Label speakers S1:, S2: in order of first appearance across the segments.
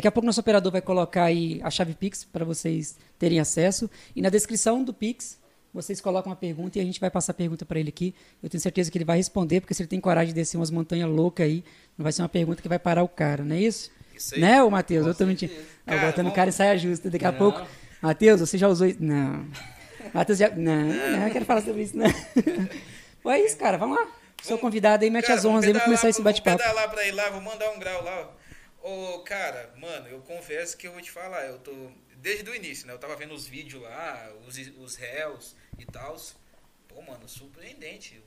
S1: Daqui a pouco nosso operador vai colocar aí a chave Pix para vocês terem acesso. E na descrição do Pix, vocês colocam uma pergunta e a gente vai passar a pergunta para ele aqui. Eu tenho certeza que ele vai responder, porque se ele tem coragem de descer umas montanhas loucas aí, não vai ser uma pergunta que vai parar o cara, não é isso?
S2: Isso aí.
S1: Né, ô Matheus? Eu tô mentindo.
S2: Cara,
S1: botando o cara em saia justa. Daqui a
S3: Não.
S1: pouco. Matheus, você já usou isso? Não. Matheus já. Não, não, eu quero falar sobre isso, não. Pô, é isso, cara. Vamos lá.
S2: Vamos-
S1: convidado aí, mete
S2: Cara,
S1: as honras aí, vamos começar esse bate-papo.
S2: Vou pedalar pra ir lá, vou mandar um grau lá. Ô, cara, mano, eu confesso que eu vou te falar, eu tô. Desde o início, né? Eu tava vendo os vídeos lá, os, os réus e tal. Pô, mano, surpreendente.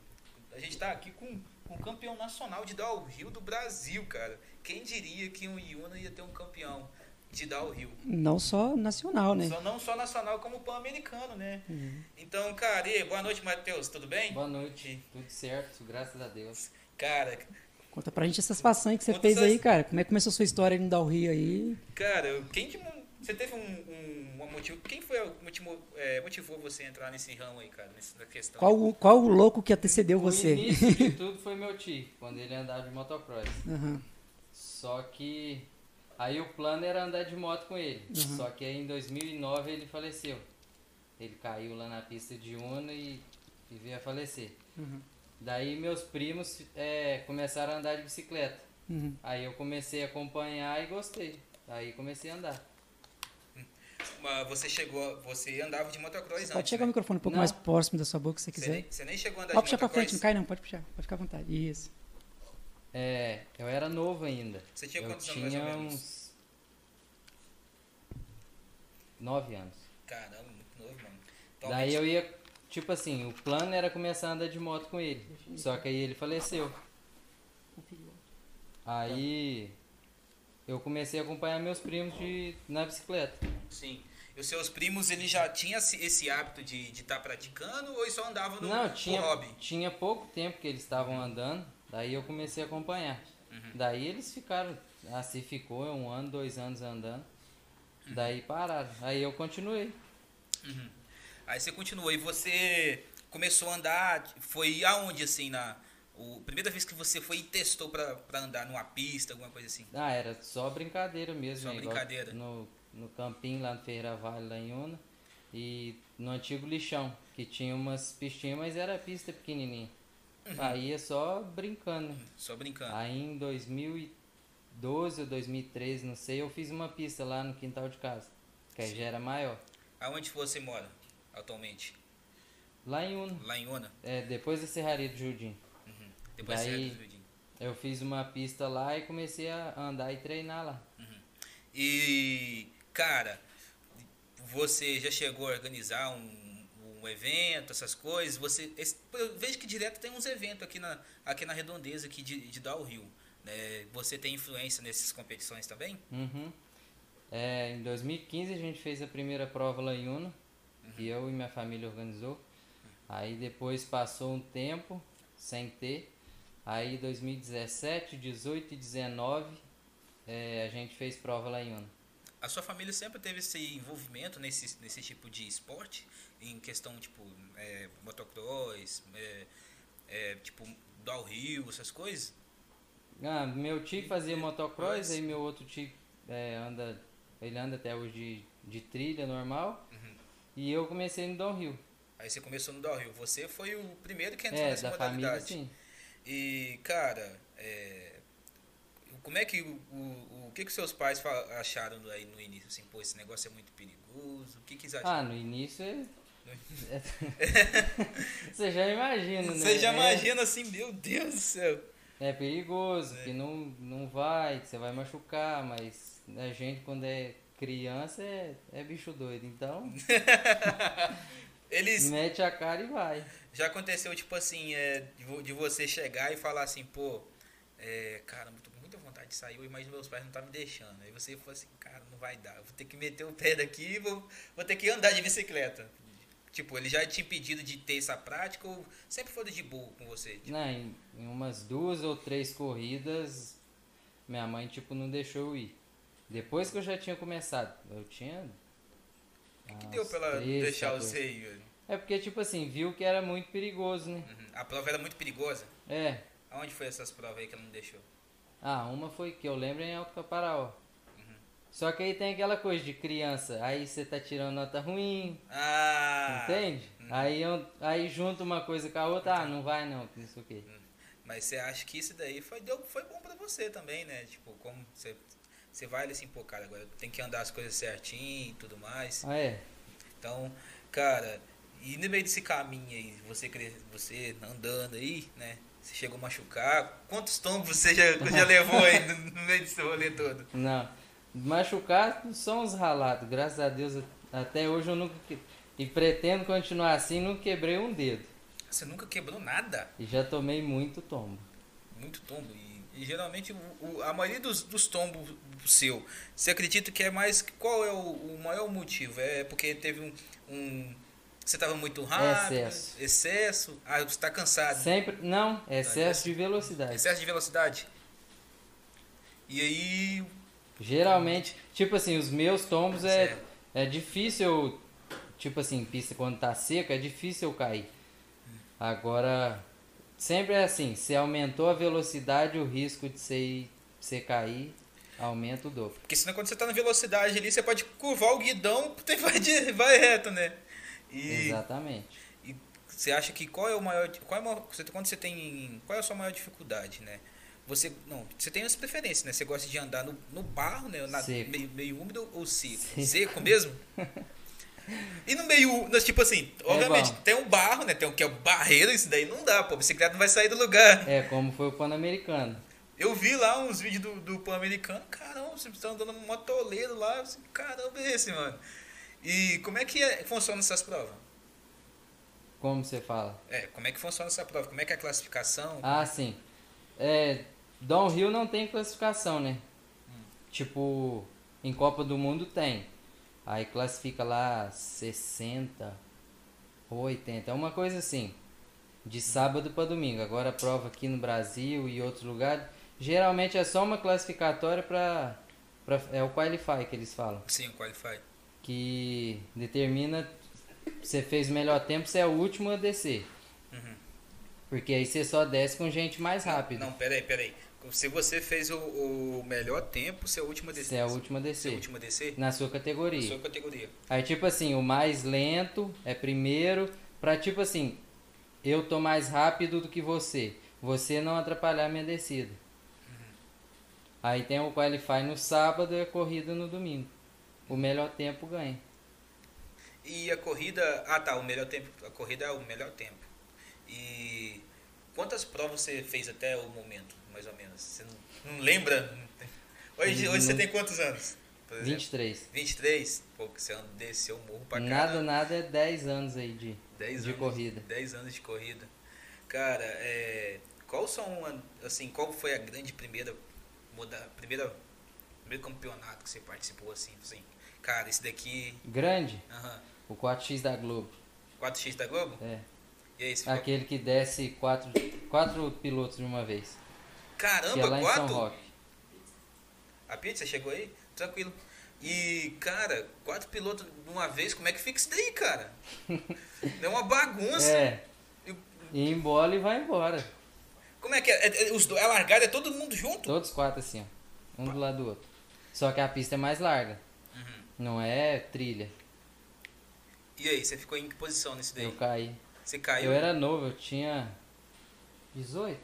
S2: A gente tá aqui com, com o campeão nacional de downhill do Brasil, cara. Quem diria que um Iuna ia ter um campeão de downhill?
S1: Não só nacional, né?
S2: Só, não só nacional, como pan-americano, né? Então, cara, e boa noite, Matheus, tudo bem?
S3: Boa noite, tudo certo, graças a Deus.
S2: Cara,
S1: Conta pra gente essas façanhas que você
S2: Conta
S1: fez
S2: essas-
S1: aí, cara. Como é que começou a sua história aí no Dalry aí?
S2: Cara, quem que. Você teve um, um, uma motivo. Quem foi o motivo, é, motivou você a entrar nesse ramo aí, cara? Nessa questão?
S1: Qual, o- qual o louco que antecedeu
S3: O
S1: você?
S3: início de tudo foi meu tio, quando ele andava de motocross.
S1: Aham.
S3: Só que aí o plano era andar de moto com ele.
S1: Uhum.
S3: Só que aí em 2009 ele faleceu. Ele caiu lá na pista de Una e, e veio a falecer.
S1: Uhum.
S3: Daí meus primos é, começaram a andar de bicicleta.
S1: Uhum.
S3: Aí eu comecei a acompanhar e gostei. Aí comecei a andar.
S2: Mas você chegou. Você andava de motocross antes.
S1: Pode chegar o
S2: né?
S1: microfone um pouco
S3: Não.
S1: mais próximo da sua boca se você
S2: Você
S1: quiser.
S2: nem, você nem chegou a andar
S1: Pode
S2: de
S1: puxar pra
S2: motocross.
S1: frente, não cai não, pode puxar. Pode ficar à vontade. Isso.
S3: É, eu era novo ainda.
S2: Você tinha
S3: eu
S2: quantos anos, mais
S3: tinha
S2: ou menos?
S3: uns nove anos.
S2: Caramba, muito novo, mano.
S3: Daí eu ia, tipo assim, o plano era começar a andar de moto com ele. Só que aí ele faleceu. Aí eu comecei a acompanhar meus primos de, na bicicleta.
S2: Sim. E os seus primos, eles já tinham esse, hábito de estar praticando ou eles só andavam no,
S3: Não,
S2: no
S3: tinha,
S2: hobby?
S3: tinha pouco tempo que eles estavam andando, daí eu comecei a acompanhar.
S2: Uhum.
S3: Daí eles ficaram, assim ficou um ano, dois anos andando.
S2: Uhum.
S3: Daí pararam. Aí eu continuei.
S2: Uhum. Aí você continuou e você começou a andar, foi aonde assim na o primeira vez que você foi e testou pra, pra andar numa pista, alguma coisa assim?
S3: Ah, era só brincadeira mesmo.
S2: Só
S3: né? Igual
S2: brincadeira.
S3: No, no campinho lá no Ferreira Vale, lá em Una. E no antigo lixão, que tinha umas pistinhas, mas era pista pequenininha.
S2: Uhum.
S3: Aí é só brincando. né?
S2: Só brincando.
S3: Aí em 2012 ou 2013, não sei, eu fiz uma pista lá no quintal de casa. Que aí já era maior.
S2: Aonde você mora atualmente?
S3: Lá em Una.
S2: Lá em Ona?
S3: É, depois da Serraria do Judim.
S2: Uhum. Depois
S3: Daí-
S2: você é do Jardim.
S3: Eu fiz uma pista lá e comecei a andar e treinar lá.
S2: E, cara, você já chegou a organizar um, um evento, essas coisas? Você, esse- eu vejo que direto tem uns eventos aqui na, aqui na redondeza aqui de, de Rio. Né? Você tem influência nessas competições também?
S3: Uhum. É, em 2015 a gente fez a primeira prova lá em Una, que eu e minha família organizou. Aí depois passou um tempo sem ter. Aí 2017, 18 e 19 é, a gente fez prova lá em Una.
S2: A sua família sempre teve esse envolvimento nesse, nesse tipo de esporte? Em questão, tipo, é, motocross, é, é, tipo, downhill, essas coisas?
S3: Ah, meu tio fazia motocross,
S2: Cross.
S3: aí meu outro tio é, anda, ele anda até hoje de, de trilha normal.
S2: Uhum.
S3: E eu comecei no downhill.
S2: Aí você começou no downhill. Você foi o primeiro que entrou
S3: É,
S2: nessa
S3: da família
S2: modalidade.
S3: sim.
S2: E, cara, é, como é que o, o, o que que seus pais acharam aí no início? Assim, pô, esse negócio é muito perigoso. O que que eles acharam?
S3: Ah, no início é... Você já imagina, né?
S2: Você já
S3: É-
S2: imagina assim, meu Deus do céu.
S3: É perigoso,
S2: É.
S3: que não, não vai, que você vai machucar, mas a gente quando é criança é, é bicho doido, então
S2: Eles
S3: mete a cara e vai.
S2: já aconteceu tipo assim, é, de, vo- de você chegar e falar assim, pô, é, cara, eu tô com muita vontade de sair, mas meus pais não tá me deixando. Aí você falou assim, cara, não vai dar, eu vou ter que meter o pé daqui e vou, vou ter que andar de bicicleta. Tipo, ele já tinha impedido de ter essa prática ou sempre foi de boa com você? Tipo,
S3: Não, em, em umas duas ou três corridas, minha mãe tipo não deixou eu ir. Depois que eu já tinha começado, eu tinha.
S2: o que deu pra ela
S3: 13,
S2: deixar
S3: 14.
S2: você velho?
S3: É porque, tipo assim, viu que era muito perigoso, né?
S2: Uhum. A prova era muito perigosa?
S3: É.
S2: Aonde foi essas provas aí que ela não deixou?
S3: Ah, uma foi que eu lembro em Alto Caparaó. Só que aí tem aquela coisa de criança, aí você tá tirando nota ruim,
S2: Ah.
S3: entende? Aí, eu- aí junta uma coisa com a outra, ah, não vai não, sei o quê.
S2: Mas você acha que isso daí foi, deu, foi bom pra você também, né? Tipo, como você, você vai ali assim, pô, cara, agora tem que andar as coisas certinho e tudo mais.
S3: Ah, é?
S2: Então, cara, e no meio desse caminho aí, você, você andando aí, né? Você chegou a machucar. Quantos tombos você já, já levou aí no, no meio desse rolê todo?
S3: Não. Machucar são uns ralados, graças a Deus, até hoje eu nunca. E pretendo continuar assim, não quebrei um dedo.
S2: Você nunca quebrou nada?
S3: E já tomei muito tombo.
S2: Muito tombo. E, geralmente o, o- a maioria dos, dos tombos seu, você acredita que é mais. Qual é o, o maior motivo? É porque teve um. um- você estava muito rápido?
S3: Excesso.
S2: Excesso? Ah, você está cansado.
S3: Sempre. Não, excesso de velocidade.
S2: Excesso de velocidade. E aí.
S3: Geralmente, tipo assim, os meus tombos é,
S2: Certo.
S3: é difícil eu. Tipo assim, pista quando tá seca, é difícil eu cair. Agora, sempre é assim, se aumentou a velocidade, o risco de você, você cair aumenta o dobro.
S2: Porque senão quando você está na velocidade ali, você pode curvar o guidão e vai, de- vai reto, né? E,
S3: Exatamente.
S2: e você acha que qual é o maior. Qual é o maior você- quando você tem. Qual é a sua maior dificuldade, né? Você. Não, você tem as preferências, né? Você gosta de andar no, no barro, né? Na, meio, meio úmido ou seco?
S3: Seco.
S2: Seco mesmo? E no meio, tipo assim, obviamente,
S3: bom.
S2: tem um barro, né? Tem o que é o barreiro, isso daí não dá, pô. A bicicleta não vai sair do lugar.
S3: É como foi o Pan-Americano.
S2: Eu vi lá uns vídeos do, do Pan-Americano, caramba, vocês estão andando um motoleiro lá, assim, caramba, é esse, mano. E como é que é, funciona essas provas?
S3: Como você fala?
S2: É, como é que funciona essa prova? Como é que é a classificação?
S3: Ah, sim. É, downhill não tem classificação, né? Tipo, em Copa do Mundo tem. Aí classifica lá 60 ou 80, é uma coisa assim. De sábado para domingo. Agora a prova aqui no Brasil e outros lugares, geralmente é só uma classificatória para é o qualify que eles falam,
S2: Sim, o Qualify.
S3: que determina você fez o melhor tempo, você é o último a descer.
S2: Uhum.
S3: Porque aí você só desce com gente mais rápida.
S2: Não, peraí, peraí. Se você fez o, o melhor tempo, você é o último a descer.
S3: Você é a última a
S2: Você é
S3: descer.
S2: a descer?
S3: Na sua
S2: Na
S3: categoria.
S2: sua categoria.
S3: Aí, tipo assim, o mais lento é primeiro. Pra, tipo assim, eu tô mais rápido do que você. Você não atrapalhar minha descida. Aí tem o Qualify no sábado e a corrida no domingo. O melhor tempo ganha.
S2: E a corrida. Ah tá, o melhor tempo. A corrida é o melhor tempo. E quantas provas você fez até o momento, mais ou menos? Você não, não lembra? Hoje, hoje você tem quantos anos? Por exemplo?
S3: 23.
S2: 23? Pô, você desceu o morro pra
S3: Nada,
S2: caramba.
S3: nada é 10 anos aí de,
S2: 10
S3: de
S2: anos,
S3: corrida.
S2: 10 anos de corrida. Cara, é, qual são, assim, qual foi a grande primeira, muda, primeira, primeiro campeonato que você participou, assim, assim? Cara, esse daqui,
S3: Grande,
S2: aham,
S3: o 4x da Globo.
S2: 4x da Globo?
S3: É. Aquele que desce quatro, quatro pilotos de uma vez. Que é
S2: caramba,
S3: São
S2: quatro?
S3: Roque.
S2: A pizza chegou aí? Tranquilo. E, cara, quatro pilotos de uma vez, como é que fica isso daí, cara? É uma bagunça.
S3: É.
S2: E
S3: E embola e vai embora.
S2: Como é que é? É, é, os, a largada é todo mundo junto?
S3: Todos quatro assim, ó. Um do lado do outro. Só que a pista é mais larga.
S2: Uhum.
S3: Não é trilha.
S2: E aí, você ficou em que posição nesse daí?
S3: Eu caí.
S2: Você caiu?
S3: Eu era novo, eu tinha 18.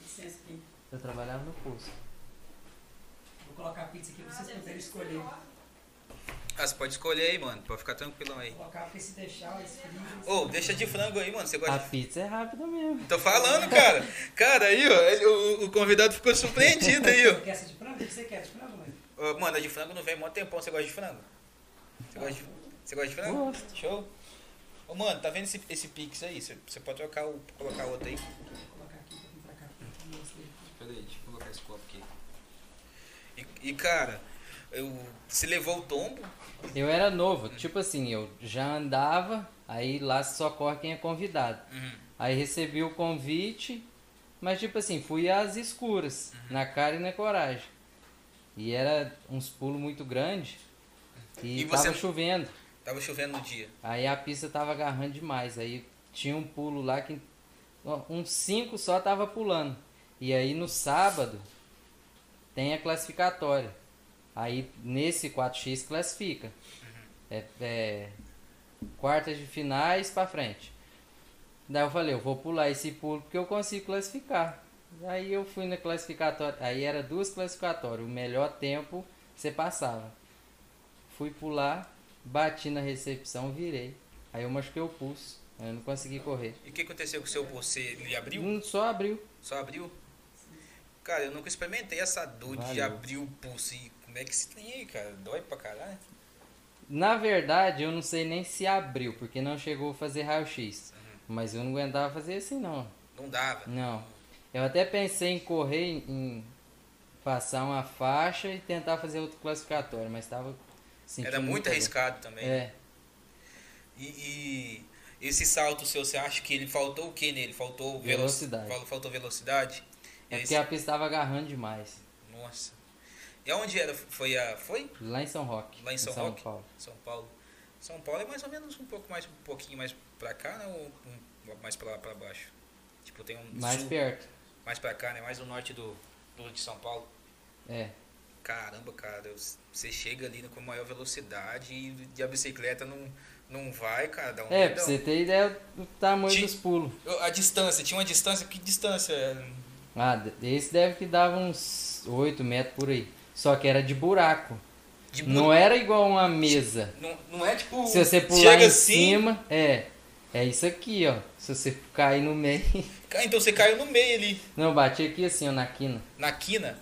S1: Licença aqui.
S3: Eu trabalhava no curso.
S1: Vou colocar a pizza aqui pra vocês poderem escolher.
S2: Ah, você pode escolher aí, mano. Pode ficar tranquilão aí.
S1: Vou colocar porque se deixar.
S2: Ô, deixa de frango aí, mano. Você
S3: A
S2: gosta de...
S3: pizza é rápida mesmo.
S2: Tô falando, cara. Cara, aí, ó. ele- o, o convidado ficou surpreendido aí, ó.
S1: Quer essa de frango? O que você quer de frango, mãe?
S2: Ô, Mano, a de frango não vem há mó tempão. Você gosta de frango? Você gosta de, você gosta de frango?
S3: Gosto.
S2: Show. Ô, mano, tá vendo esse, esse pix aí? Você, você pode trocar o, colocar outro aí?
S1: Vou colocar aqui pra vir pra cá. mostrar.
S2: Peraí, deixa eu colocar esse copo aqui. E, e, cara, eu, você levou o tombo?
S3: Eu era novo, tipo assim, eu já andava, aí lá só corre quem é convidado.
S2: Uhum.
S3: Aí recebi o convite, mas tipo assim, fui às escuras, na cara e na coragem. E era uns pulos muito grandes e,
S2: E você-
S3: tava chovendo.
S2: Tava chovendo no dia.
S3: Aí a pista tava agarrando demais. Aí tinha um pulo lá que uns cinco só tava pulando. E aí no sábado tem a classificatória. Aí nesse 4x classifica. É, é quartas de finais pra frente. Daí eu falei, eu vou pular esse pulo porque eu consigo classificar. Aí eu fui na classificatória. Aí era duas classificatórias. O melhor tempo você passava. Fui pular, bati na recepção, virei. Aí eu machuquei o pulso. Eu não consegui correr.
S2: E o que aconteceu com o seu pulso? Ele abriu?
S3: Hum, Só abriu.
S2: Só abriu? Cara, eu nunca experimentei essa dor de
S3: Valeu.
S2: abrir o pulso. E como é que se tem aí, cara? Dói pra caralho?
S3: Na verdade, eu não sei nem se abriu, porque não chegou a fazer raio-x. Mas eu não aguentava fazer assim, não.
S2: Não dava.
S3: Não. Eu até pensei em correr, em, em passar uma faixa e tentar fazer outro classificatório, mas estava sentindo
S2: Era muito arriscado também.
S3: É.
S2: E, e esse salto seu, você acha que ele faltou o que nele? Faltou velo-
S3: Velocidade.
S2: fal- Faltou velocidade?
S3: É
S2: Esse-
S3: porque a pista estava agarrando demais.
S2: Nossa. E aonde era? Foi a. Foi?
S3: Lá em São Roque.
S2: Lá em São Roque?
S3: Paulo.
S2: São Paulo. São Paulo é mais ou menos um pouco mais, um pouquinho mais pra cá, né? Ou um- mais pra, pra baixo? Tipo, tem um
S3: Mais
S2: sul,
S3: perto.
S2: mais pra cá, né? Mais o norte do, do de São Paulo.
S3: É.
S2: Caramba, cara, você chega ali com maior velocidade e, a bicicleta não, não vai, cara, dá um
S3: É, pra você ter ideia do tamanho
S2: Ti-
S3: dos pulos.
S2: A distância, tinha uma distância, que distância?
S3: Ah, d- esse deve que dava uns 8 metros por aí. Só que era de buraco.
S2: De
S3: Não era igual uma mesa.
S2: Não, não é tipo.
S3: Se você pular
S2: chega
S3: em
S2: assim,
S3: cima, é. É isso aqui, ó. Se você cair no meio.
S2: Então você caiu no meio ali,
S3: Não, bati aqui assim, ó, na quina.
S2: na quina.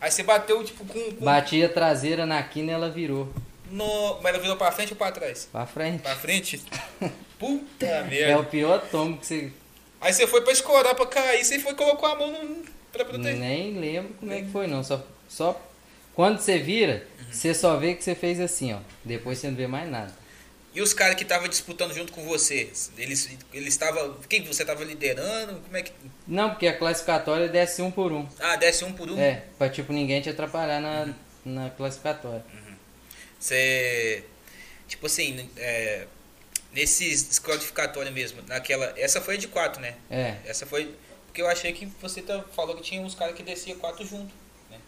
S2: Aí você bateu, tipo, com. com
S3: Bati a traseira na quina e ela virou.
S2: no... Mas ela virou pra frente ou pra trás?
S3: Pra frente.
S2: Pra frente? Puta
S3: É
S2: merda.
S3: o pior tombo que você.
S2: Aí você foi pra escorar pra cair, você foi e colocou a mão no... pra proteger.
S3: Nem lembro como é que foi, não. Só, só quando você vira, você só vê que você fez assim, ó. Depois você não vê mais nada.
S2: E os caras que estavam disputando junto com você? Eles eles estavam. Quem você estava liderando? Como é que.
S3: Não, porque a classificatória desce um por um.
S2: Ah, desce um por um?
S3: É, pra tipo ninguém te atrapalhar na, na classificatória.
S2: Você. Tipo assim, é, nesses classificatórios mesmo, naquela. Essa foi a de quatro, né?
S3: É.
S2: Essa foi. Porque eu achei que você tá, falou que tinha uns caras que descia quatro junto. Né?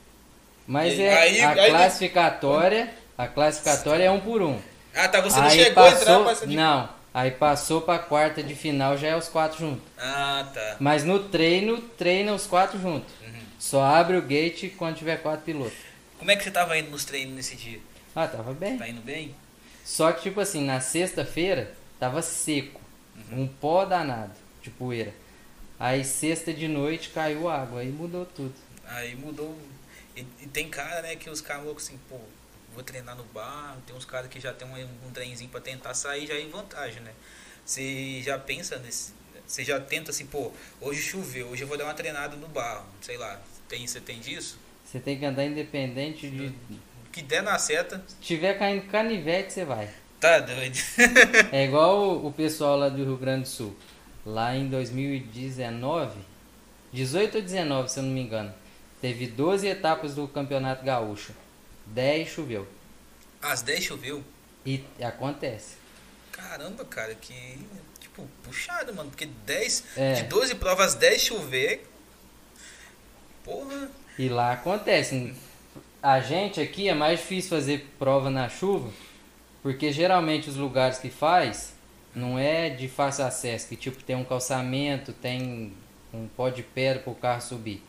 S3: Mas
S2: E
S3: é
S2: aí-
S3: a
S2: aí-
S3: classificatória. A classificatória é um por um.
S2: Ah, tá. Você não
S3: aí
S2: chegou a entrar
S3: passou.
S2: pra essa de.
S3: Não. Aí passou pra quarta de final, já é os quatro juntos.
S2: Ah, tá.
S3: Mas no treino, treina os quatro juntos.
S2: Uhum.
S3: Só abre o gate quando tiver quatro pilotos.
S2: Como é que você tava indo nos treinos nesse dia?
S3: Ah, tava bem.
S2: Tá indo bem?
S3: Só que, tipo assim, na sexta-feira tava seco. Um pó danado de poeira. Aí sexta de noite caiu água, aí mudou tudo.
S2: Aí mudou. E, e tem cara, né, que os caras loucos assim, pô, vou treinar no bar, tem uns caras que já tem um, um trenzinho pra tentar sair já é em vantagem, né? Você já pensa nesse. Você já tenta assim, pô, hoje choveu, hoje eu vou dar uma treinada no bar, sei lá. Tem, você tem disso?
S3: Você tem que andar independente de.
S2: O que der na seta,
S3: Se tiver caindo canivete, você vai.
S2: tá doido.
S3: É igual o, o pessoal lá do Rio Grande do Sul. Lá em 2019, 18 ou 19, se eu não me engano, teve 12 etapas do Campeonato Gaúcho. 10 choveu.
S2: Às 10 choveu.
S3: E acontece.
S2: Caramba, cara, que. Tipo, puxado, mano. Porque 10.
S3: É.
S2: De 12 provas, 10 chover. Porra.
S3: E lá acontece. A gente aqui é mais difícil fazer prova na chuva, porque geralmente os lugares que faz não é de fácil acesso, que tipo tem um calçamento, tem um pó de pedra para o carro subir.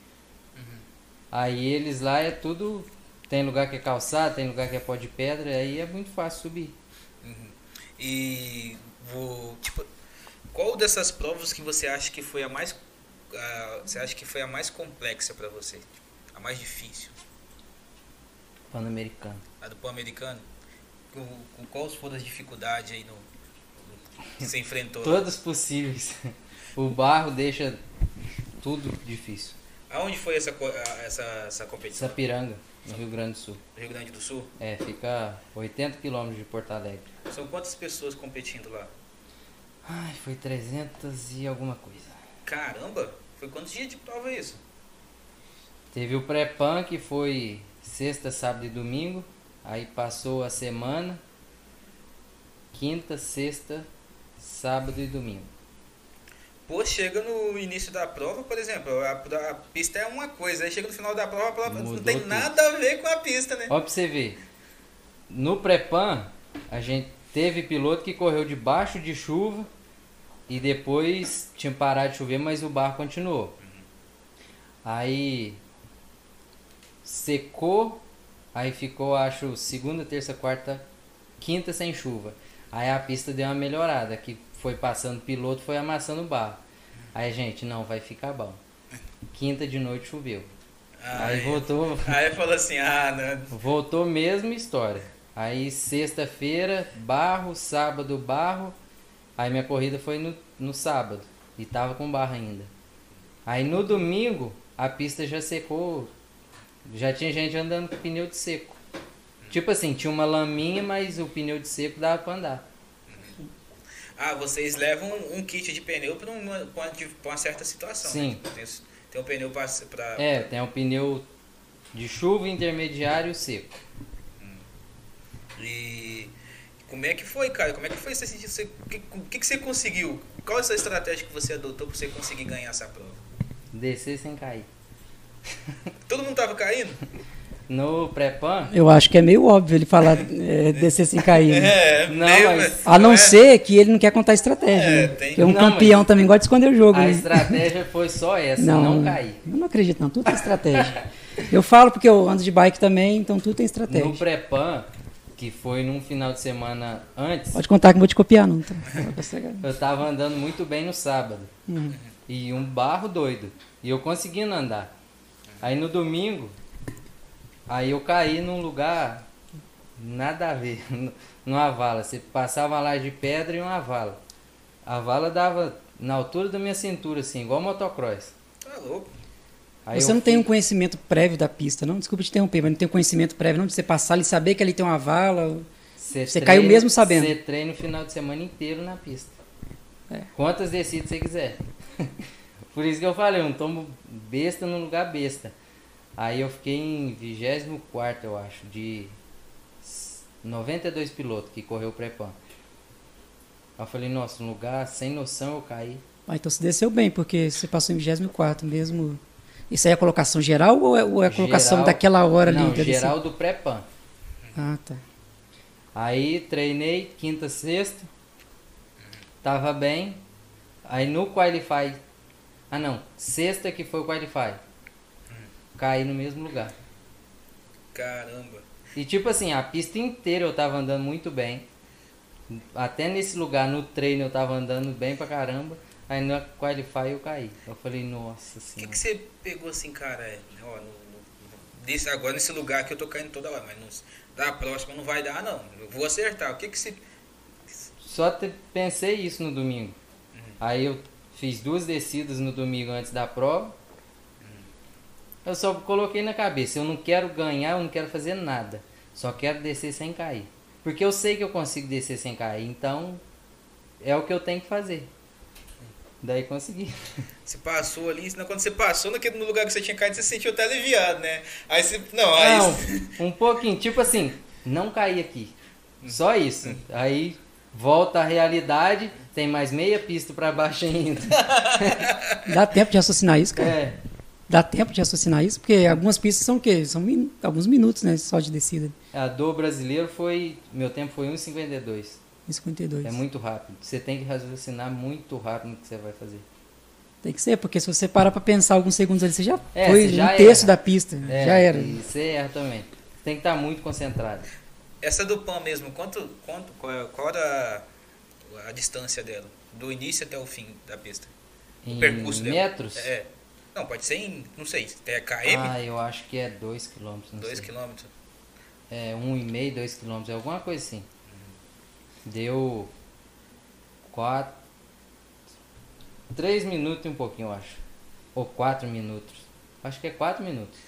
S3: Aí eles lá é tudo. Tem lugar que é calçado, tem lugar que é pó de pedra, aí é muito fácil subir.
S2: E vou, tipo, qual dessas provas que você acha que foi a mais você acha que foi a mais complexa pra você? A mais difícil?
S3: Pan-americano.
S2: A do Pan-Americano? Com, com quais foram as dificuldades aí no, no que você enfrentou?
S3: Todos possíveis. O barro deixa tudo difícil.
S2: Aonde foi essa, essa, essa competição?
S3: Sapiranga, no Rio Grande do Sul.
S2: Rio Grande do Sul?
S3: É, fica 80 quilômetros de Porto Alegre.
S2: São quantas pessoas competindo lá?
S3: Ai, foi 300 e alguma coisa.
S2: Caramba! Foi quantos dias de prova isso?
S3: Teve o pré-pan que foi sexta, sábado e domingo. Aí passou a semana. Quinta, sexta, sábado e domingo.
S2: Pô, chega no início da prova, por exemplo, a, a pista é uma coisa, aí chega no final da prova, a prova
S3: Mudou
S2: não tem
S3: tudo.
S2: nada a ver com a pista, né?
S3: Ó pra você ver. No pré-pan, a gente teve piloto que correu debaixo de chuva e depois tinha parado de chover, mas o barco continuou. Aí secou, aí ficou, acho, segunda, terça, quarta, quinta sem chuva. Aí a pista deu uma melhorada, que foi passando piloto, foi amassando o barro. Aí, gente, não, vai ficar bom. Quinta de noite choveu. Aí voltou,
S2: Aí falou assim, ah, não.
S3: Voltou mesma história. Aí sexta-feira, barro, sábado, barro. Aí minha corrida foi no, no sábado. E tava com barro ainda. Aí no domingo, a pista já secou. Já tinha gente andando com pneu de seco. Tipo assim, tinha uma laminha, mas o pneu de seco dava pra andar.
S2: Ah, vocês levam um kit de pneu para uma, pra uma, pra certa situação.
S3: Sim.
S2: Né? Tem, tem um pneu para. Pra,
S3: É, tem um pneu de chuva intermediário seco.
S2: E como é que foi, cara? Como é que foi você sentir? O que, que, que você conseguiu? Qual é essa estratégia que você adotou para você conseguir ganhar essa prova?
S3: Descer sem cair.
S2: Todo mundo tava caindo?
S3: No pré-pan,
S1: Eu acho que é meio óbvio ele falar é, descer sem cair. né?
S2: É,
S3: Não,
S2: meio,
S3: mas-
S1: A não
S2: é?
S1: ser que ele não quer contar estratégia.
S2: É,
S1: né?
S2: tem-
S1: Porque um
S3: Não,
S1: campeão também gosta de esconder o jogo.
S3: a
S1: né?
S3: estratégia foi só essa, não, cair.
S1: Eu não acredito, não. Tudo tem estratégia. eu falo porque eu ando de bike também, então tudo tem estratégia.
S3: No pré-pan, que foi num final de semana antes,
S1: Pode contar que não vou te copiar, não. Tá?
S3: eu tava andando muito bem no sábado.
S1: Uhum.
S3: E um barro doido. E eu conseguindo andar. Aí no domingo, aí eu caí num lugar nada a ver, numa vala. Você passava uma laje de pedra e uma vala. A vala dava na altura da minha cintura, assim, igual motocross.
S2: Tá louco.
S3: Aí
S1: Você não tem
S3: fui-
S1: um conhecimento prévio da pista, não? Desculpa te interromper, mas não tem um conhecimento prévio, não? De você passar ali e saber que ali tem uma vala.
S3: Você,
S1: Você caiu mesmo sabendo.
S3: Você treina o final de semana inteiro na pista.
S1: É.
S3: Quantas descidas você quiser. Por isso que eu falei, eu não tomo besta num lugar besta. Aí eu fiquei em 24, eu acho, de 92 pilotos que correu o pré-pan. Aí eu falei, nossa, um lugar sem noção eu caí.
S1: Ah, então você desceu bem, porque você passou em 24 mesmo. Isso aí é a colocação geral ou é, ou é a colocação
S3: Geral-
S1: daquela hora ali?
S3: Não,
S1: da descida?
S3: geral do pré-pan.
S1: Ah, tá.
S3: Aí treinei quinta, sexta. Tava bem. Aí no Qualify. Ah não, sexta que foi o Qualify. Caí no mesmo lugar.
S2: Caramba.
S3: E tipo assim, a pista inteira eu tava andando muito bem. Até nesse lugar, no treino, eu tava andando bem pra caramba. Aí no Qualify eu caí. Eu falei, nossa
S2: O que,
S3: senhora.
S2: que você pegou assim, cara? É, ó, no- no- desse, agora nesse lugar que eu tô caindo toda hora, mas não, da próxima não vai dar, não. Eu vou acertar. O que que você.
S3: Só te- pensei isso no domingo. Aí eu fiz duas descidas no domingo antes da prova. Eu só coloquei na cabeça, eu não quero ganhar, eu não quero fazer nada. Só quero descer sem cair. Porque eu sei que eu consigo descer sem cair, então é o que eu tenho que fazer. Daí consegui.
S2: Você passou ali, senão quando você passou naquele, no lugar que você tinha caído, você se sentiu até aliviado, né? Aí você. Não, aí.
S3: Não, um pouquinho, tipo assim, não cair aqui. Só isso. Aí volta à realidade, tem mais meia pista pra baixo ainda.
S1: Dá tempo de raciocinar isso, cara?
S3: É.
S1: Dá tempo de raciocinar isso? Porque algumas pistas são o quê? São min- alguns minutos, né? Só de descida.
S3: A do brasileiro foi. Meu tempo foi 1,52.
S1: Em 52.
S3: É muito rápido. Você tem que raciocinar muito rápido no que você vai fazer.
S1: Tem que ser, porque se você parar pra pensar alguns segundos ali, você já
S3: É,
S1: foi
S3: você já
S1: um terço da pista.
S3: É,
S1: já era.
S3: E você erra também. Tem que estar muito concentrado.
S2: Essa do PAN mesmo, quanto, quanto, qual, qual era a, a distância dela? Do início até o fim da pista?
S3: Em
S2: percurso dela.
S3: metros?
S2: É. Não, pode ser em, não sei, é KM,
S3: Ah, eu acho que é 2 km.
S2: 2 km.
S3: É 1,5, 2 km, alguma coisa assim. Deu 4. 3 minutos e um pouquinho, eu acho. Ou 4 minutos. Acho que é 4 minutos.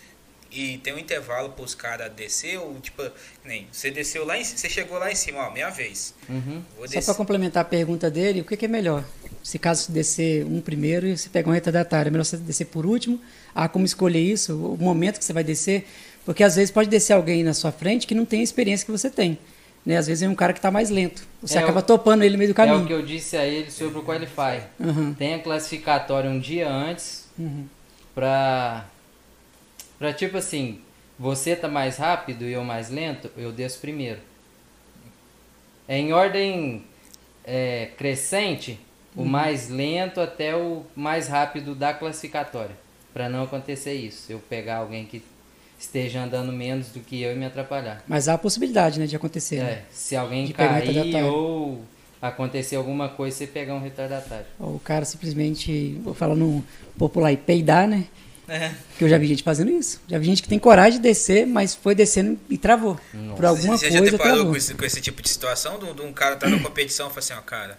S2: E tem um intervalo para os caras descer, ou tipo, nem, você desceu lá em você chegou lá em cima, ó, minha vez.
S3: Uhum.
S2: Vou
S1: Só para complementar a pergunta dele, o que, que é melhor? Se caso descer um primeiro e você pegar um retardatário, é melhor você descer por último? Há como escolher isso, o momento que você vai descer? Porque às vezes pode descer alguém na sua frente que não tem a experiência que você tem. Né? Às vezes é um cara que está mais lento. Você
S3: É
S1: acaba
S3: o-
S1: topando ele no meio do
S3: É o
S1: caminho.
S3: que eu disse a ele sobre o Qualify.
S1: Uhum,
S3: Tem a classificatória um dia antes
S1: uhum.
S3: pra. Pra tipo assim, você tá mais rápido e eu mais lento, eu desço primeiro. É em ordem é, crescente, o mais lento até o mais rápido da classificatória. Pra não acontecer isso. Eu pegar alguém que esteja andando menos do que eu e me atrapalhar.
S1: Mas há a possibilidade né, de acontecer. né?
S3: É, se alguém
S1: De um
S3: cair ou acontecer alguma coisa, você pegar um retardatário.
S1: Ou O cara simplesmente, vou falar no popular, e peidar, né?
S2: É.
S1: Porque eu já vi gente fazendo isso. Já vi gente que tem coragem de descer, mas foi descendo e travou.
S3: Nossa.
S1: Por alguma
S2: Você já
S1: coisa
S2: deparou
S1: travou.
S2: com esse, com esse tipo de situação? De, um- cara tá na competição e fala assim, ó, cara.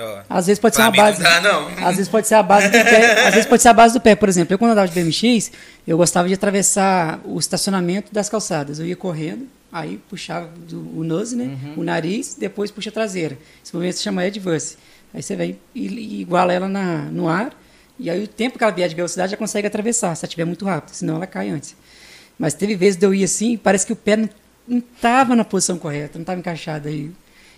S2: Ó,
S1: Às vezes pode ser
S2: mim
S1: base.
S2: não dá, não.
S1: Às vezes pode ser a base do pé. Às vezes pode ser a base do pé. Por exemplo, eu quando andava de BMX, eu gostava de atravessar o estacionamento das calçadas. Eu ia correndo, aí puxava do- o nose, né? O nariz, depois puxa a traseira. Esse movimento se chama adverse. Aí você vem e, e iguala ela na, no ar, e aí o tempo que ela vier de velocidade já consegue atravessar, se ela estiver muito rápido, senão ela cai antes. Mas teve vezes de eu ir assim, parece que o pé não estava na posição correta, não estava encaixado aí.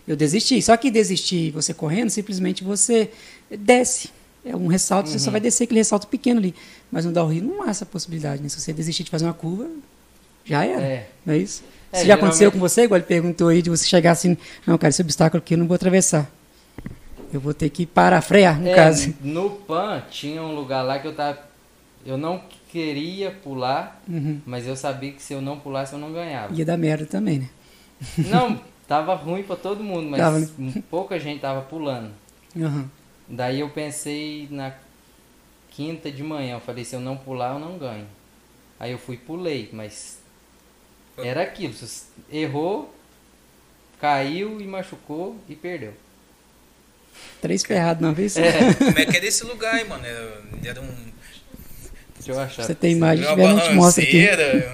S1: Eu desisti. Só que desistir você correndo, simplesmente você desce. É um ressalto, você só vai descer aquele ressalto pequeno ali. Mas no downhill não há essa possibilidade, né? Se você desistir de fazer uma curva, já era.
S3: É.
S1: Não é isso?
S3: É,
S1: Isso já aconteceu com você? Igual ele perguntou aí, de você chegar assim, não, cara, esse obstáculo aqui eu não vou atravessar. Eu vou ter que parar, frear, no
S3: É,
S1: caso.
S3: No PAN tinha um lugar lá que eu tava. Eu não queria pular,
S1: Uhum.
S3: mas eu sabia que se eu não pulasse eu não ganhava.
S1: Ia dar merda também, né?
S3: Não, tava ruim pra todo mundo, mas
S1: Tava, né?
S3: pouca gente tava pulando.
S1: Uhum.
S3: Daí eu pensei na quinta de manhã, eu falei, se eu não pular eu não ganho. Aí eu fui e pulei, mas era aquilo, errou, caiu e machucou e perdeu.
S1: Três ferrados na vez.
S3: É,
S2: Como é que é desse lugar aí, mano? Era- Era um.
S3: deixa eu achar.
S1: Você tem imagem, tiver, a gente mostra aqui.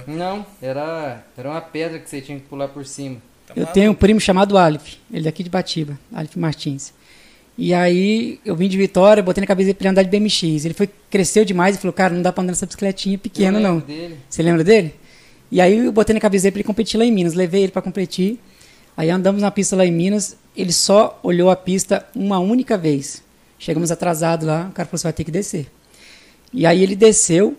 S3: Não, era, era uma pedra que você tinha que pular por cima.
S2: Tá
S1: Eu
S2: maluco.
S1: tenho um primo chamado Alif, ele é daqui de Batiba, Alif Martins. E aí eu vim de Vitória, botei na cabeça dele pra ele andar de BMX. Ele foi, cresceu demais e falou, cara, não dá pra andar nessa bicicletinha pequena não.
S3: Dele.
S1: Você lembra dele? E aí eu botei na cabeça dele pra ele competir lá em Minas. Levei ele pra competir. Aí andamos na pista lá em Minas. Ele só olhou a pista uma única vez. Chegamos atrasados lá. O cara falou: você vai ter que descer. E aí ele desceu.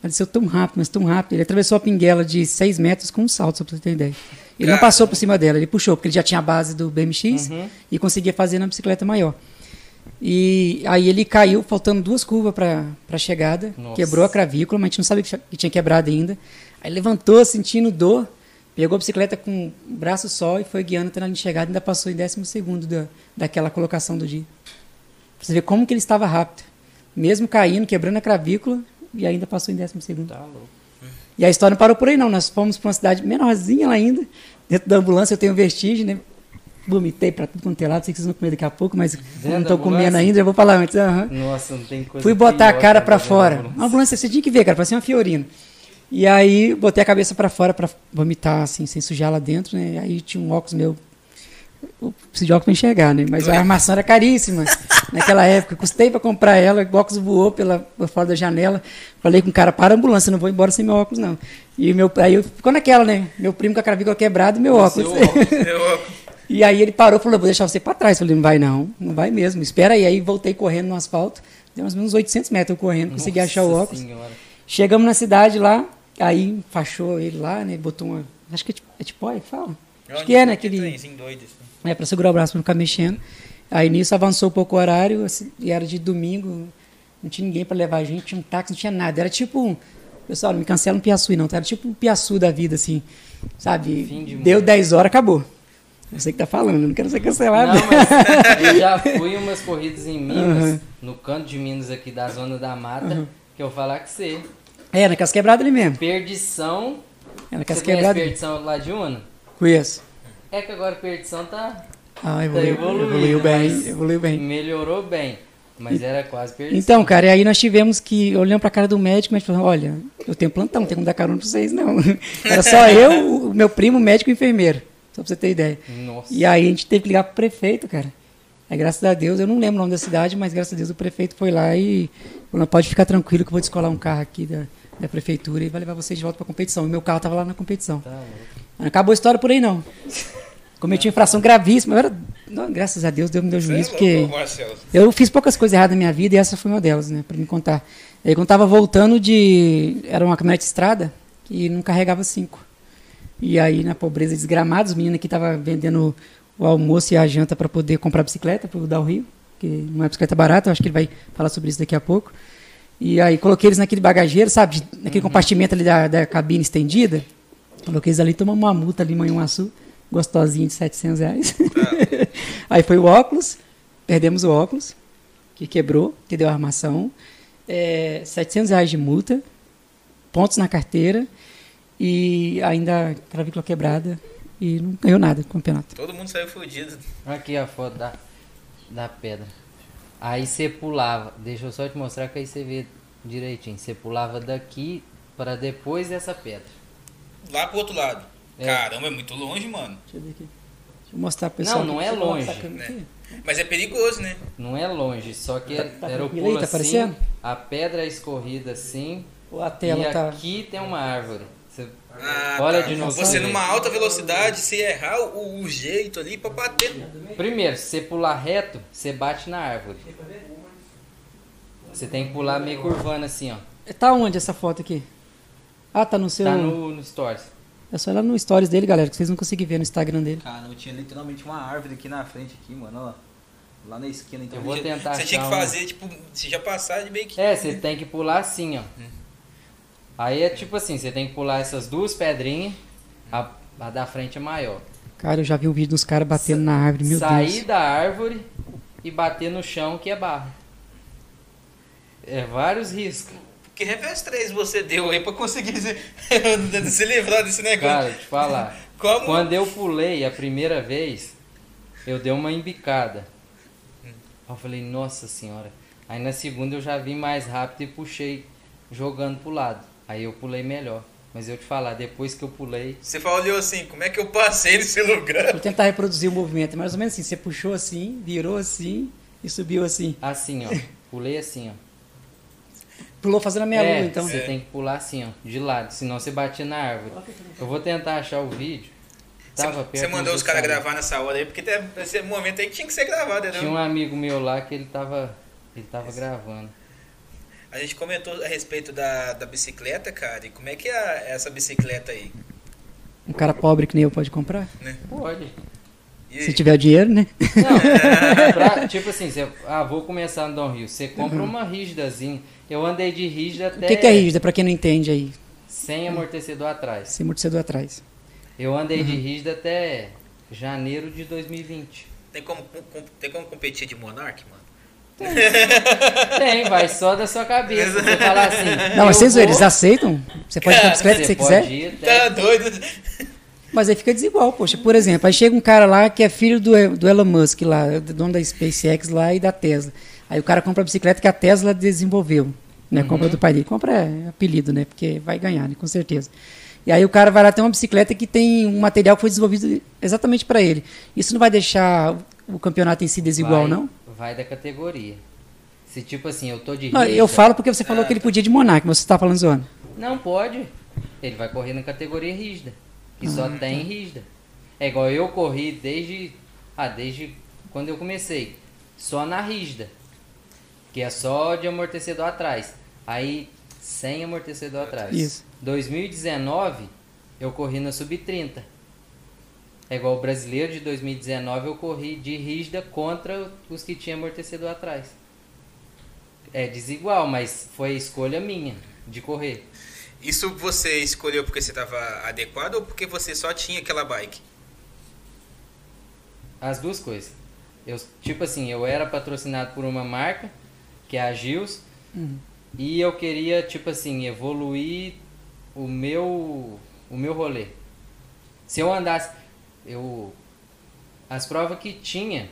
S1: Ele desceu tão rápido, mas tão rápido. Ele atravessou a pinguela de 6 metros com um salto, só pra você ter ideia. Ele não passou por cima dela, ele puxou, porque ele já tinha a base do BMX
S3: Uhum.
S1: e conseguia fazer na bicicleta maior. E aí ele caiu, faltando duas curvas para a chegada,
S3: Nossa.
S1: quebrou a clavícula, mas a gente não sabia que tinha quebrado ainda. Aí levantou, sentindo dor, pegou a bicicleta com o braço só e foi guiando até na linha de chegada e ainda passou em décimo segundo da, daquela colocação do dia. Pra você ver como que ele estava rápido. Mesmo caindo, quebrando a clavícula, e ainda passou em décimo segundo.
S3: Tá louco.
S1: E a história não parou por aí, não. Nós fomos para uma cidade menorzinha lá ainda. Dentro da ambulância eu tenho vertigem, né? Vomitei para tudo quanto é lado. Sei que vocês vão comer daqui a pouco, mas não estou comendo ainda, já vou falar antes. aham.
S3: Nossa, não tem coisa
S1: Fui botar a cara para fora.
S3: ambulância.
S1: Uma ambulância, você tinha que ver, cara, parecia uma Fiorino. E aí botei a cabeça para fora para vomitar, assim, sem sujar lá dentro, né? Aí tinha um óculos meu. Eu preciso de óculos para enxergar, né? Mas a armação era caríssima naquela época. Custei para comprar ela, o óculos voou pela, por fora da janela. Falei com o cara, para a ambulância, não vou embora sem meu óculos, não. E meu, aí eu ficou naquela, né? Meu primo com a clavícula quebrada e meu óculos.
S3: Seu óculos.
S2: Eu-
S1: E aí ele parou e falou, vou deixar você para trás. Eu falei, não vai não, não vai mesmo. Espera aí. Aí voltei correndo no asfalto. Deu mais ou menos 800 metros eu correndo, consegui achar o
S3: Nossa
S1: óculos.
S3: Senhora.
S1: Chegamos na cidade lá, aí fachou ele lá, né? Botou uma. Acho que é tipo, é tipóia que fala? Acho que é, né? Aquele,
S2: doido, assim.
S1: é, pra segurar o braço pra não ficar mexendo. Aí nisso avançou um pouco o horário, assim, e era de domingo, não tinha ninguém pra levar a gente, tinha um táxi, não tinha nada. Era tipo um. Pessoal, não me cancela um piaçu, não, tá? Era tipo um piaçu da vida, assim. Sabe?
S3: De
S1: Deu
S3: mundo.
S1: 10 horas, acabou. Você que tá falando, não quero ser cancelado.
S3: Não, mas eu já fui umas corridas em Minas,
S1: Uhum.
S3: no canto de Minas aqui da zona da mata, que eu vou falar que você.
S1: É, naquelas quebradas ali mesmo.
S3: Perdição.
S1: É
S3: conhece
S1: quebradas. ali.
S3: perdição lá de Una?
S1: Conheço.
S3: É que agora perdição tá,
S1: Ah,
S3: tá
S1: evoluiu,
S3: evoluindo.
S1: evoluiu bem,
S3: mas
S1: evoluiu bem.
S3: Melhorou bem. Mas era quase perdição.
S1: Então, cara, e aí nós tivemos que, olhando pra cara do médico, médico falou, olha, eu tenho plantão, não tenho como dar carona pra vocês, não. Era só eu, o meu primo, o médico e o enfermeiro, só pra você ter ideia.
S3: Nossa.
S1: E aí a gente teve que ligar pro prefeito, cara. Aí, graças a Deus, eu não lembro o nome da cidade, mas graças a Deus o prefeito foi lá e falou, pode ficar tranquilo que eu vou descolar um carro aqui da, da prefeitura e vai levar vocês de volta pra competição. E meu carro tava lá na competição.
S3: Tá.
S1: Não acabou a história por aí, não. Cometi uma infração gravíssima. Eu era, não, graças a Deus, Deus me deu
S2: é
S1: juízo,
S2: louco,
S1: porque eu fiz poucas coisas erradas na minha vida e essa foi uma delas, né? Pra me contar. Aí quando tava voltando de. Era uma caminhonete de estrada que não carregava cinco. E aí, na pobreza desgramada, os meninos aqui estavam vendendo o almoço e a janta para poder comprar bicicleta para o Rio, que não é bicicleta barata, eu acho que ele vai falar sobre isso daqui a pouco. E aí coloquei eles naquele bagageiro, sabe? Naquele compartimento ali da, da cabine estendida. Coloquei eles ali, tomamos uma multa ali em Manhuaçu, gostosinha de 700 reais. aí foi o óculos, perdemos o óculos, que quebrou, que deu armação. É, 700 reais de multa, pontos na carteira e ainda clavícula quebrada e não ganhou nada do campeonato.
S2: Todo mundo saiu fudido.
S3: Aqui a foto da, da pedra. Aí você pulava, deixa eu só te mostrar que aí você vê direitinho. Você pulava daqui para depois dessa pedra.
S2: Lá pro outro lado.
S3: É.
S2: Caramba, é muito longe, mano.
S1: Deixa eu ver aqui. Deixa eu mostrar pro pessoal.
S3: Não, não é longe,
S1: aqui.
S2: Mas é perigoso, né?
S3: Não é longe, só que
S1: Tá-
S3: era,
S1: tá
S3: era o
S1: tranquilo aí?
S3: pulo
S1: Tá
S3: assim,
S1: aparecendo?
S3: a pedra escorrida assim,
S1: Ou a tela
S3: e
S1: tá.
S3: aqui tem uma árvore. Você
S2: Ah,
S3: Olha
S2: tá.
S3: de novo.
S2: Você numa alta velocidade, se errar o, o jeito ali pra bater.
S3: Primeiro, se você pular reto, você bate na árvore. Você tem que pular meio curvando assim, ó.
S1: Tá onde essa foto aqui? Ah, tá no seu.
S3: Tá no, no Stories.
S1: É só ir lá no stories dele, galera, que vocês não conseguem ver no Instagram dele.
S4: Cara, eu tinha literalmente uma árvore aqui na frente, aqui, mano, ó. Lá na esquina, então.
S3: Eu vou tentar
S2: Você tinha que fazer, tipo, você já passar de meio que.
S3: É, você tem que pular assim, ó. Aí é tipo assim, você tem que pular essas duas pedrinhas, a, a da frente é maior.
S1: Cara, eu já vi um vídeo dos caras batendo na árvore, meu
S3: Sair
S1: Deus.
S3: da árvore e bater no chão que é barro. É vários riscos.
S2: Que revés 3 você deu aí pra conseguir se, se livrar desse negócio?
S3: Cara, te falar.
S2: Como?
S3: Quando eu pulei a primeira vez, eu dei uma embicada. Eu falei, nossa senhora. Aí na segunda eu já vim mais rápido e puxei jogando pro lado. Aí eu pulei melhor. Mas eu te falar, depois que eu pulei,
S2: Você falou assim, como é que eu passei nesse lugar?
S1: Vou tentar reproduzir o movimento. É mais ou menos assim, você puxou assim, virou assim e subiu assim.
S3: assim, ó. Pulei assim, ó.
S1: Pulou fazendo a meia
S3: é,
S1: lua, então.
S3: você tem que pular assim, ó, de lado, senão você batia na árvore. Eu vou tentar achar o vídeo. Tava perto,
S2: Você mandou os caras gravar nessa hora aí, porque tem- esse momento aí tinha que ser gravado, né?
S3: Tinha um amigo meu lá que ele tava, ele tava gravando.
S2: A gente comentou a respeito da, da bicicleta, cara, e como é que é essa bicicleta aí?
S1: Um cara pobre que nem eu pode comprar.
S3: Pode.
S2: E
S1: Se tiver dinheiro, né?
S3: Não, pra- tipo assim, você, ah, vou começar no Don Rio. Você compra uma rígidazinha. Eu andei de rígida
S1: Uhum. O
S3: até
S1: que, que é rígida, pra quem não entende aí?
S3: sem amortecedor atrás.
S1: Sem amortecedor atrás.
S3: Eu andei
S1: Uhum.
S3: de rígida até janeiro de 2020.
S2: tem, como, com- tem como competir de Monark, mano?
S3: Tem, vai só da sua cabeça. Você falar assim.
S1: Não, mas vocês
S3: vou-
S1: eles aceitam? Você pode ir com a bicicleta que você quiser?
S3: ir
S2: Tá doido?
S1: Mas aí fica desigual, poxa. Por exemplo, aí chega um cara lá que é filho do, do Elon Musk lá, do dono da SpaceX lá e da Tesla. Aí o cara compra a bicicleta que a Tesla desenvolveu, né? Compra do pai dele. Compra é apelido, né? Porque vai ganhar, né? Com certeza. E aí o cara vai lá ter uma bicicleta que tem um material que foi desenvolvido exatamente para ele. Isso não vai deixar o campeonato em si desigual,
S3: vai,
S1: não?
S3: Vai da categoria. Se tipo assim, eu tô de
S1: Não, eu falo porque você falou que ele podia de Monark, mas você tá falando zoando.
S3: Não pode. Ele vai correr na categoria rígida. Que
S1: Ah,
S3: só
S1: tá.
S3: tem rígida. É igual eu corri desde. Ah, desde quando eu comecei. Só na rígida. Que é só de amortecedor atrás. Aí sem amortecedor atrás.
S1: Isso.
S3: 2019 eu corri na sub-30. É igual o brasileiro de 2019 eu corri de rígida contra os que tinham amortecedor atrás. É desigual, mas foi a escolha minha de correr.
S2: Isso você escolheu porque você tava adequado ou porque você só tinha aquela bike?
S3: As duas coisas. Eu, tipo assim, eu era patrocinado por uma marca, que é a Gils,
S1: Uhum.
S3: e eu queria, tipo assim, evoluir o meu o meu rolê. Se eu andasse, eu as provas que tinha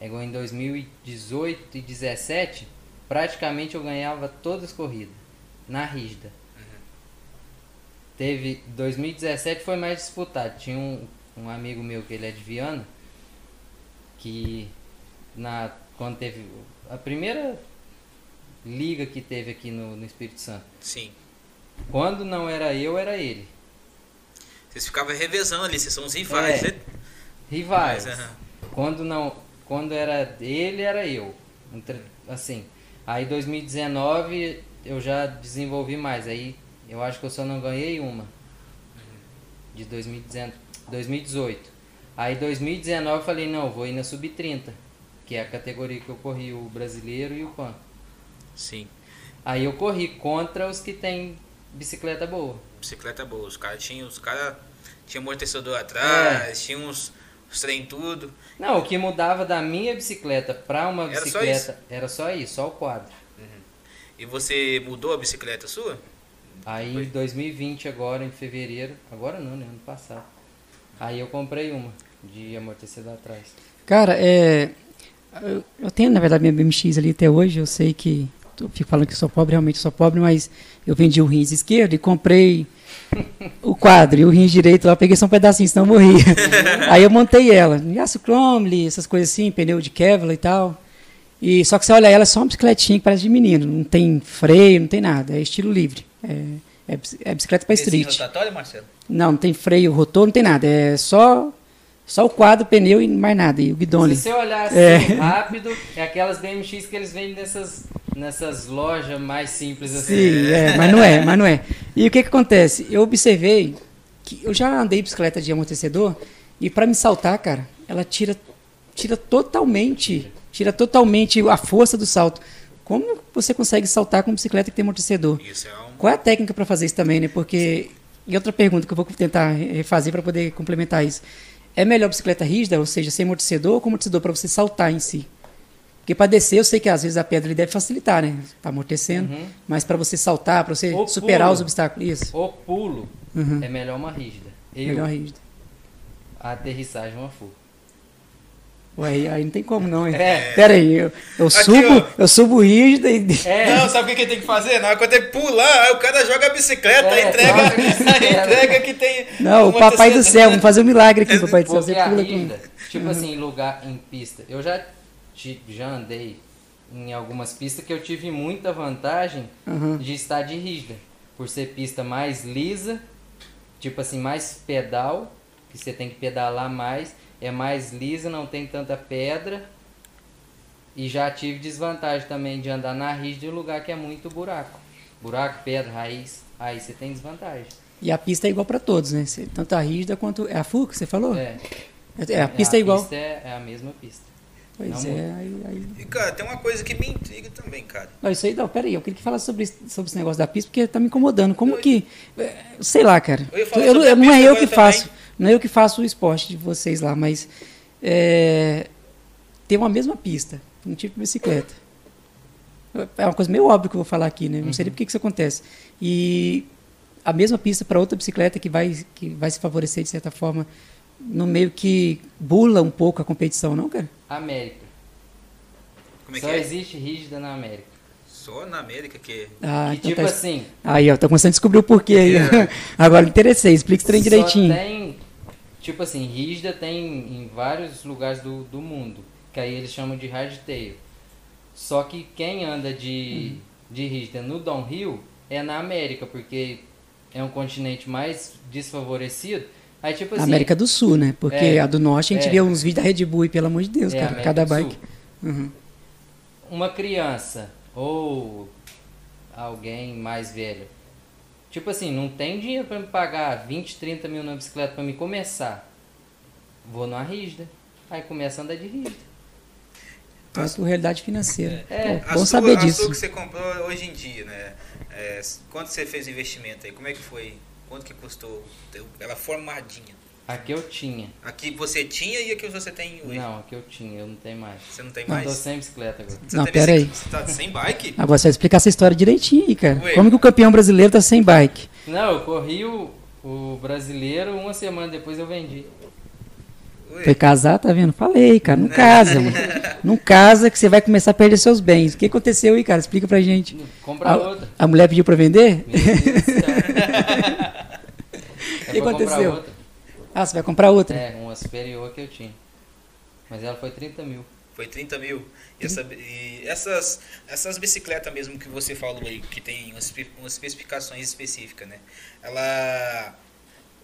S3: igual em 2018 e 2017, praticamente eu ganhava todas as corridas na rígida. Teve 2017 foi mais disputado. Tinha um, um amigo meu que ele é de Viana que na quando teve a primeira liga que teve aqui no, no Espírito Santo.
S2: Sim.
S3: Quando não era eu, era ele.
S2: Vocês ficavam revezando ali, vocês são os rivais,
S3: É.
S2: né?
S3: Rivais.
S2: Mas, aham.
S3: Quando não, quando era ele, era eu. Assim. Aí 2019 eu já desenvolvi mais. Aí eu acho que eu só não ganhei uma. De 2019, 2018. Aí 2019 eu falei, não, eu vou ir na sub-30, que é a categoria que eu corri o brasileiro e o pan.
S2: Sim.
S3: Aí eu corri contra os que tem bicicleta boa.
S2: Bicicleta boa. Os caras tinham. Os caras tinham amortecedor atrás, tinham uns, os trem tudo.
S3: Não, o que mudava da minha bicicleta pra uma
S2: Era só
S3: bicicleta era só isso, só o quadro.
S2: E você mudou a bicicleta sua?
S3: Aí
S2: Foi.
S3: em 2020 agora, em fevereiro, agora não, né? Ano passado. Aí eu comprei uma de amortecedor atrás.
S1: Cara, é. Eu, eu tenho, na verdade, minha BMX ali até hoje. Eu sei que. Eu fico falando que sou pobre, realmente sou pobre, mas eu vendi o rins esquerdo e comprei o quadro e o rins direito lá. Peguei só um pedacinho, senão eu morria. Aí eu montei ela. Aço Cromley, essas coisas assim, pneu de Kevlar e tal. E, só que você olha ela, é só uma bicicletinha que parece de menino. Não tem freio, não tem nada. É estilo livre. É, é, é bicicleta para street.
S2: rotatório, Marcelo?
S1: Não, não tem freio, rotor, não tem nada. É só, só o quadro, o pneu e mais nada. E o guidão ali.
S3: Se você olhar assim
S1: É.
S3: rápido, é aquelas BMX que eles vendem nessas, nessas lojas mais simples assim.
S1: Sim, é, mas não é, mas não é. E o que que acontece? Eu observei que eu já andei bicicleta de amortecedor e para me saltar, cara, ela tira tira totalmente, tira totalmente a força do salto. Como você consegue saltar com bicicleta que tem amortecedor?
S2: Isso é um.
S1: Qual é a técnica para fazer isso também, né? Porque e outra pergunta que eu vou tentar refazer para poder complementar isso. É melhor bicicleta rígida, ou seja, sem amortecedor ou com amortecedor para você saltar em si? Porque para descer, eu sei que às vezes a pedra deve facilitar, né? Tá amortecendo,
S3: Uhum.
S1: mas para você saltar, para você
S3: Ou
S1: superar
S3: pulo.
S1: os obstáculos, isso.
S3: O pulo
S1: Uhum.
S3: é melhor uma rígida. Eu,
S1: Melhor rígida.
S3: a aterrissagem é uma full.
S1: Ué, aí, não tem como não, hein?
S3: É.
S1: Pera aí, eu, eu
S2: Aqui,
S1: subo,
S2: ó.
S1: eu subo rígida e
S3: É,
S2: Não, sabe o que que tem que fazer? Na hora que eu tenho que pular, aí o cara joga a bicicleta,
S3: É,
S2: entrega,
S3: a bicicleta.
S2: entrega que tem.
S1: Não, o papai do céu, vamos fazer um milagre aqui, papai do céu. Você pula com.
S3: rígida, tipo assim, em lugar em pista. Eu já, já andei em algumas pistas que eu tive muita vantagem
S1: Aham.
S3: de estar de rígida. Por ser pista mais lisa, tipo assim, mais pedal, que você tem que pedalar mais, é mais lisa, não tem tanta pedra. E já tive desvantagem também de andar na rígida em lugar que é muito buraco. Buraco, pedra, raiz, aí você tem desvantagem.
S1: E a pista é igual para todos, né? Tanto a rígida quanto. É a FU que você falou?
S3: É,
S1: É, a pista é igual.
S3: pista é, é a mesma pista.
S1: Pois
S3: não
S1: é, aí, aí-
S2: E, cara, tem uma coisa que me intriga também, cara.
S1: Não, isso aí, não, peraí, eu queria que falasse sobre, sobre esse negócio da pista, porque tá me incomodando. Como que. é, Sei lá, cara.
S2: Eu
S1: Eu-
S2: a
S1: não é eu que faço. Não é eu que faço o esporte de vocês lá, mas. É, tem uma mesma pista, um tipo de bicicleta. É uma coisa meio óbvia que eu vou falar aqui, né? Não sei nem por que que isso acontece. E a mesma pista para outra bicicleta que vai, que vai se favorecer de certa forma, no meio que bula um pouco a competição, não, cara?
S3: América.
S2: Como é
S3: Só
S2: que é?
S3: existe rígida na América.
S2: Só na América que.
S1: Ah,
S3: que
S1: então
S3: tipo
S1: tá-
S3: assim,
S1: Aí, ó, tô começando a descobrir o porquê aí.
S2: É.
S1: Agora me interessei, explica esse trem direitinho.
S3: Só tem, tipo assim, rígida tem em vários lugares do, do mundo, que aí eles chamam de hardtail. Só que quem anda de,
S1: Uhum.
S3: de rígida no downhill é na América, porque é um continente mais desfavorecido. Aí tipo assim,
S1: América do Sul, né? Porque
S3: É,
S1: a do Norte a gente
S3: é.
S1: vê uns vídeos da Red Bull e, pelo amor de Deus,
S3: é,
S1: cara,
S3: América
S1: cada bike. Uhum.
S3: uma criança ou alguém mais velho, tipo assim, não tem dinheiro para me pagar 20, 30 mil na bicicleta para me começar. Vou numa rígida. Aí começa a andar de rígida.
S1: Então é por realidade financeira.
S3: É.
S1: Pô,
S2: A
S1: bom
S2: sua,
S1: saber
S2: a
S1: disso.
S2: sua que você comprou hoje em dia, né? É, quanto você fez o investimento aí? Como é que foi? Quanto que custou ela formadinha?
S3: A que eu tinha.
S2: Aqui você tinha e aqui você tem hoje?
S3: Não, a que eu tinha, eu não tenho mais.
S2: Você não tem
S3: Eu tô
S2: mais?
S3: sem bicicleta agora.
S2: Você
S1: Não,
S2: tem
S1: pera aí.
S2: bicicleta? Você tá sem bike?
S1: Agora você vai explicar essa história direitinho aí, cara.
S2: Ué.
S1: Como que o campeão brasileiro tá sem bike?
S3: Não, eu corri o, o brasileiro, uma semana depois eu vendi.
S2: Ué,
S1: Foi casar, tá vendo? Falei, cara, não casa, mano. Não casa que você vai começar a perder seus bens. O que aconteceu aí, cara? Explica pra gente.
S3: Comprar
S1: A,
S3: outra.
S1: a mulher pediu pra vender?
S3: Meu Deus do céu.
S1: que
S3: É pra comprar
S1: aconteceu? Ah, você vai comprar outra?
S3: É, uma superior que eu tinha. Mas ela foi 30 mil.
S2: Foi 30 mil. E, essa- e essas, essas bicicletas mesmo que você falou aí, que tem umas, umas especificações específicas, né? Ela.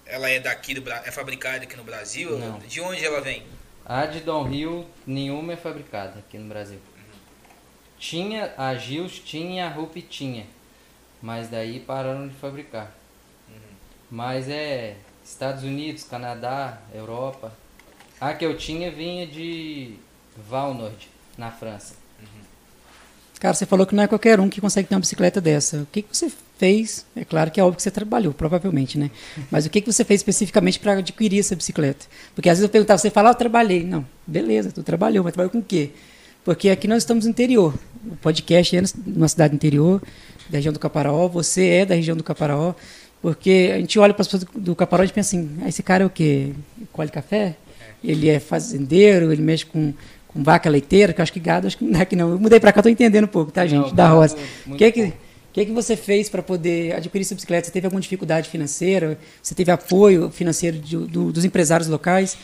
S2: ela é daqui do é fabricada aqui no Brasil?
S3: Não.
S2: De onde ela vem?
S3: A de Don Rio, nenhuma é fabricada aqui no Brasil. Tinha, a Gils tinha, a Rup tinha. Mas daí pararam de fabricar. Mas é Estados Unidos, Canadá, Europa. A que eu tinha vinha de Valnord, na França.
S1: Cara, você falou que não é qualquer um que consegue ter uma bicicleta dessa. O que, que você fez? É claro que é óbvio que você trabalhou, provavelmente, né? Mas o que, que você fez especificamente para adquirir essa bicicleta? Porque às vezes eu perguntava, você fala, ah, eu trabalhei. Não, beleza, tu trabalhou, mas trabalhou com o quê? Porque aqui nós estamos no interior. O podcast é numa cidade interior, da região do Caparaó. Você é da região do Caparaó. Porque a gente olha para as pessoas do- Caparaó e pensa assim, ah, esse cara é o quê? Colhe café? Ele é fazendeiro, ele mexe com, com vaca leiteira, que eu acho que gado, acho que não é que não. Eu mudei para cá, estou entendendo um pouco, tá, gente?
S3: Não,
S1: da roça. O
S3: muito
S1: que, que,
S3: pouco.
S1: que, que você fez para poder adquirir essa bicicleta? Você teve alguma dificuldade financeira? Você teve apoio financeiro de- do- dos empresários locais?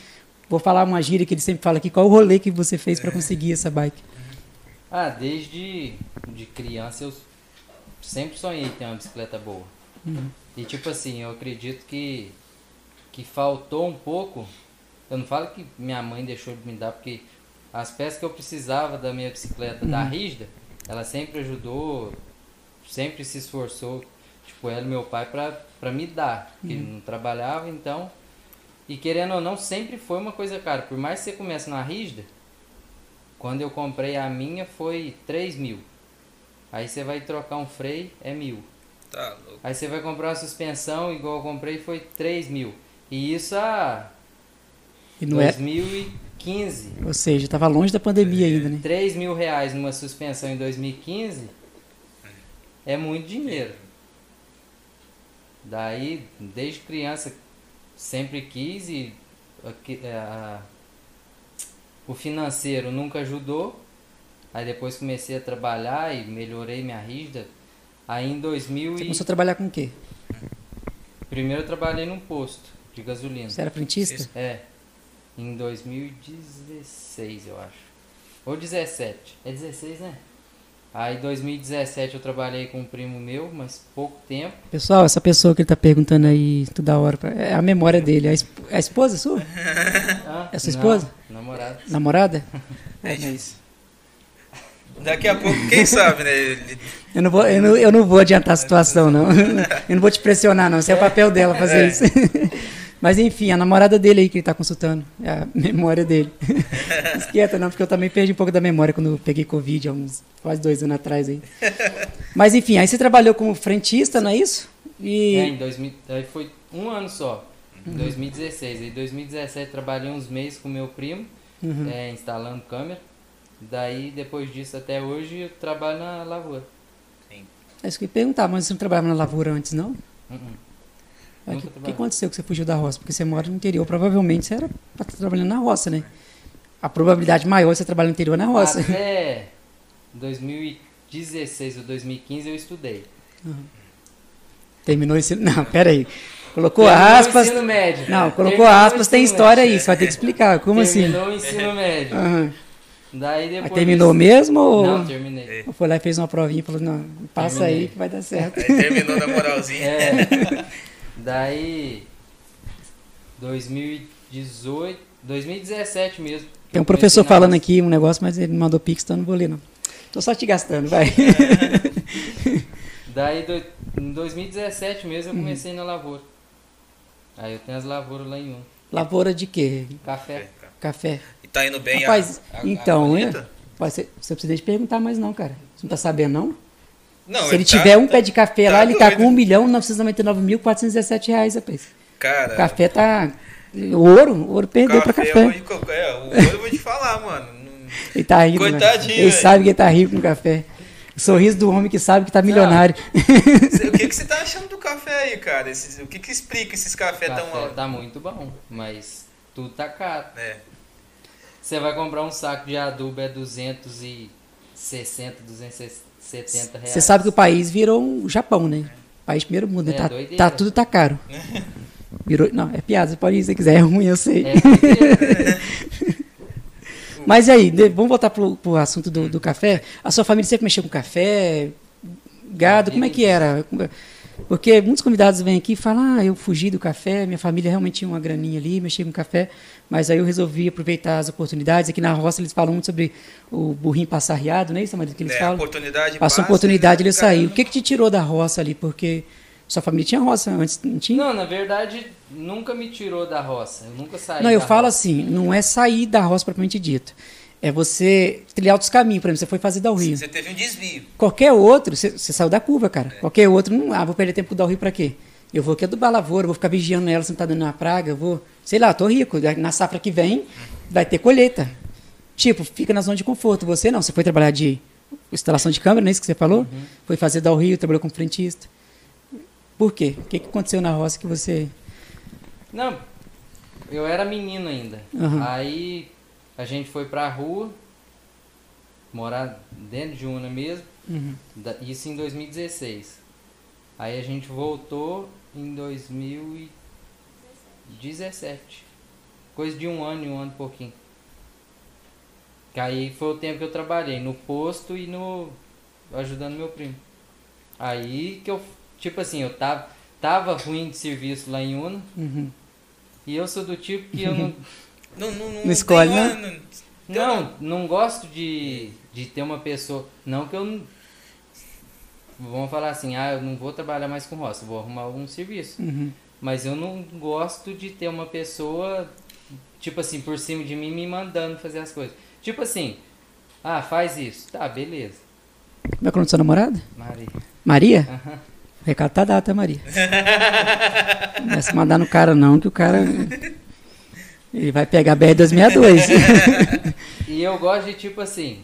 S1: Vou falar uma gíria que ele sempre fala aqui. Qual o rolê que você fez para conseguir essa bike?
S3: Ah, desde de criança eu sempre sonhei ter uma bicicleta boa. E tipo assim, eu acredito que, que faltou um pouco. Eu não falo que minha mãe deixou de me dar, porque as peças que eu precisava da minha bicicleta da rígida, ela sempre ajudou, sempre se esforçou, tipo, ela e meu pai, pra, pra me dar. Porque ele não trabalhava, então. E querendo ou não, sempre foi uma coisa cara. Por mais que você comece na rígida, quando eu comprei a minha foi 3 mil. Aí você vai trocar um freio, é mil.
S2: Tá louco.
S3: Aí você vai comprar uma suspensão, igual eu comprei, foi 3 mil. E isso há
S1: E não é,
S3: 2015.
S1: ou seja, estava longe da pandemia ainda, né?
S3: 3 mil reais numa suspensão em 2015 é muito dinheiro. Daí, desde criança, sempre quis e aqui- é, a- o financeiro nunca ajudou. Aí depois comecei a trabalhar e melhorei minha rígida. Aí em 2000
S1: Você
S3: e...
S1: começou a trabalhar com o quê?
S3: Primeiro eu trabalhei num posto de gasolina.
S1: Você era frentista?
S3: É. Em 2016, eu acho. Ou 17. É 16, né? Aí em 2017 eu trabalhei com um primo meu, mas pouco tempo.
S1: Pessoal, essa pessoa que ele está perguntando aí toda hora, é a memória dele. A, esp- é a esposa sua?
S3: Ah,
S1: É sua
S3: não,
S1: esposa?
S3: namorado.
S1: Namorada? É, mas
S2: Daqui a pouco, quem sabe, né? Ele-
S1: eu não, vou, eu, não, eu não vou adiantar a situação, não. Eu não vou te pressionar, não. Isso é o papel dela fazer isso. Mas enfim, a namorada dele aí que ele está consultando. É a memória dele. Esquieta, não, porque eu também perdi um pouco da memória quando eu peguei Covid há uns quase dois anos atrás aí. Mas enfim, aí você trabalhou como frentista, não é isso? E
S3: É, em 2000, aí foi um ano só. Em 2016. Aí em 2017 trabalhei uns meses com meu primo,
S1: Uhum.
S3: é, instalando câmera. Daí depois disso até hoje eu trabalho na lavoura.
S1: É isso que eu ia perguntar, mas você não trabalhava na lavoura antes, não?
S3: Uh-uh.
S1: Aí, O que, que aconteceu que você fugiu da roça? Porque você mora no interior, provavelmente você era pra estar trabalhando na roça, né? A probabilidade maior de você trabalhar no interior é na roça.
S3: Até 2016 ou 2015 eu estudei.
S1: Terminou o ensino. Não, pera aí. Colocou
S3: Terminou
S1: aspas.
S3: ensino médio.
S1: Não, colocou
S3: Terminou
S1: aspas, tem história
S3: médio.
S1: aí. Você vai ter que explicar. Como assim?
S3: Terminou o ensino médio.
S1: Aham.
S3: Daí
S1: Mas
S3: depois.
S1: terminou mesmo ou
S3: Não, terminei.
S1: ou foi lá e fez uma provinha e falou, não, passa aí
S3: Terminei.
S1: que vai dar certo.
S2: Aí terminou na moralzinha.
S3: É. Daí 2018, 2017 mesmo.
S1: Tem um
S3: eu
S1: professor falando aqui um negócio, mas ele mandou pix, então eu não vou ler, não. Tô só te gastando, vai.
S3: Daí do- em 2017 mesmo eu
S1: Uhum.
S3: comecei na lavoura. Aí eu tenho as lavouras lá em um.
S1: Lavoura de quê?
S3: Café.
S1: Café.
S2: E tá indo bem
S1: Rapaz,
S2: a, a,
S1: então,
S2: a
S1: é.
S2: colheita?
S1: Pode ser- Você precisa de perguntar mais não, cara. Você não tá sabendo, não?
S2: Não,
S1: Se ele
S2: tá-
S1: tiver um pé de café
S2: tá
S1: lá, ele tá com 1 milhão 999.417 reais, rapaz.
S2: Cara,
S1: O café tá... Ouro, ouro perdeu pra café.
S2: é, o ouro eu vou te falar, mano. Não-
S1: Ele tá rindo, né?
S2: Coitadinho,
S1: Ele
S2: velho.
S1: sabe que ele tá rico com café. O sorriso do homem que sabe que tá milionário.
S2: Cê- O que, que você tá achando do café aí, cara? Esses- o que, que explica esses cafés tão
S3: Café
S2: altos?
S3: tá muito bom, mas tudo tá caro.
S2: É.
S3: Você vai comprar um saco de adubo é 260, 270 reais.
S1: Você sabe que o país virou um Japão, né? País primeiro mundo, né?
S3: É,
S1: tá,
S3: doideira.
S1: tá- tudo tá caro. Virou, não, é piada, você pode ir se você quiser, é ruim, eu sei.
S3: É.
S1: Mas e aí, vamos voltar pro, pro assunto do, do café. A sua família sempre mexeu com café, gado, como é que era? Porque muitos convidados vêm aqui e falam: ah, eu fugi do café, minha família realmente tinha uma graninha ali, mexia com café, mas aí eu resolvi aproveitar as oportunidades. Aqui na roça eles falam muito sobre o burrinho passar riado, não é isso, Maria, que eles
S2: É,
S1: falam?
S2: oportunidade
S1: Passou
S2: passa,
S1: oportunidade, ele
S2: o cara
S1: saiu. O que, que te tirou da roça ali? Porque sua família tinha roça antes, não tinha?
S3: Não, na verdade, nunca me tirou da roça. Eu nunca saí
S1: Não, eu
S3: da
S1: falo
S3: roça.
S1: assim, não é sair da roça propriamente dito. É você trilhar outros caminhos, por exemplo, você foi fazer Dal Rio.
S2: Você teve um desvio.
S1: Qualquer outro, você, você saiu da curva, cara. Qualquer outro, não, ah, vou perder tempo com o Dal Rio pra quê? Eu vou aqui adubar a lavoura, vou ficar vigiando ela se não tá dando uma praga, eu vou, sei lá, tô rico. Na safra que vem, vai ter colheita. Tipo, fica na zona de conforto. Você não, você foi trabalhar de instalação de câmera, não é isso que você falou? Foi fazer Dal Rio, trabalhou como frentista. Por quê? O que, que aconteceu na roça que você.
S3: Não, eu era menino ainda.
S1: Aham.
S3: Aí a gente foi pra rua, morar dentro de Una mesmo,
S1: Uhum.
S3: isso em 2016. Aí a gente voltou em 2017. Coisa de um ano e um ano e pouquinho. Que aí foi o tempo que eu trabalhei no posto e no. ajudando meu primo. Aí que eu, tipo assim, eu tava, tava ruim de serviço lá em Una.
S1: Uhum.
S3: E eu sou do tipo que eu não.
S2: Não, não, não,
S1: Não escolhe, né?
S2: hora, não-
S3: Não, não gosto de, de ter uma pessoa. Não que eu não. Vamos falar assim, ah, eu não vou trabalhar mais com roça, vou arrumar algum serviço.
S1: Uhum.
S3: Mas eu não gosto de ter uma pessoa, tipo assim, por cima de mim me mandando fazer as coisas. Tipo assim, ah, faz isso. Tá, beleza.
S1: Como é que é o nome da sua namorada?
S3: Maria.
S1: Maria?
S3: Aham.
S1: O recado tá dado, tá, Maria? Não vai se mandar no cara, não, que o cara. Ele vai pegar a BR-262.
S3: E eu gosto de tipo assim,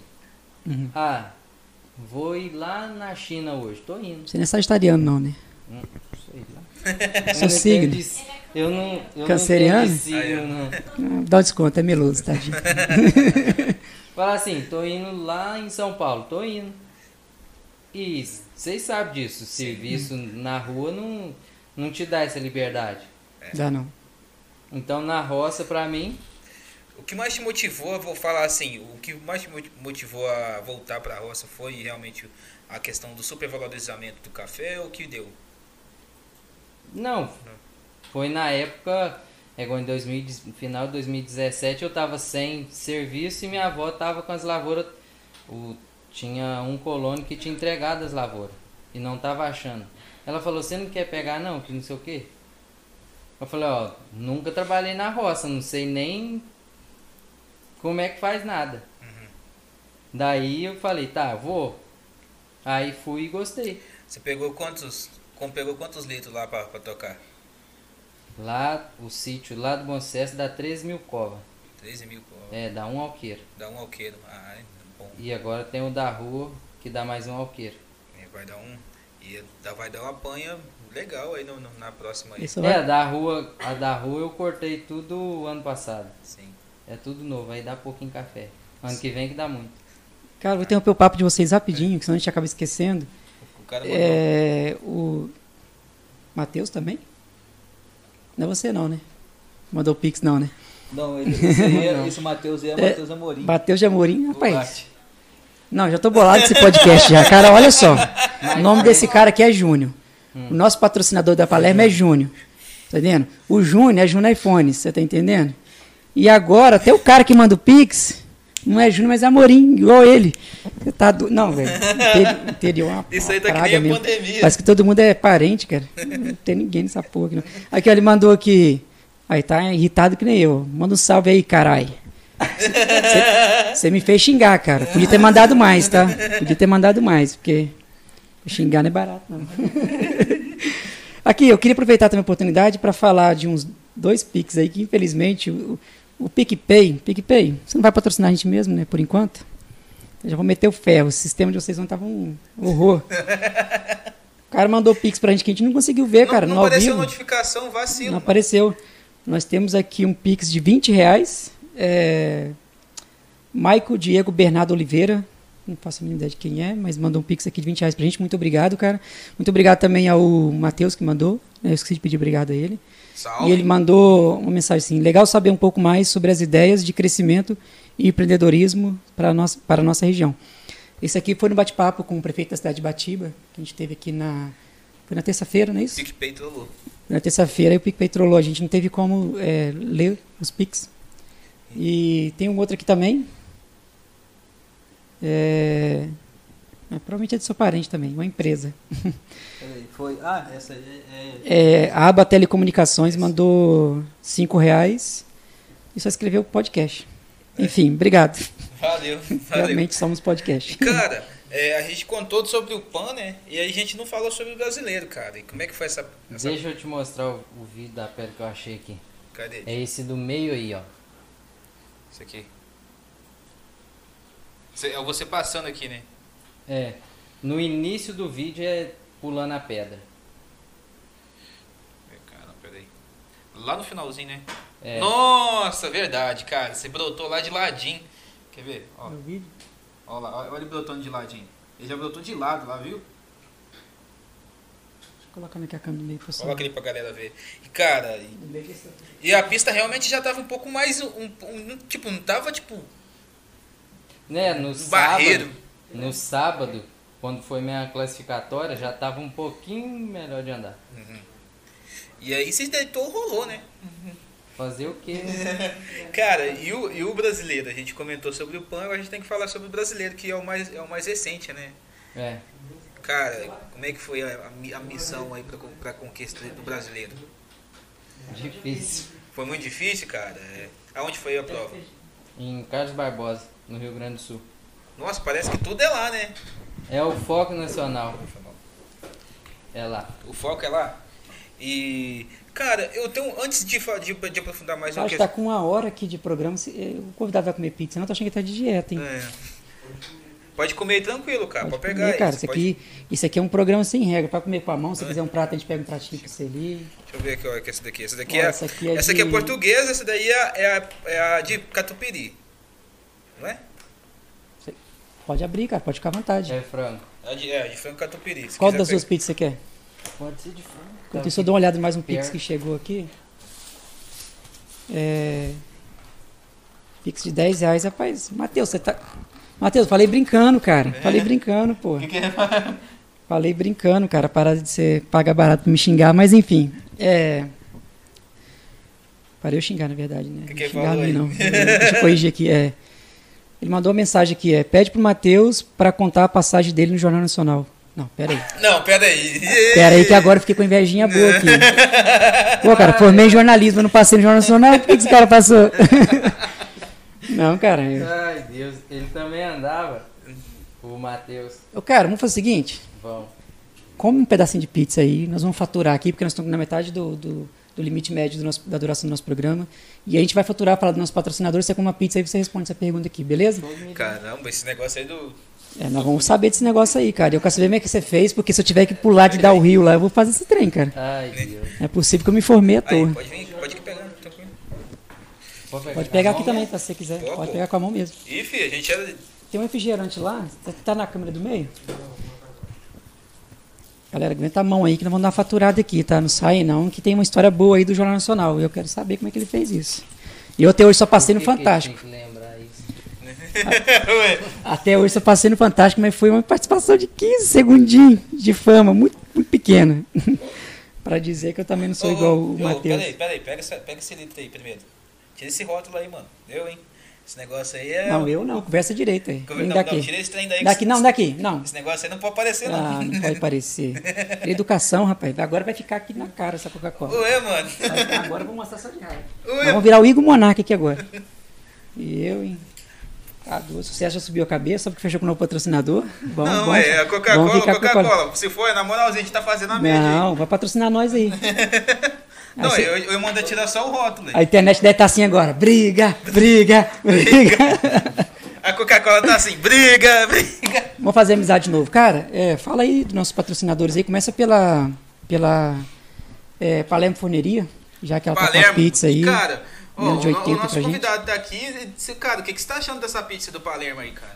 S1: Uhum.
S3: ah, vou ir lá na China hoje. Tô indo.
S1: Você não é sagitariano, não, né?
S3: Hum, sei lá.
S1: Seu
S3: não
S1: signo?
S3: de- Eu não. Eu
S1: Canceriano?
S3: Não signo, não.
S1: Ah, Dá um desconto, é meloso, tadinho.
S3: Fala assim, tô indo lá em São Paulo, tô indo. E vocês sabem disso, serviço na rua não, não te dá essa liberdade.
S1: Dá não.
S3: Então na roça, pra mim,
S2: O que mais te motivou, eu vou falar assim, o que mais te moti- motivou a voltar para a roça foi realmente a questão do supervalorizamento do café ou o que deu?
S3: não. Foi na época, é igual em 2000, no final de 2017, eu tava sem serviço e minha avó tava com as lavouras. O, tinha um colono que tinha entregado as lavouras e não tava achando. Ela falou, você não quer pegar não, que não sei o quê? Eu falei, ó, nunca trabalhei na roça, não sei nem como é que faz nada. Daí eu falei, tá, vou. Aí fui e gostei.
S2: Você pegou quantos, com, pegou quantos litros lá para tocar?
S3: Lá, o sítio lá do Bom Sucesso dá 13 mil covas.
S2: 13 mil, pô,
S3: É, dá um alqueiro.
S2: dá um alqueiro. Ah, é bom.
S3: E agora tem o da rua, que dá mais um alqueiro.
S2: É, Vai dar um. E vai dar uma apanha legal aí no, no- na próxima aí.
S1: Isso
S3: É, a da rua, a da rua eu cortei tudo ano passado.
S2: Sim.
S3: É tudo novo, aí dá pouquinho café. Ano que vem que dá muito.
S1: Cara, vou interromper o papo de vocês rapidinho, que senão a gente acaba esquecendo.
S2: O cara mandou.
S1: É, o Matheus também? Não é você não, né? Mandou o Pix não, né?
S4: Não, esse, é, esse Matheus aí é,
S1: É,
S4: Matheus Amorim.
S1: Matheus de Amorim, rapaz.
S4: Duarte.
S1: Não, já tô bolado desse podcast já. Cara, olha só. O nome desse cara aqui é Júnior. O nosso patrocinador da Palermo é Júnior. Tá entendendo? O Júnior é Júnior iPhone, você tá entendendo? E agora, até o cara que manda o Pix, não é Júnior, mas é Amorim, igual ele. Você tá do... Não, velho. Interi- Interior uma,
S2: Isso aí tá que nem a
S1: mesmo.
S2: pandemia.
S1: Parece que todo mundo é parente, cara. Não tem ninguém nessa porra aqui, não. Aqui, ó, ele mandou aqui. Aí tá irritado que nem eu. Manda um salve aí, carai. Você me fez xingar, cara. Podia ter mandado mais, tá? Podia ter mandado mais, porque xingar não é barato, não. Aqui, eu queria aproveitar também a oportunidade para falar de uns dois Pix aí que, infelizmente, o, o PicPay, PicPay, você não vai patrocinar a gente mesmo, né, por enquanto? Eu já vou meter o ferro, o sistema de vocês não tava um horror. O cara mandou Pix pra gente que a gente não conseguiu ver,
S2: não,
S1: cara,
S2: não
S1: no ao
S2: apareceu
S1: vivo.
S2: notificação, vacilo.
S1: Não apareceu. Nós temos aqui um Pix de 20 reais. É... Maico Diego Bernardo Oliveira. Não faço a mínima ideia de quem é, mas mandou um Pix aqui de 20 reais pra gente. Muito obrigado, cara. Muito obrigado também ao Matheus que mandou. Eu esqueci de pedir obrigado a ele.
S2: Salve.
S1: E ele mandou uma mensagem assim: legal saber um pouco mais sobre as ideias de crescimento e empreendedorismo para a nossa, para a nossa região. Esse aqui foi no bate-papo com o prefeito da cidade de Batiba, que a gente teve aqui na, Foi na terça-feira, não é isso?
S2: PicPay trollou.
S1: Na terça-feira o PicPay trollou. A gente não teve como é, ler os Pix. E tem um outro aqui também. É, é, provavelmente é do seu parente também, uma empresa.
S4: Peraí, foi. Ah, essa aí é.
S1: É, a aba Telecomunicações mandou cinco reais e só escreveu podcast. Enfim, obrigado.
S2: Valeu, valeu.
S1: Realmente somos podcast.
S2: Cara, é, a gente contou sobre o PAN, né? E aí a gente não falou sobre o brasileiro, cara. E como é que foi essa. essa...
S3: Deixa eu te mostrar o, o vídeo da pedra que eu achei aqui.
S2: Cadê?
S3: É esse do meio aí, ó.
S2: Isso aqui. É você passando aqui, né?
S3: É. No início do vídeo é pulando a pedra.
S2: É, Cara, peraí. Lá no finalzinho, né?
S3: É.
S2: Nossa, verdade, cara. Você brotou lá de ladinho. Quer ver? Ó,
S1: No vídeo?
S2: ó lá, olha ele brotando de ladinho. Ele já brotou de lado lá, viu?
S1: Colocando aqui a câmera meio pessoal.
S2: Coloca ali pra galera ver. E, cara, e, e a pista realmente já tava um pouco mais. Um, um- tipo, não tava tipo.
S3: Né, no
S2: Barreiro.
S3: sábado. No sábado, quando foi minha classificatória, já tava um pouquinho melhor de andar.
S2: E aí se deitou, rolou, né?
S3: Fazer o quê?
S2: Cara, e o, e o brasileiro? A gente comentou sobre o PAN, agora a gente tem que falar sobre o brasileiro, que é o mais, é o mais recente, né?
S3: É.
S2: Cara, como é que foi a, a mi- a missão aí pra, pra conquista do brasileiro?
S3: Difícil.
S2: Foi muito difícil, cara? É. Aonde foi a prova?
S3: Em Carlos Barbosa, no Rio Grande do Sul.
S2: Nossa, parece que tudo é lá, né?
S3: É o foco nacional. É lá.
S2: O foco é lá. E, cara, eu tenho. Antes de, de, de aprofundar mais
S1: acho que tá com uma hora aqui de programa. se- eh, O convidado vai comer pizza. Não, tô achando que tá de dieta, hein?
S2: É. Pode comer tranquilo, cara. Pode,
S1: Pode
S2: pegar
S1: comer, cara. Isso
S2: pode-
S1: aqui, isso aqui é um programa sem regra. Pra comer com a mão, se quiser um prato, a gente pega um pratinho pra você ali.
S2: Deixa eu ver aqui, ó, que essa daqui. Essa daqui,
S1: Ó,
S2: é,
S1: essa aqui é
S2: essa aqui é
S1: de-
S2: portuguesa, essa daí é, é, a, é a de catupiry. Não é?
S1: Pode abrir, cara. Pode ficar à vontade.
S3: É frango.
S2: É de, é, de frango catupiry. Se
S1: Qual das duas pizzas você quer?
S3: Pode ser de frango.
S1: Enquanto isso, eu dou uma olhada em mais um Pix que chegou aqui. É... Pix de 10 reais, rapaz. Matheus, você tá. Matheus, falei brincando, cara. Falei brincando, pô.
S2: Que que é?
S1: Falei brincando, cara. Parar de ser paga barato pra me xingar, mas enfim. É. Parei eu xingar, na verdade, né?
S2: Que que
S1: xingar mim,
S2: aí?
S1: não. Deixa eu corrigir aqui. É. Ele mandou uma mensagem aqui, é. Pede pro Matheus pra contar a passagem dele no Jornal Nacional. Não, pera aí.
S2: Não, pera aí.
S1: Pera aí que agora eu fiquei com invejinha boa aqui. Pô, cara, formei em jornalismo, eu não passei no Jornal Nacional, por que, que esse cara passou? Não, cara. Eu...
S3: Ai, Deus. Ele também andava. O Matheus.
S1: Ô, cara, vamos fazer o seguinte.
S3: Vão.
S1: Come um pedacinho de pizza aí, nós vamos faturar aqui, porque nós estamos na metade do, do, do limite médio do nosso- da duração do nosso programa. E a gente vai faturar, falar do nosso patrocinador, você come uma pizza aí você responde essa pergunta aqui, beleza?
S2: Caramba, esse negócio aí do.
S1: É, nós vamos saber desse negócio aí, cara. Eu quero saber como é que você fez, porque se eu tiver que pular de dar o rio lá, eu vou fazer esse trem, cara.
S3: Ai, Deus.
S1: É possível que eu me formei à
S2: Aí,
S1: toa.
S2: pode vir, pode ir pegando, tranquilo.
S1: Pode pegar
S3: com
S1: aqui
S3: mão?
S1: também, se você quiser.
S2: Pô,
S1: Pode
S2: pô.
S1: pegar com a mão mesmo.
S2: Ih, filho, a gente era.
S1: Tem um refrigerante lá, tá- tá na câmera do meio? Galera, aguenta a mão aí que nós vamos dar uma faturada aqui, tá? Não sai não, que tem uma história boa aí do Jornal Nacional. Eu quero saber como é que ele fez isso. E eu até hoje só passei no Fantástico. Até hoje só passei no Fantástico, mas foi uma participação de 15 segundinhos de fama, muito, muito pequena. pra dizer que eu também não sou
S2: ô,
S1: igual
S2: ô,
S1: o Matheus.
S2: Peraí, peraí, pega, essa, pega esse litro aí primeiro. Tira esse rótulo aí, mano. Eu, hein? Esse negócio aí é.
S1: Não, eu não, conversa direito aí.
S2: Não,
S1: Vem
S2: não,
S1: daqui.
S2: tira esse trem daí.
S1: Daqui não, daqui, não.
S2: Esse negócio aí não pode aparecer, não.
S1: Ah, não pode parecer. Educação, rapaz. Agora vai ficar aqui na cara essa Coca-Cola.
S2: Ué, mano.
S1: Agora eu vou mostrar só de raiva.
S2: Ué,
S1: vamos virar o Igor Monarque aqui agora. E eu, hein? O sucesso já subiu a cabeça, porque fechou com o novo patrocinador. Bom,
S2: não,
S1: bom.
S2: é a Coca-Cola, Coca-Cola. Se for, na moralzinha, a gente tá fazendo a média. aí.
S1: Não, vai patrocinar nós aí.
S2: Não,
S1: Aí, cê-
S2: eu, eu mando tirar só o rótulo. aí.
S1: a internet deve estar assim agora. Briga, briga, briga.
S2: A Coca-Cola tá assim, briga, briga.
S1: Vamos fazer amizade de novo. Cara, é, fala aí dos nossos patrocinadores aí. Começa pela, pela é, Palermo Forneria, já que ela tá com a
S2: Palermo,
S1: pizza aí.
S2: cara, ó,
S1: menos de
S2: o,
S1: 80
S2: o nosso
S1: pra gente.
S2: convidado daqui, cê- cara, o que, que você tá achando dessa pizza do Palermo aí, cara?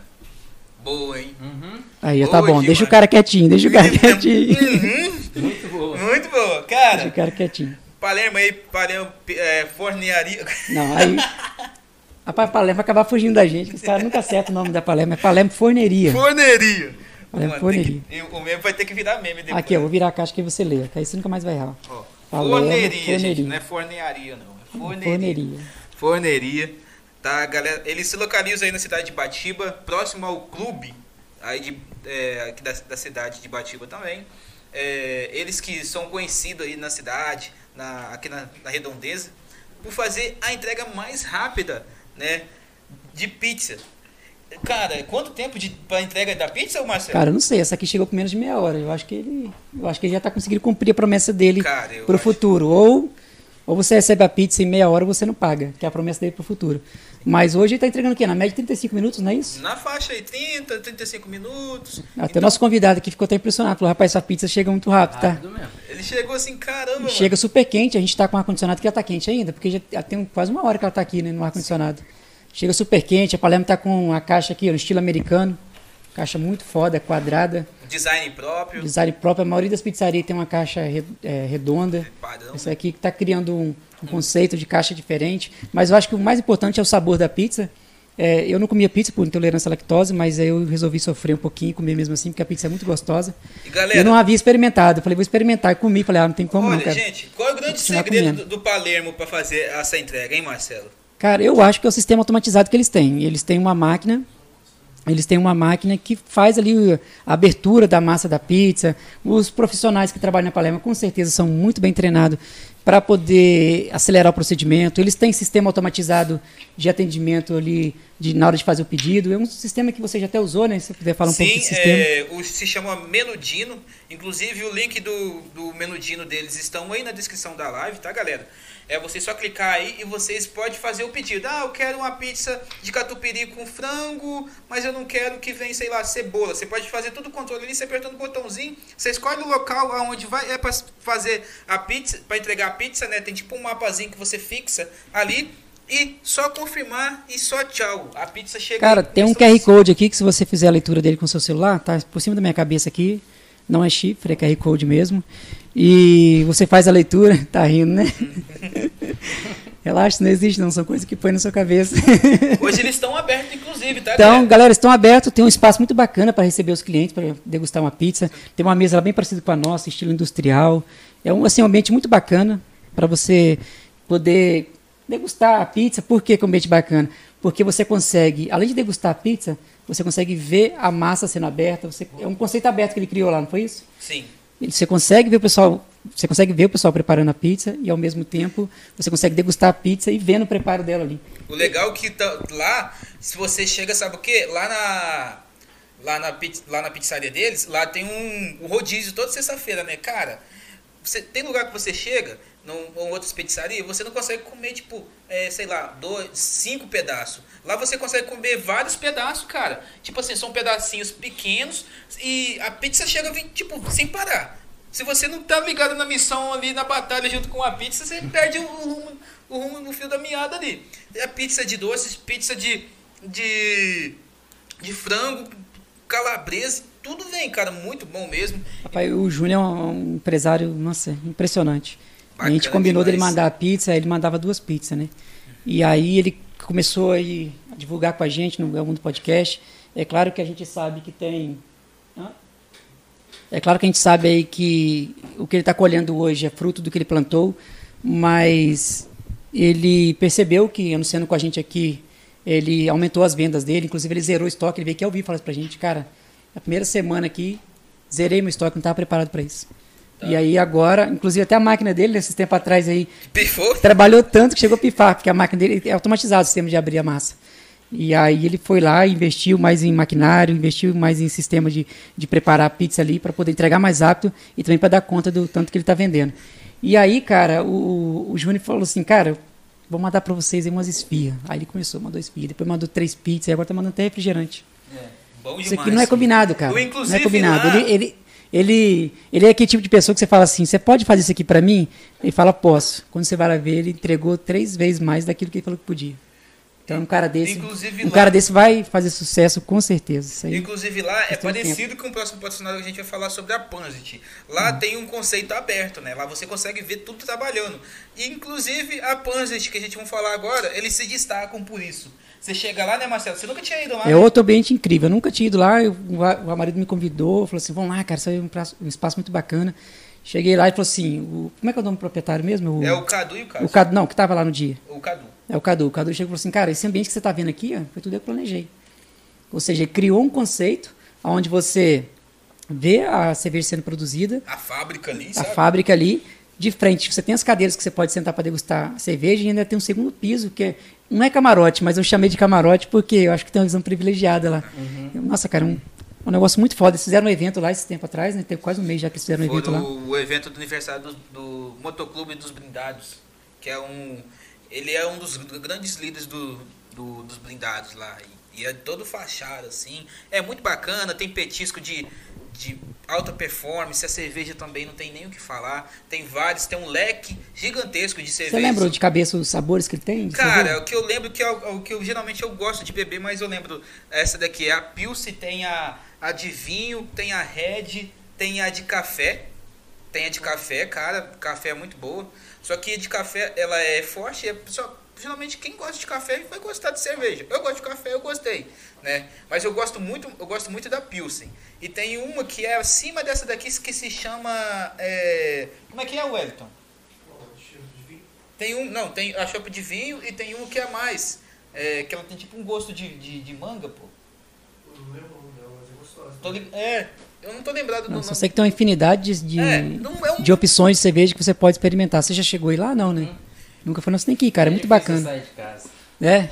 S2: Boa, hein?
S3: Uhum.
S1: Aí, tá
S2: Boa
S1: bom. Deixa o
S2: demais.
S1: cara quietinho, deixa o cara quietinho.
S2: Uhum,
S3: Muito boa.
S2: muito boa.
S1: Deixa o
S2: Cara,
S1: cara quietinho.
S2: Palermo aí, Palermo é, Fornearia.
S1: Não, aí. Rapaz, Palermo vai acabar fugindo da gente, que os caras nunca acertam o nome da Palermo. É Palermo Forneria.
S2: Forneria.
S1: Palermo
S2: Mano,
S1: Forneria.
S2: que- o meme vai ter que virar meme depois.
S1: Aqui, eu vou virar a caixa que você lê, que aí você nunca mais vai errar.
S2: Ó,
S1: Palermo
S2: forneria, gente.
S1: Forneria.
S2: Não é fornearia, não. É forneria.
S1: Forneria.
S2: Forneria. Tá, galera? Ele se localiza aí na cidade de Batiba, próximo ao clube aí de, é, aqui da, da cidade de Batiba também. É, eles que são conhecidos aí na cidade, na, aqui na, na redondeza, por fazer a entrega mais rápida, né? De pizza. Cara, quanto tempo de, pra entrega da pizza, Marcelo?
S1: Cara, eu não sei, essa aqui chegou com menos de meia hora. Eu acho que ele. Eu acho que ele já tá conseguindo cumprir a promessa dele
S2: Cara,
S1: pro
S2: acho-
S1: futuro. Ou, ou você recebe a pizza em meia hora ou você não paga, que é a promessa dele pro futuro. Mas hoje ele tá entregando o quê? Na média de 35 minutos, não é isso?
S2: Na faixa aí, 30, 35 minutos.
S1: Até
S2: Então,
S1: o nosso convidado aqui ficou até impressionado. Falou, rapaz, essa pizza chega muito rápido, tá?
S3: Rápido mesmo.
S2: Ele chegou assim, caramba, mano.
S1: Chega super quente, a gente tá com o ar-condicionado que já tá quente ainda, porque já tem quase uma hora que ela tá aqui né, no ar-condicionado. Chega super quente, a Palermo tá com a caixa aqui, ó, no estilo americano. Caixa muito foda, quadrada,
S2: Design próprio,
S1: design próprio. A maioria das pizzarias tem uma caixa é, redonda.
S2: padrão.
S1: Essa aqui que tá criando um, um conceito de caixa diferente. Mas eu acho que o mais importante é o sabor da pizza. É, eu não comia pizza por intolerância à lactose, mas aí eu resolvi sofrer um pouquinho, comer mesmo assim, porque a pizza é muito gostosa.
S2: E galera,
S1: eu não havia experimentado. Eu falei, vou experimentar. E comi. Falei, ah, não tem como não,
S2: olha,
S1: cara.
S2: gente, qual é o grande segredo do, do Palermo pra fazer essa entrega, hein, Marcelo?
S1: Cara, eu acho que é o sistema automatizado que eles têm. Eles têm uma máquina, eles têm uma máquina que faz ali a abertura da massa da pizza. Os profissionais que trabalham na Palermo com certeza são muito bem treinados para poder acelerar o procedimento. Eles têm sistema automatizado de atendimento ali de, na hora de fazer o pedido. É um sistema que você já até usou, né? Se você puder falar um pouco
S2: Sim,
S1: desse sistema.
S2: é, o, se chama Menudino. Inclusive, o link do, do Menudino deles estão aí na descrição da live, tá, galera? É você só clicar aí e vocês podem fazer o pedido. Ah, eu quero uma pizza de catupiry com frango, mas eu não quero que venha, sei lá, cebola. Você pode fazer tudo o controle ali, você apertando o botãozinho. Você escolhe o local aonde vai, é para fazer a pizza, para entregar a pizza, né? Tem tipo um mapazinho que você fixa ali. E só confirmar e só tchau. A pizza chega
S1: Cara, tem um QR Code aqui que se você fizer a leitura dele com seu celular, tá por cima da minha cabeça aqui. Não é chifre, é QR Code mesmo. E você faz a leitura, tá rindo, né? Relaxa, não existe não, são coisas que põe na sua cabeça.
S2: Hoje eles estão abertos, inclusive, tá,
S1: Então,
S2: galera?
S1: galera, estão abertos, tem um espaço muito bacana para receber os clientes, para degustar uma pizza. Tem uma mesa lá bem parecida com a nossa, estilo industrial. É um, assim, um ambiente muito bacana para você poder degustar a pizza. Por que que é um ambiente bacana? Porque você consegue, além de degustar a pizza, você consegue ver a massa sendo aberta. Você, é um conceito aberto que ele criou lá, não foi isso?
S2: Sim.
S1: Você consegue ver o pessoal, você consegue ver o pessoal preparando a pizza e ao mesmo tempo você consegue degustar a pizza e ver no preparo dela ali.
S2: O legal é que tá- lá, se você chega, sabe o quê? Lá na lá na, lá na pizzaria deles, lá tem um, um rodízio toda sexta-feira, né, cara? Você, tem lugar que você chega, num, em outras pizzarias, você não consegue comer, tipo, é, sei lá, dois, cinco pedaços. Lá você consegue comer vários pedaços, cara. Tipo assim, são pedacinhos pequenos e a pizza chega, tipo, sem parar. Se você não tá ligado na missão ali, na batalha junto com a pizza, você perde o rumo, o rumo no fio da meada ali. É pizza de doces, pizza de, de, de frango, calabresa, tudo vem, cara, muito bom mesmo.
S1: O Júnior é um empresário, nossa, impressionante. A gente
S2: Bacana
S1: combinou dele
S2: demais.
S1: mandar a pizza, ele mandava duas pizzas, né? E aí ele começou a divulgar com a gente no algum podcast. É claro que a gente sabe que tem. É claro que a gente sabe aí que o que ele está colhendo hoje é fruto do que ele plantou, mas ele percebeu que, anunciando com a gente aqui, ele aumentou as vendas dele, inclusive ele zerou o estoque, ele veio aqui ao vivo e falou pra gente, cara, a primeira semana aqui, zerei meu estoque, não estava preparado para isso. E aí agora, inclusive até a máquina dele, nesses tempos atrás aí,
S2: Pifou?
S1: trabalhou tanto que chegou a pifar, porque a máquina dele é automatizado o sistema de abrir a massa. E aí ele foi lá, investiu mais em maquinário, investiu mais em sistema de, de preparar a pizza ali para poder entregar mais rápido e também para dar conta do tanto que ele está vendendo. E aí, cara, o, o Júnior falou assim, cara, vou mandar para vocês aí umas esfias. Aí ele começou, mandou esfia, depois mandou três pizzas, e agora tá mandando até refrigerante.
S2: Bom
S1: Isso
S2: demais.
S1: aqui não é combinado, cara.
S2: Eu,
S1: não é
S2: inclusive,
S1: combinado.
S2: lá-
S1: Ele, ele, ele, ele é aquele tipo de pessoa que você fala assim: você pode fazer isso aqui pra mim? Ele fala, posso. Quando você vai lá ver, ele entregou três vezes mais daquilo que ele falou que podia. Então um cara desse,
S2: Inclusive
S1: um
S2: lá-
S1: cara desse vai fazer sucesso com certeza.
S2: Inclusive lá é parecido com o próximo patrocinador que a gente vai falar sobre a Panzit.
S1: Hum.
S2: Lá tem um conceito aberto, né? Lá você consegue ver tudo trabalhando. E inclusive a Panzit que a gente vai falar agora, eles se destacam por isso. Você chega lá, né, Marcelo? Você nunca tinha ido lá?
S1: É
S2: né?
S1: outro ambiente incrível. Eu nunca tinha ido lá. eu- o, o marido me convidou, falou assim: vamos lá, cara, isso aí é um, um espaço muito bacana. Cheguei lá e falou assim: o- como é que é o nome do proprietário mesmo? O,
S2: É o Cadu e o Cássio.
S1: o Cadu, não, que tava lá no dia.
S2: O Cadu.
S1: É o Cadu. O Cadu chegou e falou assim: cara, esse ambiente que você está vendo aqui, ó, foi tudo eu que planejei. Ou seja, ele criou um conceito onde você vê a cerveja sendo produzida,
S2: A fábrica ali,
S1: a
S2: sabe?
S1: fábrica ali, de frente. Você tem as cadeiras que você pode sentar para degustar a cerveja e ainda tem um segundo piso, que é- não é camarote, mas eu chamei de camarote porque eu acho que tem uma visão privilegiada lá. Eu- Nossa, cara, um, um negócio muito foda. Eles fizeram um evento lá esse tempo atrás, né? Tem quase um mês já que eles fizeram um evento lá.
S2: o evento do aniversário do, do Motoclube dos Blindados, que é um... Ele é um dos grandes líderes do, do- dos blindados lá. E, e é todo fachado, assim. É muito bacana, tem petisco de, de alta performance, a cerveja também não tem nem o que falar. Tem vários, tem um leque gigantesco de
S1: Você
S2: cerveja.
S1: lembrou de cabeça os sabores que ele tem?
S2: Cara,
S1: cerveja?
S2: o que eu lembro que é o, o que eu geralmente eu gosto de beber, mas eu lembro essa daqui é a Pilce, tem a, a de vinho, tem a Red, tem a de café. Tem a de café, cara, café é muito boa. Só que a de café, ela é forte, é só geralmente quem gosta de café vai gostar de cerveja. Eu gosto de café, eu gostei, né? Mas eu gosto muito, eu gosto muito da Pilsen. E tem uma que é acima dessa daqui que se chama é, como é que é, Wellington? Tem um, não, tem a chopp de vinho e tem um que é mais. É, que ela tem tipo um gosto de, de, de manga, pô. Tô lim- é, eu não tô lembrado do
S1: Não,
S2: nome.
S1: só sei que tem uma infinidade de, de,
S2: É, não é um
S1: de opções de cerveja que você pode experimentar. Você já chegou aí lá? Não, né? Nunca foi, não. Você tem que ir, cara. É muito
S3: difícil
S1: bacana.
S3: sair de casa.
S1: É.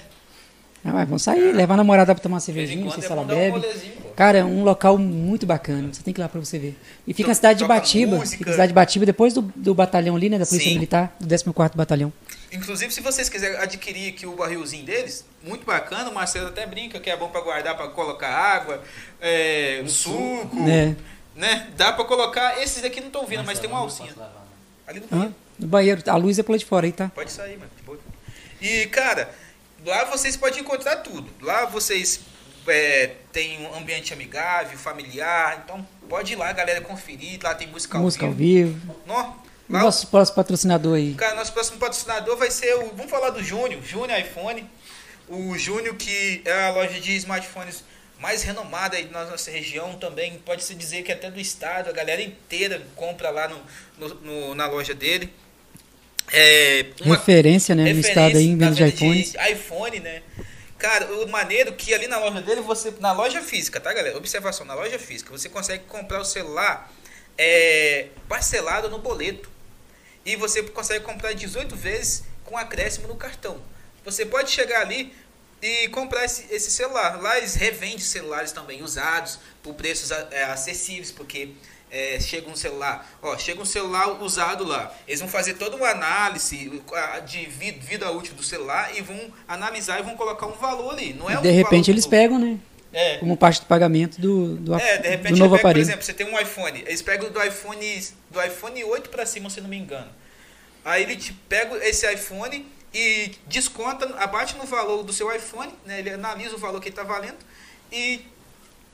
S1: Ah, mas vamos sair, levar a namorada pra tomar uma cervejinha, não sei
S2: é
S1: se ela
S2: um
S1: bebe.
S2: pô.
S1: Cara, é um local muito bacana. Você tem que ir lá pra você ver. E fica na cidade de Batiba.
S2: música.
S1: Fica na cidade de Batiba, depois do, do batalhão ali, né? Da Polícia
S2: Sim.
S1: Militar, do 14º Batalhão.
S2: Inclusive, se vocês quiserem adquirir aqui o barrilzinho deles, muito bacana. O Marcelo até brinca que é bom pra guardar, pra colocar água, é, suco,
S1: É.
S2: né? Dá pra colocar. Esses aqui não estão vindo, mas
S3: Nossa,
S2: tem uma alcinha. Ali no banheiro.
S1: No banheiro. A luz é lá de fora aí, tá?
S2: Pode sair, mano. de boa. E, cara, lá vocês podem encontrar tudo. Lá vocês é, têm um ambiente amigável, familiar. Então, pode ir lá, galera, conferir. Lá tem música,
S1: Música
S2: ao
S1: ao
S2: vivo.
S1: vivo.
S2: Nó, lá,
S1: Nosso próximo patrocinador aí.
S2: Cara, nosso próximo patrocinador vai ser o. Vamos falar do Júnior, Júnior iPhone. O Júnior, que é a loja de smartphones mais renomada aí na nossa região também. Pode-se dizer que até do estado, a galera inteira compra lá no, no- no- na loja dele. É, uma
S1: Referência, né? No estado aí, em venda de
S2: venda
S1: iPhones.
S2: de iPhone, né? Cara, o maneiro que ali na loja dele, você. Na loja física, tá, galera? Observação, na loja física, você consegue comprar o celular é, parcelado no boleto. E você consegue comprar 18 vezes com acréscimo no cartão. Você pode chegar ali e comprar esse, esse celular. Lá eles revendem celulares também usados por preços é, acessíveis, porque é, chega um celular, ó, chega um celular usado lá. Eles vão fazer toda uma análise de vi- vida útil do celular e vão analisar e vão colocar um valor ali. Não é um
S1: de repente eles pegam, né?
S2: É,
S1: Como parte do pagamento do, do,
S2: é, de repente
S1: do novo
S2: pega, por
S1: aparelho.
S2: exemplo, você tem um iPhone, eles pegam do iPhone do iPhone 8 para cima, se não me engano. Aí ele te pega esse iPhone e desconta, abate no valor do seu iPhone, né? Ele analisa o valor que está valendo e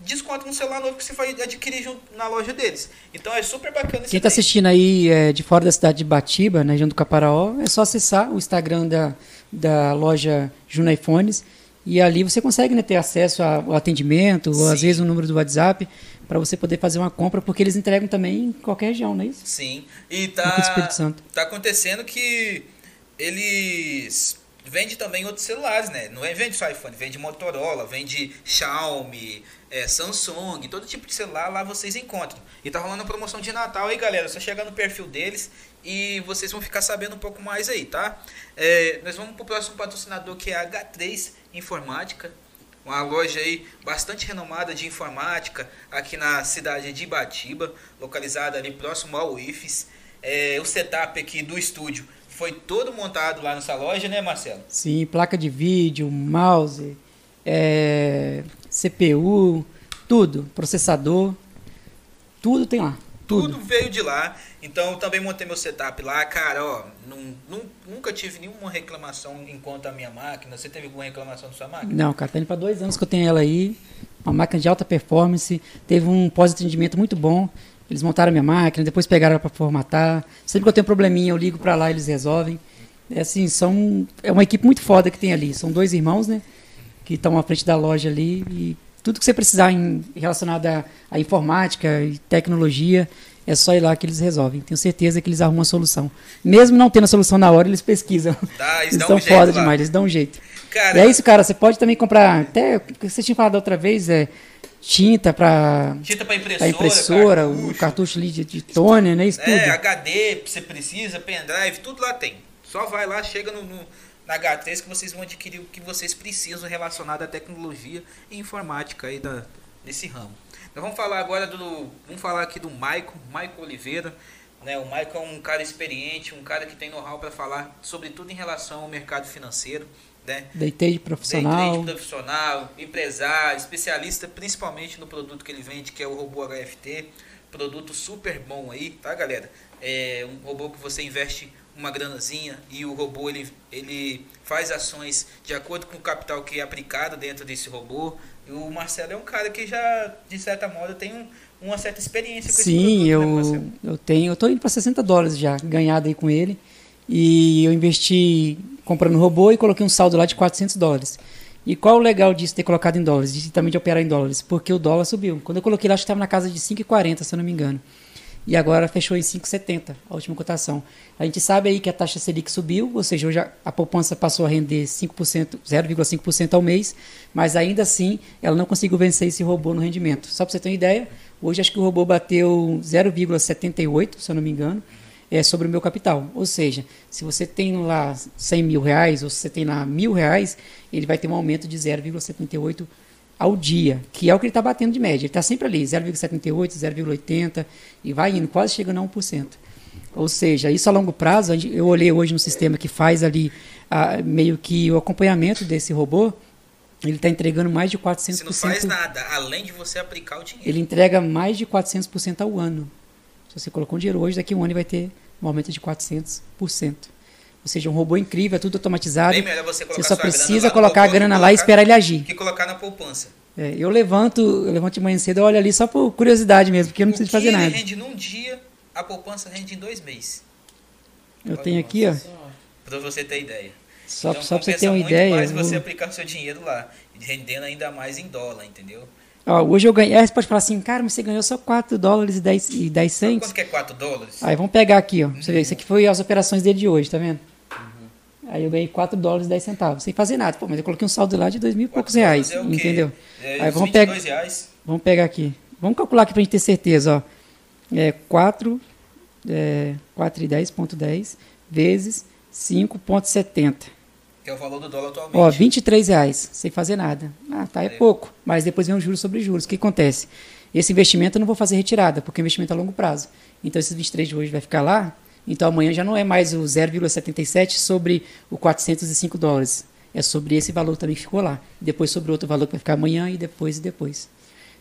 S2: desconta no celular novo que você vai adquirir na loja deles. Então é super bacana
S1: Quem está assistindo aí é, de fora da cidade de Batiba, na região do Caparaó, é só acessar o Instagram da, da loja Juno iPhones e ali você consegue né, ter acesso ao atendimento, ou às
S2: Sim.
S1: vezes o número do WhatsApp, para você poder fazer uma compra, porque eles entregam também em qualquer região, não é isso?
S2: Sim. E tá,
S1: Santo.
S2: tá acontecendo que eles vendem também outros celulares, né? Não é vende só iPhone, vende Motorola, vende Xiaomi, é, Samsung, todo tipo de celular lá vocês encontram. E tá rolando promoção de Natal aí, galera. É só chegar no perfil deles e vocês vão ficar sabendo um pouco mais aí, tá? É, nós vamos pro próximo patrocinador que é a H3 Informática. Uma loja aí bastante renomada de informática aqui na cidade de Ibatiba, localizada ali próximo ao IFES. É, o setup aqui do estúdio foi todo montado lá nessa loja, né, Marcelo?
S1: Sim, placa de vídeo, mouse, é, CPU, tudo, processador, tudo tem lá.
S2: Tudo
S1: Tudo.
S2: veio de lá. Então eu também montei meu setup lá, cara, ó. Num, num- nunca tive nenhuma reclamação enquanto a minha máquina. Você teve alguma reclamação da sua máquina?
S1: Não, cara, tá indo para dois anos que eu tenho ela aí. Uma máquina de alta performance. Teve um pós-atendimento muito bom. Eles montaram a minha máquina, depois pegaram para formatar. Sempre que eu tenho um probleminha, eu ligo para lá eles resolvem. É assim, são é uma equipe muito foda que tem ali. São dois irmãos, né? Que estão à frente da loja ali e tudo que você precisar em relacionado à, à informática e tecnologia, é só ir lá que eles resolvem. Tenho certeza que eles arrumam a solução. Mesmo não tendo a solução na hora, eles pesquisam.
S2: Tá,
S1: Eles
S2: dão
S1: são
S2: um
S1: foda
S2: lá.
S1: demais, eles dão um jeito.
S2: Cara,
S1: E é isso, cara. Você pode também comprar. Até você tinha falado outra vez, é tinta para
S2: tinta pra impressora,
S1: impressora, o
S2: cartucho,
S1: cartucho ali de, de toner, né? Isso
S2: É,
S1: tudo.
S2: HD, você precisa, pendrive, tudo lá tem. Só vai lá, chega no, no- na H3 que vocês vão adquirir o que vocês precisam relacionado à tecnologia e informática aí da, desse ramo. Nós vamos falar agora do. Vamos falar aqui do Maicon, Maicon Oliveira. Né? O Maicon é um cara experiente, um cara que tem know-how para falar sobre tudo em relação ao mercado financeiro. Né?
S1: Deitei de
S2: Day
S1: profissional.
S2: trade profissional, empresário, especialista principalmente no produto que ele vende, que é o robô HFT. Produto super bom aí, tá galera? É um robô que você investe uma granazinha e o robô ele, ele faz ações de acordo com o capital que é aplicado dentro desse robô. E o Marcelo é um cara que já, de certa modo, tem um- uma certa experiência com esse
S1: Sim,
S2: produto, né,
S1: eu,
S2: Marcelo?
S1: eu tenho. Eu tô indo para 60 dólares já, ganhado aí com ele. E eu investi comprando robô e coloquei um saldo lá de 400 dólares. E qual o legal disso ter colocado em dólares, de também de operar em dólares? Porque o dólar subiu. Quando eu coloquei lá, acho que estava na casa de 5,40, se eu não me engano. E agora fechou em 5,70 a última cotação. A gente sabe aí que a taxa Selic subiu, ou seja, hoje a, a poupança passou a render 5%, 0,5% ao mês, mas ainda assim ela não conseguiu vencer esse robô no rendimento. Só para você ter uma ideia, hoje acho que o robô bateu 0,78, se eu não me engano, é, sobre o meu capital. Ou seja, se você tem lá 100 mil reais ou se você tem lá mil reais, ele vai ter um aumento de 0,78 ao dia, que é o que ele está batendo de média. Ele está sempre ali, 0,78, 0,80 e vai indo, quase chegando a 1%. Ou seja, isso a longo prazo, a eu olhei hoje no sistema que faz ali ah, meio que o acompanhamento desse robô, ele está entregando mais de 400%.
S2: Você não faz nada, além de você aplicar o dinheiro.
S1: Ele entrega mais de 400% ao ano. Se você colocou um dinheiro hoje, daqui a um ano ele vai ter um aumento de 400%. Ou seja, um robô incrível, é tudo automatizado.
S2: Bem melhor você colocar
S1: Você só precisa
S2: lá
S1: colocar a grana lá e esperar ele agir.
S2: Que colocar na poupança.
S1: É, eu levanto, eu levanto de manhã cedo, eu olho ali só por curiosidade mesmo, porque eu não
S2: O
S1: preciso fazer nada.
S2: rende num dia, a poupança rende em dois meses.
S1: Eu tenho aqui, ó,
S2: Pra você ter ideia.
S1: só,
S2: então,
S1: só pra você ter uma ideia.
S2: mais
S1: eu
S2: você
S1: vou-
S2: aplicar o seu dinheiro lá. Rendendo ainda mais em dólar, entendeu?
S1: Ó, hoje eu ganhei. Aí você pode falar assim, cara, mas você ganhou só 4 dólares e 10, e 10
S2: Sabe
S1: cents.
S2: quanto que é 4 dólares?
S1: Aí vamos pegar aqui, ó. pra Você ver, isso aqui foi as operações dele de hoje, tá vendo?
S2: Uhum.
S1: Aí eu ganhei 4 dólares e 10 centavos, sem fazer nada. Pô, mas eu coloquei um saldo lá de 2 mil e poucos reais,
S2: é
S1: entendeu?
S2: É,
S1: Aí vamos
S2: 22 reais.
S1: Vamos pegar aqui. Vamos calcular aqui pra gente ter certeza, ó. É 4, é, 4 e 10.10 vezes 5.70.
S2: Que é o valor do dólar atualmente.
S1: Ó, 23 reais, sem fazer nada. Ah, tá, é pouco. Mas depois vem os juros sobre juros. O que acontece? Esse investimento eu não vou fazer retirada, porque é investimento a longo prazo. Então, esses 23 de hoje vai ficar lá. Então, amanhã já não é mais o 0,77 sobre o 405 dólares. É sobre esse valor também que ficou lá. Depois sobre outro valor que vai ficar amanhã e depois e depois.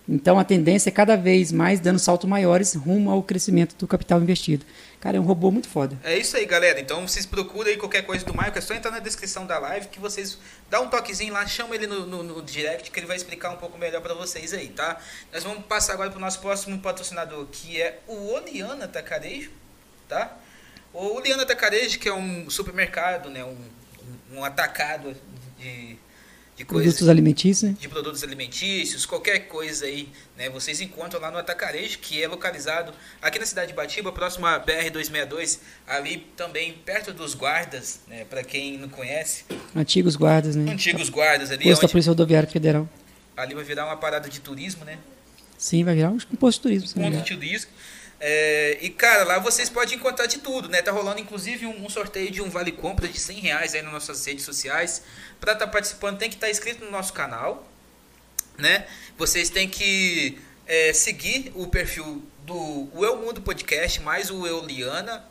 S1: Então, a tendência é cada vez mais dando saltos maiores rumo ao crescimento do capital investido. Cara, é um robô muito foda.
S2: É isso aí, galera. Então vocês procuram aí qualquer coisa do Michael. É só entrar na descrição da live que vocês dá um toquezinho lá, chama ele no, no- no direct que ele vai explicar um pouco melhor pra vocês aí, tá? Nós vamos passar agora pro nosso próximo patrocinador, que é o Oliana Tacarejo, tá? O Oliana Tacarejo, que é um supermercado, né? Um- um atacado de, de coisas
S1: Produtos alimentícios, né?
S2: de produtos alimentícios, qualquer coisa aí, né? Vocês encontram lá no Atacarejo, que é localizado aqui na cidade de Batiba, próximo à BR-262, ali também perto dos guardas, né? Para quem não conhece,
S1: Antigos guardas, né?
S2: antigos guardas ali,
S1: Posto da Polícia Rodoviária Federal.
S2: ali vai virar uma parada de turismo, né?
S1: Sim, vai virar um posto de turismo. me
S2: ponto de turismo. É, e cara, lá vocês podem encontrar de tudo, né? Tá rolando inclusive um, um sorteio de um vale compra de 100 reais aí nas nossas redes sociais. Pra estar participando tem que estar inscrito no nosso canal, né? Vocês têm que é, seguir o perfil do Eu Mundo Podcast mais o Euliana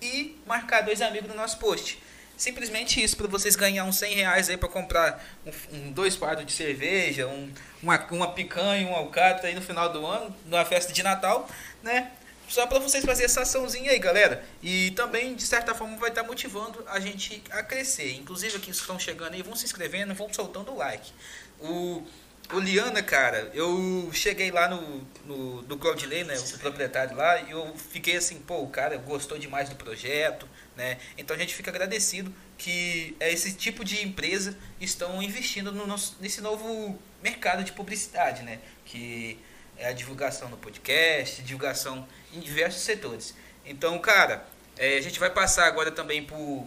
S2: e marcar dois amigos no nosso post. Simplesmente isso, para vocês ganhar uns 100 reais aí para comprar um, um- dois fardos de cerveja, um, uma, uma picanha, um alcatra aí no final do ano, numa festa de Natal, né? Só para vocês fazerem essa açãozinha aí, galera. E também, de certa forma, vai estar motivando a gente a crescer. Inclusive, aqui estão chegando aí, vão se inscrevendo, vão soltando o like. O, o Liana, cara, eu cheguei lá no, no do Claudinei, né, o proprietário lá, e eu fiquei assim, pô, o cara gostou demais do projeto, né? Então a gente fica agradecido que esse tipo de empresa estão investindo no nosso, nesse novo mercado de publicidade, né? Que é a divulgação no podcast, divulgação em diversos setores. Então, cara, é, a gente vai passar agora também por.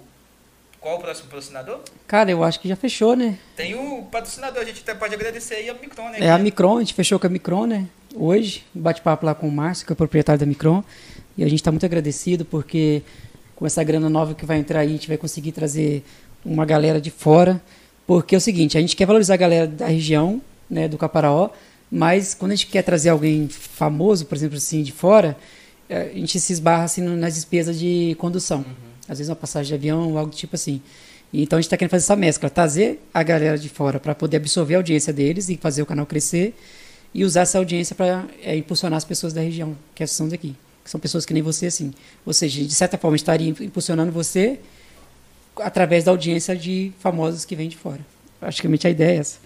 S2: Qual o próximo patrocinador?
S1: Cara, eu acho que já fechou, né?
S2: Tem o patrocinador, a gente até pode agradecer aí a Micron, né?
S1: É a Micron, a gente fechou com a Micron, né? Hoje, bate-papo lá com o Márcio, que é o proprietário da Micron. E a gente está muito agradecido porque com essa grana nova que vai entrar aí, a gente vai conseguir trazer uma galera de fora. Porque é o seguinte, a gente quer valorizar a galera da região, né, do Caparaó, mas quando a gente quer trazer alguém famoso, por exemplo, assim, de fora, eh, a gente se esbarra assim nas despesas de condução. Uhum. Às vezes uma passagem de avião, algo tipo assim. Então a gente está querendo fazer essa mescla, trazer a galera de fora para poder absorver a audiência deles e fazer o canal crescer e usar essa audiência para é, impulsionar as pessoas da região, que são daqui. Que são pessoas que nem você, assim. Ou seja, de certa forma, estaria impulsionando você através da audiência de famosos que vêm de fora. Praticamente a ideia é essa.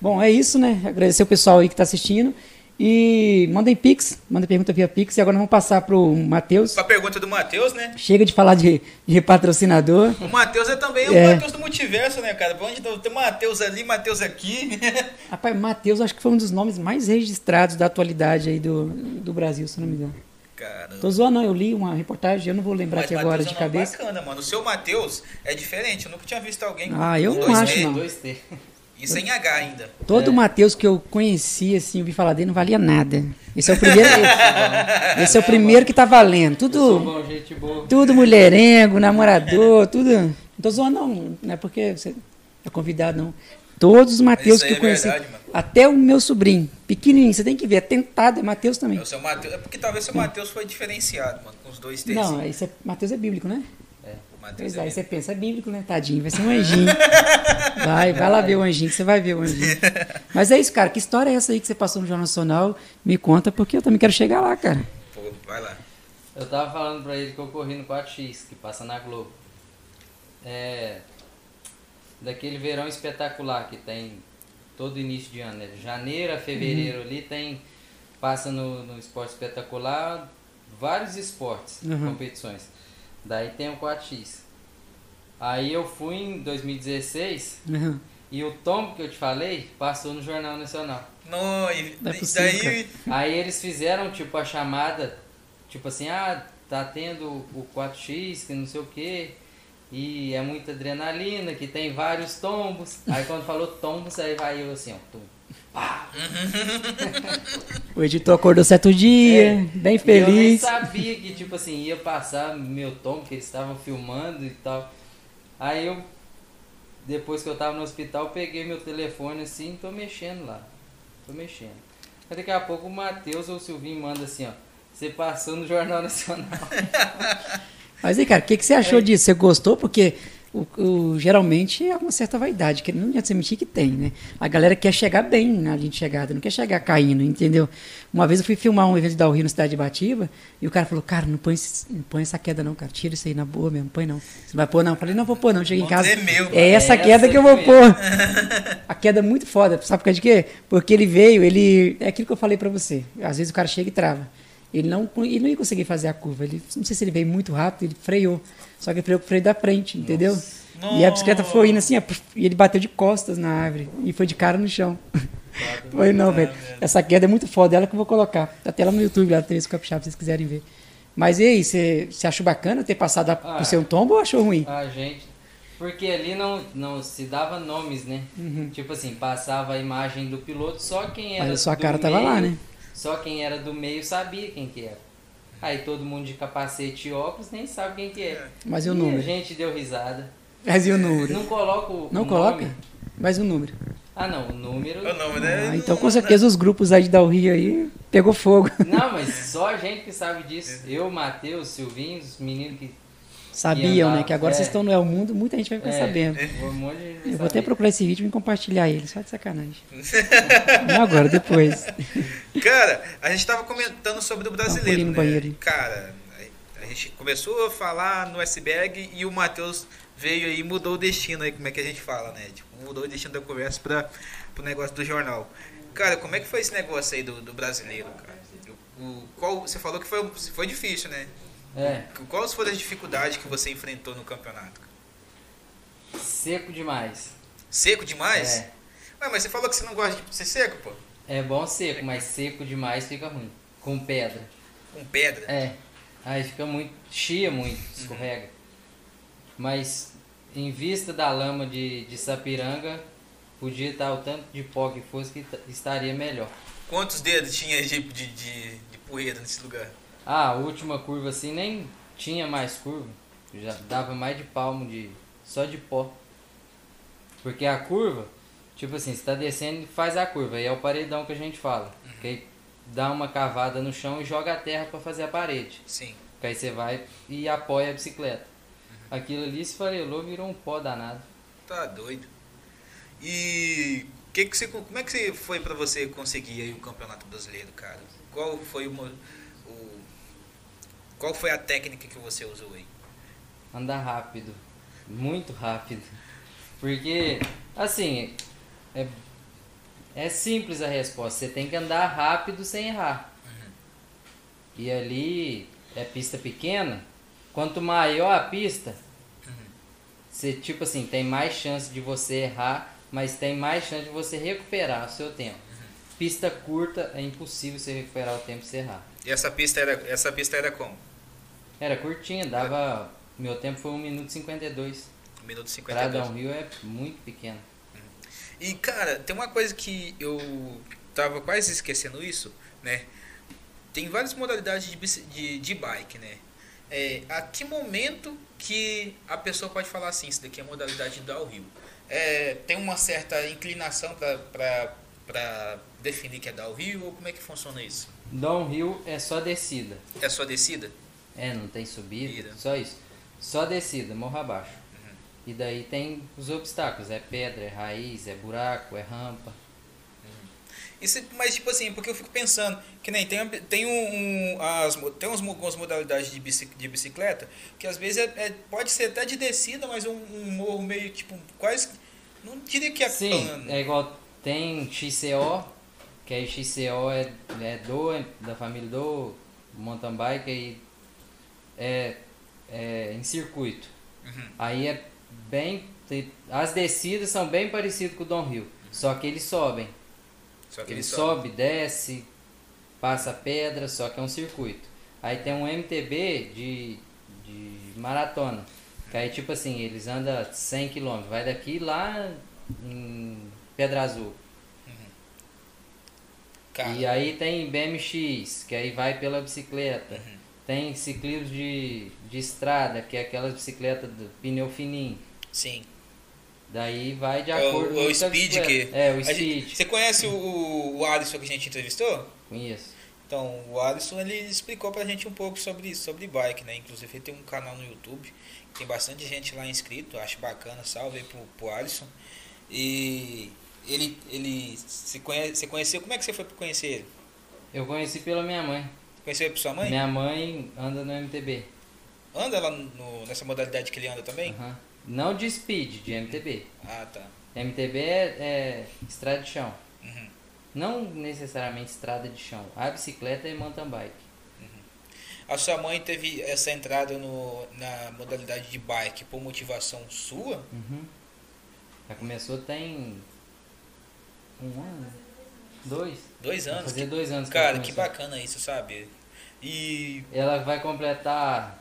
S1: Bom, é isso, né? Agradecer o pessoal aí que está assistindo. E mandem Pix, mandem pergunta via Pix. E agora vamos passar para o Matheus.
S2: A pergunta do Matheus, né?
S1: Chega de falar de, de patrocinador.
S2: O Matheus é também o é. Matheus do multiverso, né, cara? Onde tem Matheus ali, Matheus aqui.
S1: Rapaz, Matheus acho que foi um dos nomes mais registrados da atualidade aí do, do Brasil, se não me engano. Caramba. Tô zoando, não. Eu li uma reportagem, eu não vou lembrar Mas aqui agora de é cabeça.
S2: bacana, mano. O seu Matheus é diferente. Eu nunca tinha visto alguém com
S1: Ah, eu não acho, não.
S2: Isso em H ainda.
S1: Todo é. Matheus que eu conhecia, assim, ouvi falar dele, não valia nada. Esse é o primeiro. esse, é o primeiro que tá valendo. Tudo. Bom, gente boa. Tudo mulherengo, namorador, tudo. Não tô zoando, não. Não é porque você é convidado, não. Todos os Mateus que eu é conheci. Verdade, até o meu sobrinho, pequenininho, você tem que ver, é tentado, é Mateus também. É,
S2: o seu Mateus, é porque talvez o seu Mateus foi diferenciado, mano, com os dois T's.
S1: Não, esse é, Mateus é bíblico, né? Pois é, aí você pensa, é bíblico, né? Tadinho, vai ser um anjinho. Vai, vai lá ver o anjinho, que você vai ver o anjinho. Mas é isso, cara. Que história é essa aí que você passou no Jornal Nacional? Me conta, porque eu também quero chegar lá, cara.
S2: Pô, vai lá.
S3: Eu tava falando pra ele que eu corri no 4X, que passa na Globo. É. Daquele verão espetacular que tem todo início de ano, né? Janeiro a fevereiro uhum. ali tem. Passa no, no esporte espetacular vários esportes, uhum. competições. Daí tem o 4X. Aí eu fui em 2016 uhum. e o tombo que eu te falei passou no Jornal Nacional.
S2: Não, e é daí...
S3: Aí eles fizeram tipo a chamada, tipo assim, ah, tá tendo o 4X, que não sei o que, e é muita adrenalina, que tem vários tombos. Aí quando falou tombos, aí vai eu assim, ó,
S1: o editor acordou certo dia, é, bem feliz. eu nem
S3: sabia que, tipo assim, ia passar meu tom, que eles estavam filmando e tal. Aí eu, depois que eu tava no hospital, peguei meu telefone assim e tô mexendo lá. Tô mexendo. Aí daqui a pouco o Matheus ou o Silvinho manda assim, ó. Você passou no Jornal Nacional.
S1: Mas aí, cara, o que, que você achou é. disso? Você gostou? Porque o, o, geralmente é uma certa vaidade, que não adianta mentir que tem, né? A galera quer chegar bem na linha de chegada, não quer chegar caindo, entendeu? Uma vez eu fui filmar um evento da Rio na cidade de Bativa, e o cara falou, cara, não põe, não põe essa queda não, cara, tira isso aí na boa mesmo, põe não. Você vai pôr não? Eu falei, não vou pôr não, cheguei em casa. É, meu, é essa é queda essa que eu vou pôr. A queda é muito foda, sabe por causa de quê? Porque ele veio, ele. É aquilo que eu falei pra você. Às vezes o cara chega e trava. Ele não, ele não ia conseguir fazer a curva. Ele, não sei se ele veio muito rápido, ele freou. Só que ele freou com o freio da frente, entendeu? Nossa. E a bicicleta foi indo assim, e ele bateu de costas na árvore e foi de cara no chão. foi não, velho. Essa queda é muito foda, ela que eu vou colocar. Tá até lá no YouTube, lá tem esse capixaba, se vocês quiserem ver. Mas e aí, você, você achou bacana ter passado a, ah, por ser um tombo ou achou ruim?
S3: Ah, gente, porque ali não, não se dava nomes, né? Uhum. Tipo assim, passava a imagem do piloto, só quem era
S1: Mas a sua cara meio, tava lá, né?
S3: Só quem era do meio sabia quem que era. Aí todo mundo de capacete e óculos nem sabe quem que é.
S1: Mas e o número?
S3: a gente deu risada.
S1: Mas e o número?
S3: Não coloca o
S1: Não coloca? Mas o número.
S3: Ah, não, o número.
S2: O número é...
S1: ah, então com certeza os grupos aí de Dal Rio aí pegou fogo.
S3: Não, mas só a gente que sabe disso. Eu, Matheus, Silvinho, os meninos que
S1: Sabiam,
S3: andava-
S1: né? Que agora
S3: é.
S1: vocês estão no El Mundo, muita gente vai ficar
S3: É.
S1: sabendo.
S3: Um
S1: Eu vou até procurar esse vídeo e compartilhar ele, só de sacanagem. Não agora, depois.
S2: Cara, a gente tava comentando sobre o brasileiro,
S1: no
S2: né?
S1: banheiro.
S2: Cara, a- gente começou a falar no S-Bag e o Matheus veio aí e mudou o destino aí, como é que a gente fala, né? Tipo, mudou o destino da conversa para pro negócio do jornal. Cara, como é que foi esse negócio aí do, do brasileiro, cara? O, o- qual, você falou que foi, foi difícil, né?
S3: É,
S2: Quais foram as dificuldades que você enfrentou no campeonato?
S3: seco demais.
S2: Seco demais?
S3: É.
S2: Ué, mas você falou que você não gosta de ser seco, pô?
S3: É bom seco, mas seco demais fica ruim. Com pedra.
S2: Com pedra.
S3: É. Aí fica muito. chia muito, escorrega. Mas em vista da lama de, de Sapiranga, podia estar o tanto de pó que fosse que estaria melhor.
S2: Quantos dedos tinha de, de, de, de poeira nesse lugar?
S3: Ah, a última curva assim nem tinha mais curva. Já dava mais de palmo de. só de pó. Porque a curva, tipo assim, você tá descendo e faz a curva. Aí é o paredão que a gente fala. Que aí dá uma cavada no chão e joga a terra para fazer a parede.
S2: Sim.
S3: Que aí você vai e apoia a bicicleta. Aquilo ali esfarelou, virou um pó danado.
S2: Tá doido. E que que você, como é que você foi pra você conseguir aí o Campeonato Brasileiro, cara? Qual foi o qual foi a técnica que você usou aí?
S3: Andar rápido. Muito rápido. Porque, assim, é, é simples a resposta. Você tem que andar rápido sem errar. E ali é pista pequena. Quanto maior a pista, você, tipo assim, tem mais chance de você errar, mas tem mais chance de você recuperar o seu tempo. Pista curta, é impossível você recuperar o tempo sem errar.
S2: E essa pista era essa pista era como?
S3: Era curtinha, dava. Meu tempo foi 1 minuto e 52.
S2: 1 minuto e
S3: Pra
S2: 52.
S3: downhill é muito pequeno.
S2: E cara, tem uma coisa que eu tava quase esquecendo isso, né? Tem várias modalidades de, de, de bike, né? É, a que momento que a pessoa pode falar assim, isso daqui é modalidade de downhill? É, tem uma certa inclinação para definir que é downhill ou como é que funciona isso?
S3: Downhill é só descida.
S2: É só descida?
S3: É, não tem subida, só isso. Só descida, morro abaixo. E daí tem os obstáculos, é pedra, é raiz, é buraco, é rampa.
S2: Isso, mas tipo assim, porque eu fico pensando que nem tem, tem um, um- as, tem umas, algumas modalidades de, bici- de bicicleta que às vezes é, é- pode ser até de descida, mas um, um morro meio tipo quase não diria que é
S3: Sim,
S2: plano.
S3: é igual tem XCO, que aí XCO é, é do, é da família do mountain bike e é, é em circuito.
S2: Uhum.
S3: Aí é bem. tem- As descidas são bem parecidas com o downhill, só que eles sobem.
S2: Só que
S3: Ele
S2: ele sobe.
S3: sobe, desce, passa pedra, só que é um circuito. Aí tem um MTB de, de maratona. Que aí tipo assim, eles andam 100 km, vai daqui lá em Pedra Azul. E aí tem BMX, que aí vai pela bicicleta.
S2: Uhum.
S3: Tem ciclismo de, de estrada, que é aquelas bicicletas do pneu fininho.
S2: sim.
S3: Daí vai de
S2: É o-
S3: acordo
S2: o
S3: com a
S2: speed que-
S3: É, o speed.
S2: gente- você conhece o, o Alisson que a gente entrevistou?
S3: Conheço.
S2: Então, o Alisson ele explicou pra gente um pouco sobre isso, sobre bike, né? Inclusive ele tem um canal no YouTube, tem bastante gente lá inscrito, acho bacana, salve aí pro, pro Alisson. E ele, ele se conhece, você conheceu, como é que você foi conhecer ele?
S3: Eu conheci pela minha mãe.
S2: Conheceu por sua mãe?
S3: Minha mãe anda no MTB.
S2: Anda lá no- nessa modalidade que ele anda também?
S3: Aham. Não de speed, de MTB.
S2: Ah, tá.
S3: MTB é, é estrada de chão.
S2: Uhum.
S3: Não necessariamente estrada de chão. A bicicleta é mountain bike.
S2: A sua mãe teve essa entrada no, na modalidade de bike por motivação sua?
S3: Uhum. Já começou tem um ano? Dois?
S2: Dois anos.
S3: fazer dois anos
S2: cara, que bacana isso, sabe? E
S3: Ela vai completar.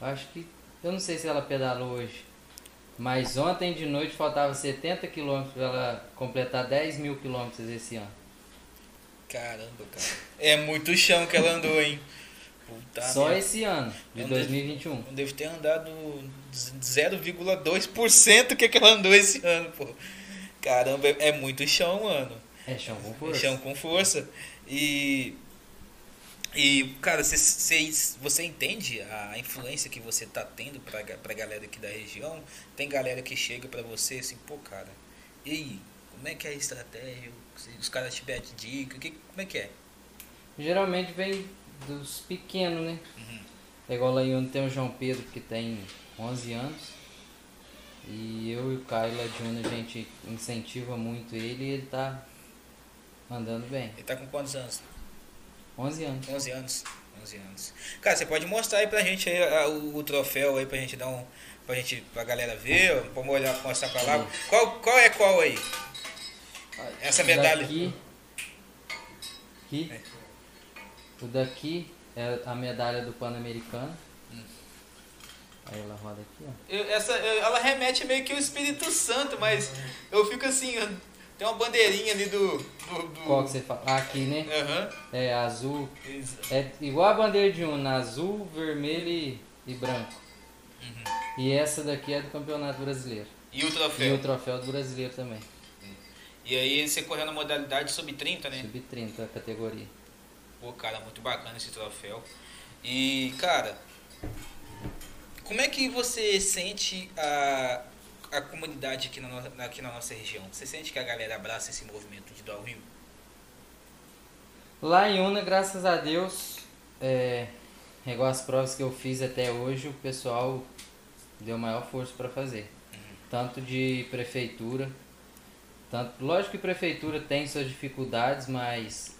S3: Acho que. Eu não sei se ela pedalou hoje. Mas ontem de noite faltava 70 quilômetros para ela completar 10 mil quilômetros esse ano.
S2: Caramba, cara. É muito chão que ela andou, hein? Puta
S3: Só
S2: merda.
S3: esse ano, de
S2: Não
S3: 2021.
S2: Não deve ter andado 0,2% que, que ela andou esse ano, pô. Caramba, é, é muito chão, mano.
S3: É chão com
S2: É
S3: força.
S2: chão com força. E E, cara, cê, cê, você entende a influência que você tá tendo pra, pra galera aqui da região? Tem galera que chega pra você assim, pô, cara, e aí, como é que é a estratégia? Os caras te pedem dica, que, como é que é?
S3: Geralmente vem dos pequenos, né? É igual lá onde tem o João Pedro, que tem 11 anos. E eu e o Caio de Una, a gente incentiva muito ele e ele tá andando bem.
S2: Ele tá com quantos anos?
S3: 11 anos.
S2: 11 anos. 11 anos. Cara, você pode mostrar aí pra gente aí, a- o, o troféu aí pra gente dar um. Pra gente, pra galera ver, pra olhar, mostrar pra lá. Qual, qual é qual aí? Essa medalha.
S3: Daqui, aqui, o daqui é a medalha do Pan-Americano. Aí ela roda aqui, ó.
S2: Eu- essa, eu- ela remete meio que ao Espírito Santo, mas eu fico assim, eu- tem uma bandeirinha ali do. do, do-
S3: Qual que você fala? Ah, Aqui, né?
S2: Aham.
S3: É azul.
S2: Isso.
S3: É igual a bandeira de Una, azul, vermelho e, e branco. E essa daqui é do Campeonato Brasileiro.
S2: E o
S3: E
S2: troféu.
S3: o troféu do Brasileiro também.
S2: E aí você correu na modalidade sub-30, né?
S3: Sub-30 a categoria.
S2: Pô, cara, muito bacana esse troféu. E, cara, como é que você sente a, a comunidade aqui na, aqui na nossa região? Você sente que a galera abraça esse movimento de downhill?
S3: Lá em Una, graças a Deus, é, igual as provas que eu fiz até hoje, o pessoal deu maior força para fazer. Tanto de prefeitura, tanto, lógico que prefeitura tem suas dificuldades, mas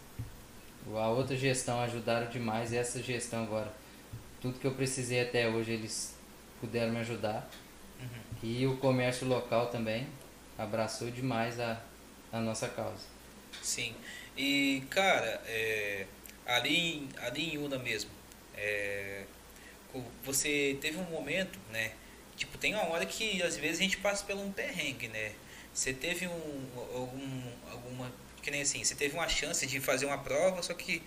S3: a outra gestão ajudaram demais. E essa gestão agora, tudo que eu precisei até hoje, eles puderam me ajudar. E o comércio local também abraçou demais a, a nossa causa.
S2: Sim. E, cara, é, ali, em- ali em Una mesmo, é, você teve um momento, né? Tipo, tem uma hora que às vezes a gente passa por um perrengue, né? Você teve um, algum, alguma, que nem assim, você teve uma chance de fazer uma prova, só que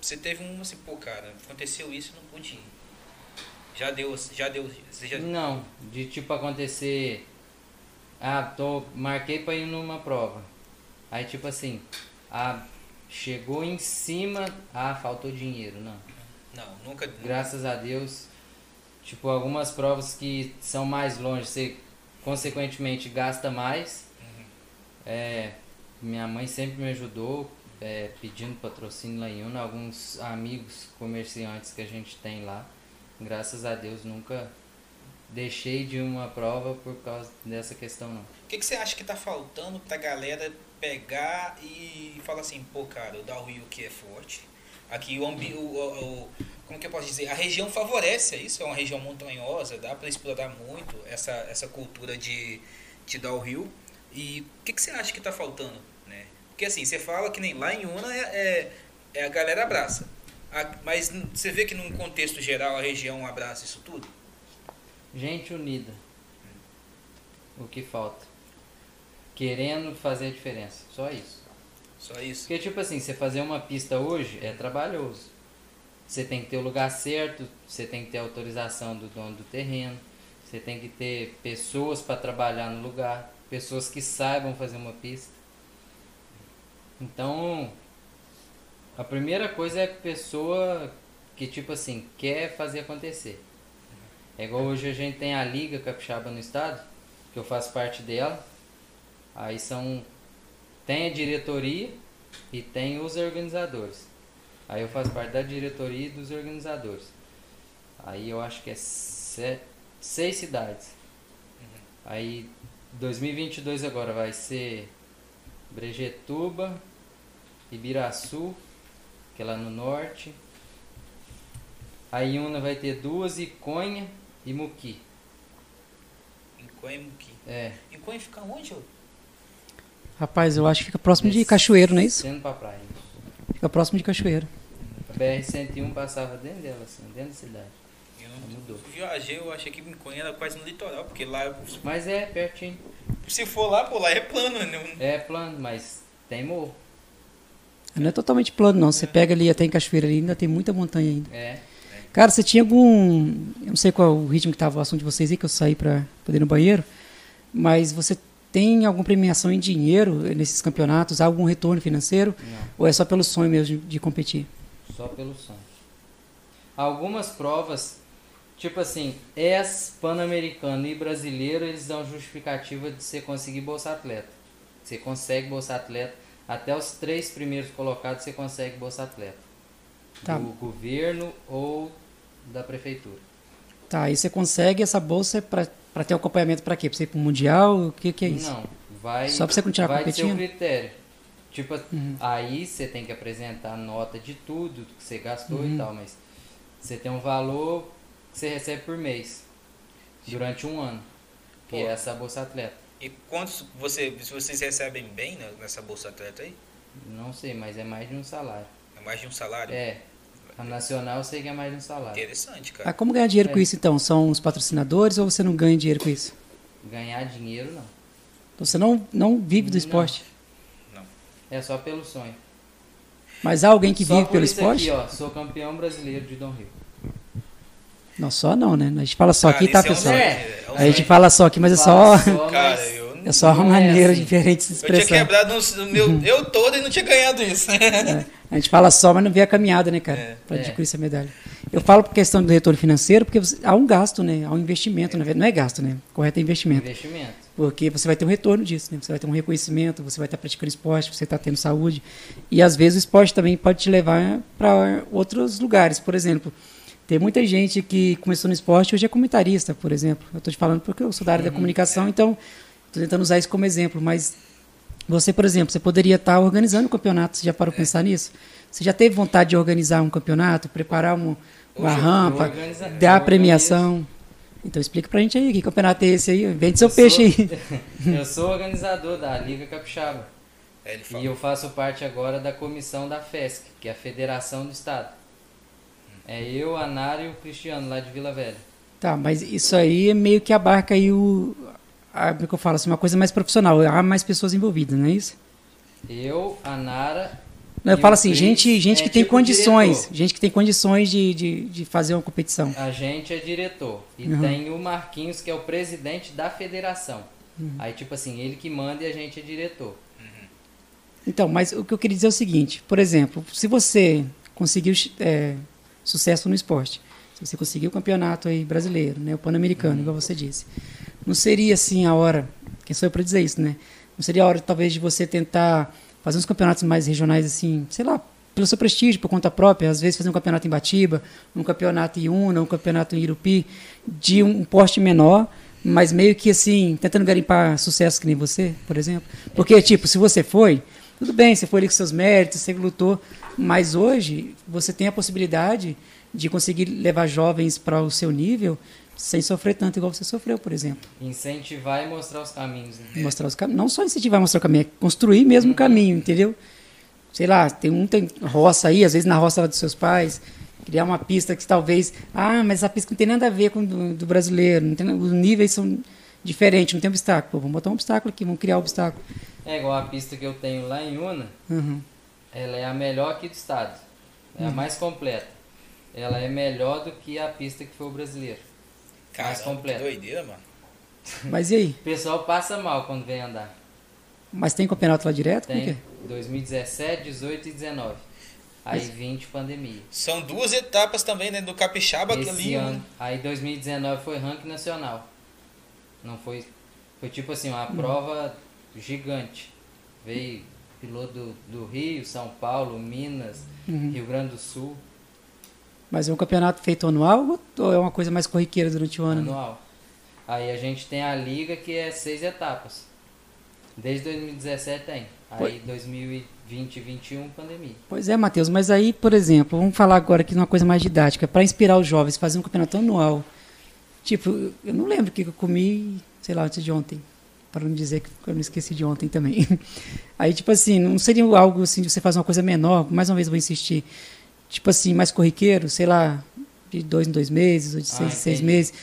S2: você teve um, assim, pô, cara, aconteceu isso, não pude ir. Já deu, já deu, você já...
S3: Não, de tipo acontecer. Ah, tô, marquei pra ir numa prova. Aí tipo assim, ah, chegou em cima, ah, faltou dinheiro. Não.
S2: Não, nunca...
S3: Graças a Deus, tipo, algumas provas que são mais longe, você consequentemente gasta mais. É, minha mãe sempre me ajudou, é, pedindo patrocínio lá em Una, alguns amigos comerciantes que a gente tem lá. Graças a Deus nunca deixei de uma prova por causa dessa questão não.
S2: O que, que você acha que tá faltando pra galera pegar e falar assim, pô, cara, o downhill aqui é forte. Aqui o, ambi o, o- como que eu posso dizer? A região favorece isso, é uma região montanhosa, dá para explorar muito essa, essa cultura de, de downhill. E o que, que você acha que tá faltando, né? Porque assim, você fala que nem lá em Una é, é, é a galera abraça. Mas você vê que num contexto geral a região abraça isso tudo?
S3: Gente unida. O que falta? Querendo fazer a diferença. Só isso.
S2: Só isso?
S3: Porque, tipo assim, você fazer uma pista hoje é trabalhoso. Você tem que ter o lugar certo, você tem que ter autorização do dono do terreno, você tem que ter pessoas para trabalhar no lugar, pessoas que saibam fazer uma pista. Então, a primeira coisa é a pessoa que, tipo assim, quer fazer acontecer. É igual hoje a gente tem a Liga Capixaba no estado, que eu faço parte dela. Aí são tem a diretoria e tem os organizadores. Aí eu faço parte da diretoria e dos organizadores. Aí eu acho que é se- seis cidades. Aí 2022 agora vai ser Brejetuba, Ibiraçu, que é lá no norte. Aí Una vai ter duas, Iconha e Muqui.
S2: Em Coimuqui.
S3: É,
S2: Em Coim fica onde, ô?
S1: Rapaz, eu acho que fica próximo de Cachoeiro, não é isso?
S3: Descendo pra praia.
S1: Fica próximo de Cachoeiro.
S3: A BR-101 passava dentro dela, assim, dentro da cidade.
S2: Eu
S3: Mudou.
S2: viajei, eu achei que em Coin era quase no litoral, porque lá,
S3: Mas é pertinho.
S2: se for lá, pô, lá é plano, né?
S3: É plano, mas tem morro.
S1: Não é totalmente plano, não. Você pega ali até em Cachoeira ali, ainda tem muita montanha ainda.
S3: É.
S1: Cara, você tinha algum. Eu não sei qual é o ritmo que estava o assunto de vocês aí, que eu saí para poder ir no banheiro. Mas você tem alguma premiação em dinheiro nesses campeonatos? Algum retorno financeiro?
S3: Não.
S1: Ou é só pelo sonho mesmo de, de competir?
S3: Só pelo sonho. Algumas provas, tipo assim, ES, Pan-Americano e Brasileiro, eles dão justificativa de você conseguir Bolsa Atleta. Você consegue Bolsa Atleta. Até os três primeiros colocados você consegue Bolsa Atleta.
S1: Tá.
S3: Do governo ou da prefeitura.
S1: Tá, aí você consegue essa bolsa para ter acompanhamento para quê? Para você ir pro Mundial? O que, que é isso?
S3: Não, vai.
S1: Só pra você continuar
S3: vai ser
S1: competindo?
S3: o critério. Tipo,
S1: Uhum.
S3: aí você tem que apresentar nota de tudo que você gastou
S1: Uhum.
S3: e tal, mas você tem um valor que você recebe por mês durante um ano, que
S2: Pô.
S3: é essa bolsa atleta.
S2: E quantos você, se vocês recebem bem nessa bolsa atleta aí?
S3: Não sei, mas é mais de um salário.
S2: É mais de um salário?
S3: É, a nacional eu sei que é mais de um salário.
S2: Interessante,
S1: Ah,
S2: cara.
S1: como ganhar dinheiro
S3: É.
S1: com isso então? São os patrocinadores ou você não ganha dinheiro com isso?
S3: Ganhar dinheiro não.
S1: Então você não, não vive do
S3: Não.
S1: esporte.
S3: É só pelo sonho.
S1: Mas há alguém que
S3: Só
S1: vive
S3: por
S1: pelo
S3: isso
S1: esporte?
S3: Aqui, ó, sou campeão brasileiro de Dom Rio.
S1: Não, só não, né? A gente fala só
S2: Cara,
S1: aqui, tá,
S2: é um
S1: pessoal?
S3: É.
S2: é um
S1: A gente fala só aqui, mas é só,
S3: só,
S2: Cara, eu,
S1: é só uma
S3: é
S1: maneira
S3: assim.
S1: diferente de
S2: eu tinha quebrado uns- o meu, eu todo e não tinha ganhado isso.
S1: É, a gente fala só, mas não vê a caminhada, né, cara?
S2: É.
S1: Pra
S3: É.
S1: adquirir essa medalha. Eu falo por questão do retorno financeiro, porque você- há um gasto, né? Há um investimento, na verdade. Não é gasto, né? Correto é investimento.
S3: investimento.
S1: Porque você vai ter um retorno disso, né? Você vai ter um reconhecimento, você vai estar praticando esporte, você está tendo saúde. E às vezes o esporte também pode te levar para outros lugares. Por exemplo, tem muita gente que começou no esporte e hoje é comentarista, por exemplo. Eu estou te falando porque eu sou da área da comunicação, então estou tentando usar isso como exemplo. Mas você, por exemplo, você poderia estar organizando um campeonato. Você já parou para pensar nisso? Você já teve vontade de organizar um campeonato, preparar um- uma
S2: Hoje
S1: rampa, dar
S3: eu
S1: premiação? Então explica pra gente aí, que campeonato é esse aí? Vende seu
S3: Eu
S1: peixe
S3: sou-
S1: aí.
S3: Eu sou organizador da Liga Capixaba.
S2: É,
S3: E eu faço parte agora da comissão da FESC, que é a Federação do Estado. É eu, a Nara e o Cristiano, lá de Vila Velha.
S1: Tá, mas isso aí é meio que abarca aí o. Como é que eu falo assim, uma coisa mais profissional. Há mais pessoas envolvidas, não é isso?
S3: Eu, a Nara.
S1: Não, eu falo assim,
S3: Cris
S1: gente, gente
S3: é
S1: que tem
S3: tipo
S1: condições,
S3: diretor.
S1: gente que tem condições de, de, de fazer uma competição.
S3: A gente é diretor. E
S1: Uhum.
S3: tem o Marquinhos, que é o presidente da federação.
S1: Uhum.
S3: Aí, tipo assim, ele que manda e a gente é diretor.
S1: Então, mas o que eu queria dizer é o seguinte, por exemplo, se você conseguiu é, sucesso no esporte, se você conseguiu o campeonato aí brasileiro, né, o pan-americano, igual você disse, não seria assim a hora, quem sou eu para dizer isso, né? Não seria a hora talvez de você tentar fazer uns campeonatos mais regionais assim, sei lá, pelo seu prestígio, por conta própria, às vezes fazer um campeonato em Batiba, um campeonato em Una, um campeonato em Irupi, de um porte menor, mas meio que assim, tentando garimpar sucesso que nem você, por exemplo. Porque, tipo, se você foi, tudo bem, você foi ali com seus méritos, você lutou, mas hoje você tem a possibilidade de conseguir levar jovens para o seu nível sem sofrer tanto igual você sofreu, por exemplo.
S3: Incentivar e mostrar os caminhos. Né?
S1: Mostrar os caminhos, não só incentivar a mostrar o caminho, é construir mesmo o caminho, entendeu? Sei lá, tem um tem roça aí, às vezes na roça dos seus pais, criar uma pista que talvez, ah, mas essa pista não tem nada a ver com do, do brasileiro, não tem, os níveis são diferentes, não tem obstáculo. Pô, vamos botar um obstáculo aqui, vamos criar um obstáculo.
S3: É igual a pista que eu tenho lá em Una,
S1: Uhum.
S3: ela é a melhor aqui do estado. É a mais completa. Ela é melhor do que a pista que foi o brasileiro. Mais
S2: Caramba, que
S3: completo.
S2: doideira, mano.
S1: Mas e aí?
S3: O pessoal passa mal quando vem andar.
S1: Mas tem campeonato lá direto?
S3: Tem
S1: quê?
S3: 2017, 18 e 19. Aí 20 pandemia.
S2: São duas etapas também, né? Do Capixaba
S3: Esse
S2: ali.
S3: ano,
S2: né?
S3: aí 2019 foi ranking nacional. Não foi. Foi tipo assim, uma
S1: Hum.
S3: prova gigante. Veio piloto do, do Rio, São Paulo, Minas,
S1: Uhum.
S3: Rio Grande do Sul,
S1: Mas é um campeonato feito anual ou é uma coisa mais corriqueira durante o ano? né?
S3: anual. Aí a gente tem a liga que é seis etapas. Desde 2017 tem. Aí 2020 e 2021 pandemia.
S1: Pois é, Matheus, mas aí, por exemplo, vamos falar agora aqui de uma coisa mais didática, para inspirar os jovens, fazer um campeonato anual. Tipo, eu não lembro o que eu comi, sei lá, antes de ontem, para não dizer que eu não esqueci de ontem também. Aí, tipo assim, não seria algo assim de você fazer uma coisa menor, mais uma vez vou insistir, tipo assim, mais corriqueiro, sei lá, de dois em dois meses, ou de
S3: Ah,
S1: seis em seis meses.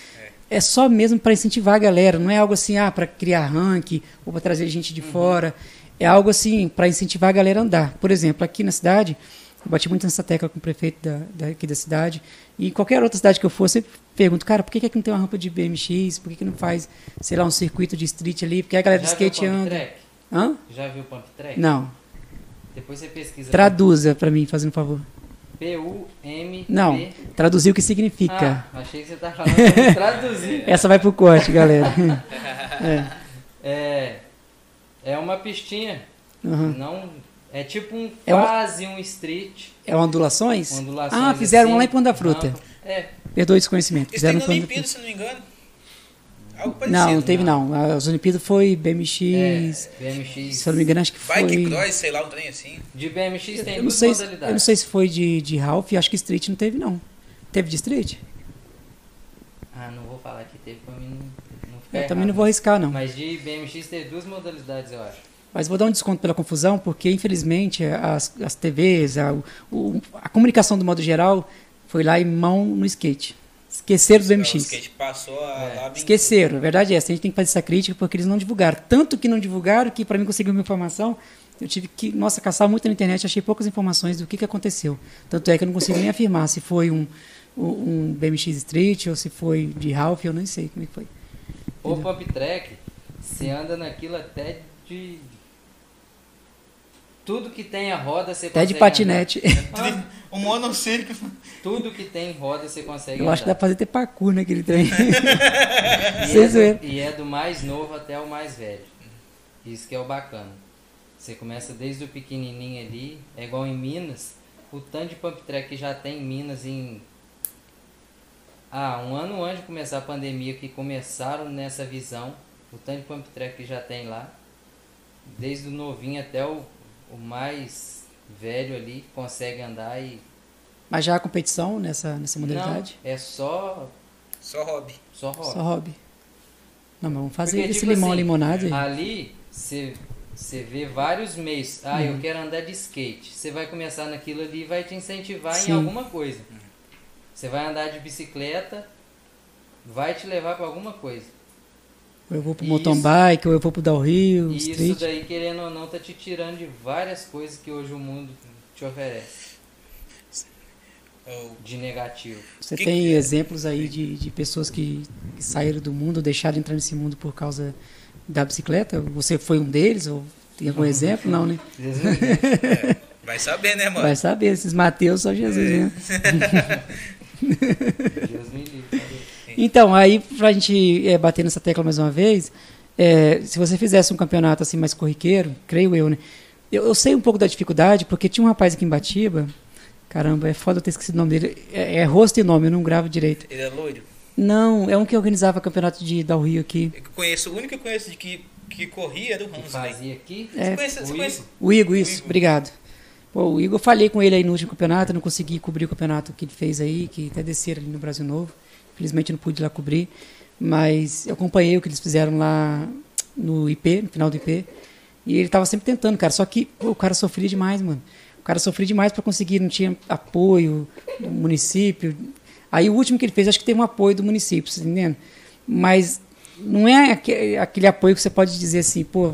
S1: É só mesmo para incentivar a galera, não é algo assim, ah, para criar ranking ou para trazer gente de fora. É algo assim para incentivar a galera a andar. Por exemplo, aqui na cidade, eu bati muito nessa tecla com o prefeito da, daqui da cidade. E em qualquer outra cidade que eu for, eu sempre pergunto, cara, por que, que não tem uma rampa de BMX? Por que, que não faz, sei lá, um circuito de street ali? Porque a galera de
S3: Já
S1: skate
S3: Pump
S1: anda.
S3: Track?
S1: Hã?
S3: Já viu o Pump Track?
S1: Não.
S3: Depois você pesquisa.
S1: Traduza para mim, fazendo um favor.
S3: P-U-M-P.
S1: Não, traduzir o que significa.
S3: Ah, achei que você tá falando traduzir.
S1: Essa vai pro corte, galera.
S3: É, é uma pistinha.
S1: Uhum.
S3: Não, é tipo um
S1: É uma-
S3: quase um street.
S1: É ondulações?
S3: Ondulações
S1: ah, fizeram
S3: assim,
S1: um lá em Pão da Fruta.
S3: rampa. É,
S1: Perdoe o desconhecimento.
S2: Isso tem
S1: Fizeram
S2: na
S1: um Pão da
S2: Olimpíada, se não me engano. Algo parecido.
S1: Não, não teve não. As Olimpíadas foi BMX.
S3: é, BMX.
S1: Se eu não me engano, acho que foi.
S2: Bike cross, sei lá, um trem assim.
S3: De BMX tem
S1: Eu não,
S3: duas
S1: sei, se-
S3: modalidades.
S1: eu não sei se foi de, de Ralph, acho que Street não teve, não. Teve de Street?
S3: Ah, não vou falar que teve pra mim não, não ficar
S1: Eu também não
S3: errado.
S1: vou arriscar, não.
S3: Mas de BMX teve duas modalidades, eu acho.
S1: Mas vou dar um desconto pela confusão, porque infelizmente as, as TVs, a, o- a comunicação do modo geral foi lá em mão no skate. Esqueceram do
S2: O
S1: BMX.
S2: skate passou a
S3: É.
S1: Esqueceram, a verdade é essa. A gente tem que fazer essa crítica porque eles não divulgaram. Tanto que não divulgaram que para mim conseguir uma informação, eu tive que, nossa, caçar muito na internet, achei poucas informações do que, que aconteceu. Tanto é que eu não consigo nem afirmar se foi um, um, BMX Street ou se foi de Ralph, eu nem sei como é que foi.
S3: O pump track, você anda naquilo até de. Tudo que tem a roda você
S1: Até de
S3: consegue
S1: patinete.
S3: andar.
S2: Um monociclo.
S3: Tudo que tem roda você consegue
S1: Eu acho que dá
S3: andar.
S1: pra fazer até parkour naquele trem.
S3: E é, do, e é do mais novo até o mais velho. Isso que é o bacana. Você começa desde o pequenininho ali, é igual em Minas. O tanto de pump track que já tem em Minas em. Ah, um ano antes de começar a pandemia, que começaram nessa visão. O tanto de pump track que já tem lá. Desde o novinho até o, o mais velho ali, consegue andar e.
S1: Mas já há competição nessa, nessa modalidade?
S3: Não, é só,
S2: Só hobby.
S3: só roda.
S1: Só hobby. Não, mas vamos fazer
S3: Porque,
S1: esse
S3: tipo
S1: limão
S3: assim,
S1: limonada aí.
S3: Ali, você vê vários meios. Ah, eu
S1: Uhum.
S3: quero andar de skate. Você vai começar naquilo ali e vai te incentivar
S1: Sim.
S3: em alguma coisa. Você vai andar de bicicleta, vai te levar para alguma coisa.
S1: Ou eu vou pro
S3: Isso.
S1: mountain bike, ou eu vou pro downhill,
S3: E isso
S1: street.
S3: daí, querendo ou não, tá te tirando de várias coisas que hoje o mundo te oferece.
S2: Ou-
S3: De negativo.
S1: Você
S2: Que
S1: tem
S2: que é?
S1: exemplos aí de, de pessoas que, que saíram do mundo, deixaram de entrar nesse mundo por causa da bicicleta? Você foi um deles? Ou tem algum exemplo? Não, né?
S2: Vai saber, né, mano?
S1: Vai saber, esses Mateus só Jesus, né?
S3: Deus me livre.
S1: Então, aí, pra gente é, bater nessa tecla mais uma vez, é, se você fizesse um campeonato assim mais corriqueiro, creio eu, né? Eu, eu sei um pouco da dificuldade, porque tinha um rapaz aqui em Batiba, caramba, é foda eu ter esquecido o nome dele, é, é rosto e nome, eu não gravo direito.
S2: Ele é loiro.
S1: Não, é um que organizava campeonato de downhill aqui.
S2: Eu conheço, o único que eu conheço de que, que corria era o
S3: Que
S2: Hans.
S3: fazia aqui.
S1: É.
S2: Você conhece, você
S3: O
S2: conhece?
S1: O Igor, isso,
S2: O Igor.
S1: obrigado. Pô, o Igor, eu falei com ele aí no último campeonato, não consegui cobrir o campeonato que ele fez aí, que até desceram ali no Brasil Novo. Infelizmente não pude ir lá cobrir, mas eu acompanhei o que eles fizeram lá no IP, no final do IP. E ele tava sempre tentando, cara, só que pô, o cara sofria demais, mano. O cara sofria demais para conseguir, não tinha apoio do município. Aí o último que ele fez, acho que teve um apoio do município, você tá entendendo? Mas não é aque- aquele apoio que você pode dizer assim, pô,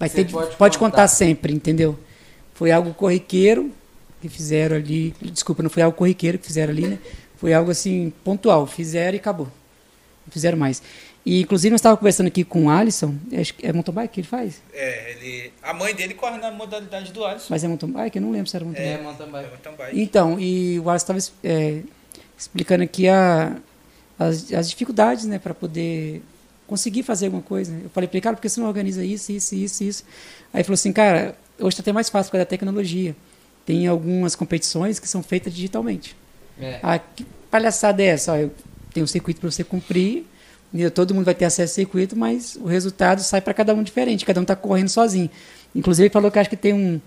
S1: vai
S3: Você
S1: ter, de-
S3: pode
S1: pode contar
S3: contar.
S1: sempre, entendeu? Foi algo corriqueiro que fizeram ali. Desculpa, não foi algo corriqueiro que fizeram ali, né? Foi algo assim, pontual. Fizeram e acabou. Não fizeram mais. E, inclusive, nós estávamos conversando aqui com o Alisson. Acho que é mountain bike que ele faz?
S2: É, ele. A mãe dele corre na modalidade do Alisson.
S1: Mas é mountain bike? Eu não lembro se era mountain
S3: É,
S1: bike.
S2: É
S3: bike.
S2: mountain bike.
S1: Então, e o Alisson estava é, explicando aqui a, as, as dificuldades, né, para poder conseguir fazer alguma coisa. Eu falei para ele, cara, por que você não organiza isso, isso, isso, isso? Aí ele falou assim, cara, hoje está até mais fácil por causa da tecnologia. Tem algumas competições que são feitas digitalmente.
S3: É.
S1: Ah, que palhaçada é essa? Ó, eu tenho um circuito para você cumprir, todo mundo vai ter acesso ao circuito, mas o resultado sai para cada um diferente, cada um está correndo sozinho. Inclusive, ele falou que acho que tem um.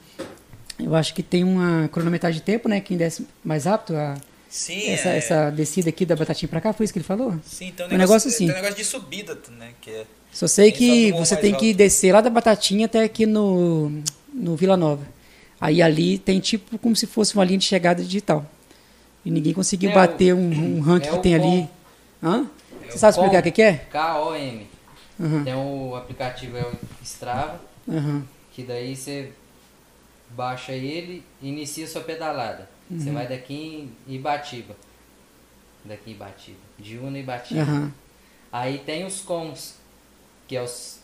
S1: Eu acho que tem uma cronometragem de tempo, né? Quem desce mais rápido, a,
S2: Sim,
S1: essa,
S2: é.
S1: essa descida aqui da batatinha para cá, foi isso que ele falou?
S2: Sim, tem um
S1: um
S2: negócio,
S1: negócio assim.
S2: Tem um negócio de subida, né? Que é.
S1: Só sei que você tem que
S2: alto.
S1: descer lá da Batatinha até aqui no, no Vila Nova. Aí ali tem tipo como se fosse uma linha de chegada digital. E ninguém conseguiu
S3: É
S1: bater
S3: o-
S1: um, um ranking
S3: é
S1: que tem ali.
S3: com.
S1: Hã?
S2: É
S1: Você sabe explicar o que, é?
S3: K-O-M.
S1: Aham,
S3: Tem o aplicativo é o Strava,
S1: aham.
S3: que daí você baixa ele e inicia sua pedalada. Você vai daqui em Ibatiba. Daqui em Ibatiba. De Una e Ibatiba.
S1: aham.
S3: Aí tem os cons, que é os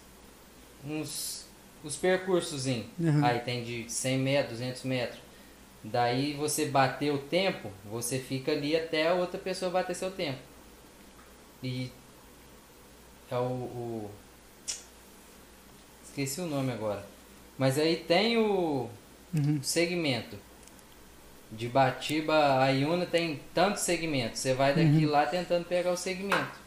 S3: uns os percursos. Aí tem de 100 metros, 200 metros. Daí você bater o tempo, você fica ali até a outra pessoa bater seu tempo. E é o, o- esqueci o nome agora. Mas aí tem o
S1: Uhum.
S3: segmento. De Batiba a Iuna tem tantos segmentos. Você vai daqui lá tentando pegar o segmento.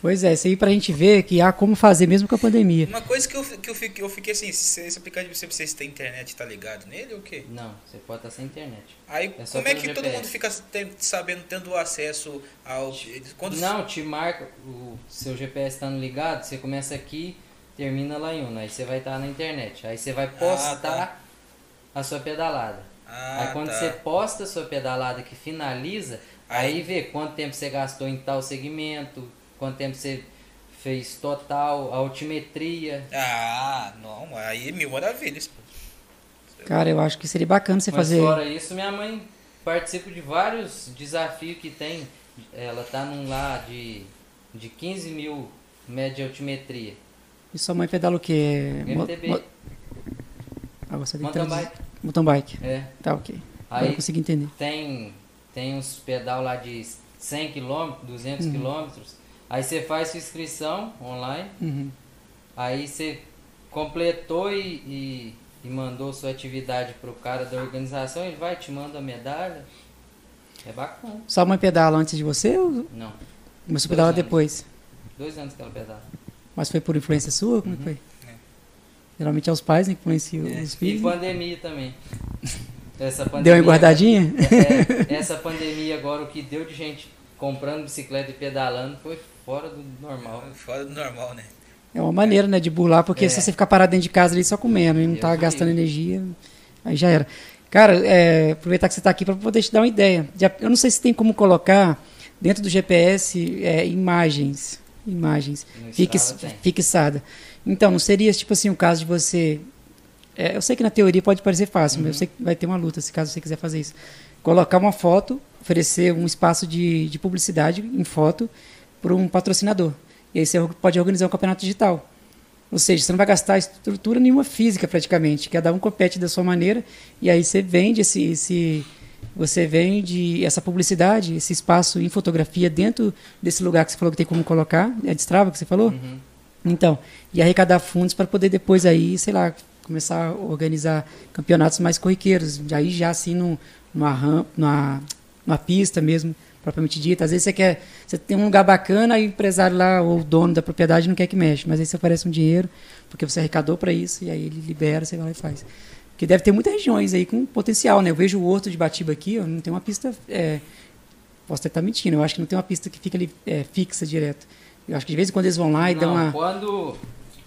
S1: Pois é, isso aí pra gente ver que há como fazer mesmo com a pandemia.
S2: Uma coisa que eu, que eu, fiquei, eu fiquei assim, se esse aplicativo, se vocês têm internet, tá ligado nele ou o quê?
S3: Não, você pode estar sem internet.
S2: Aí,
S3: É
S2: como é que todo mundo fica sabendo, tendo acesso ao... Quando
S3: Não, te marca, o seu GPS estando ligado, você começa aqui, termina lá em Una, aí você vai estar na internet. Aí você vai postar
S2: tá.
S3: a sua pedalada.
S2: Ah,
S3: aí quando
S2: tá.
S3: você posta a sua pedalada que finaliza, aí vê quanto tempo você gastou em tal segmento, quanto tempo você fez total, a altimetria.
S2: Ah, não, aí mil maravilhas, pô.
S1: Cara, eu acho que seria bacana você
S3: Mas
S1: fazer.
S3: fora isso, minha mãe participa de vários desafios que tem. Ela tá num lá de, de 15 mil média de altimetria.
S1: E sua mãe pedala o quê?
S3: MTB.
S1: mo- Ah, você tem
S3: Mountain bike.
S1: Mountain bike.
S3: É.
S1: Tá, ok. Agora eu
S3: Aí
S1: consegui entender.
S3: tem, tem uns pedal lá de 100 km, 200
S1: Uhum.
S3: Aí você faz sua inscrição online.
S1: Uhum.
S3: Aí você completou e, e, e mandou sua atividade pro cara da organização. Ele vai te manda a medalha. É bacana.
S1: Sua mãe pedala antes de você ou
S3: Não,
S1: começou a
S3: Dois
S1: pedalar
S3: anos.
S1: depois?
S3: dois anos que ela pedala.
S1: Mas foi por influência sua? Como é que foi? Geralmente é os pais né, que influenciam os
S3: E
S1: filhos. né?
S3: pandemia também. Essa pandemia,
S1: Deu uma engordadinha?
S3: É, essa pandemia agora, o que deu de gente comprando bicicleta e pedalando foi fora do normal.
S2: Fora do normal, né?
S1: É uma maneira, né, de burlar, porque
S3: É.
S1: se você ficar parado dentro de casa ali só comendo e não tá gastando energia, aí já era. Cara, é, aproveitar que você está aqui para poder te dar uma ideia. Já- eu não sei se tem como colocar dentro do GPS é, imagens, imagens fix, fixada. Então, não seria tipo assim o caso de você. é, eu sei que na teoria pode parecer fácil, mas eu sei que vai ter uma luta se caso você quiser fazer isso. Colocar uma foto, oferecer um espaço de, de publicidade em foto para um patrocinador. E aí você pode organizar um campeonato digital. Ou seja, você não vai gastar estrutura nenhuma física praticamente. Cada um compete da sua maneira e aí você vende esse, esse você vende essa publicidade, esse espaço em fotografia dentro desse lugar que você falou que tem como colocar, é de Strava que você falou?
S3: Uhum.
S1: Então, e arrecadar fundos para poder depois aí, sei lá, começar a organizar campeonatos mais corriqueiros, aí já assim num- numa rampa, numa, numa pista mesmo, propriamente dita. Às vezes você quer, você tem um lugar bacana e o empresário lá ou o dono da propriedade não quer que mexa, mas aí você oferece um dinheiro porque você arrecadou para isso e aí ele libera, você vai lá e faz. Porque deve ter muitas regiões aí com potencial, né? Eu vejo o Horto de Batiba aqui, ó, não tem uma pista, é, posso até estar mentindo, eu acho que não tem uma pista que fica ali é, fixa direto. Eu acho que de vez em quando eles vão lá e dão
S3: Não,
S1: uma...
S3: quando.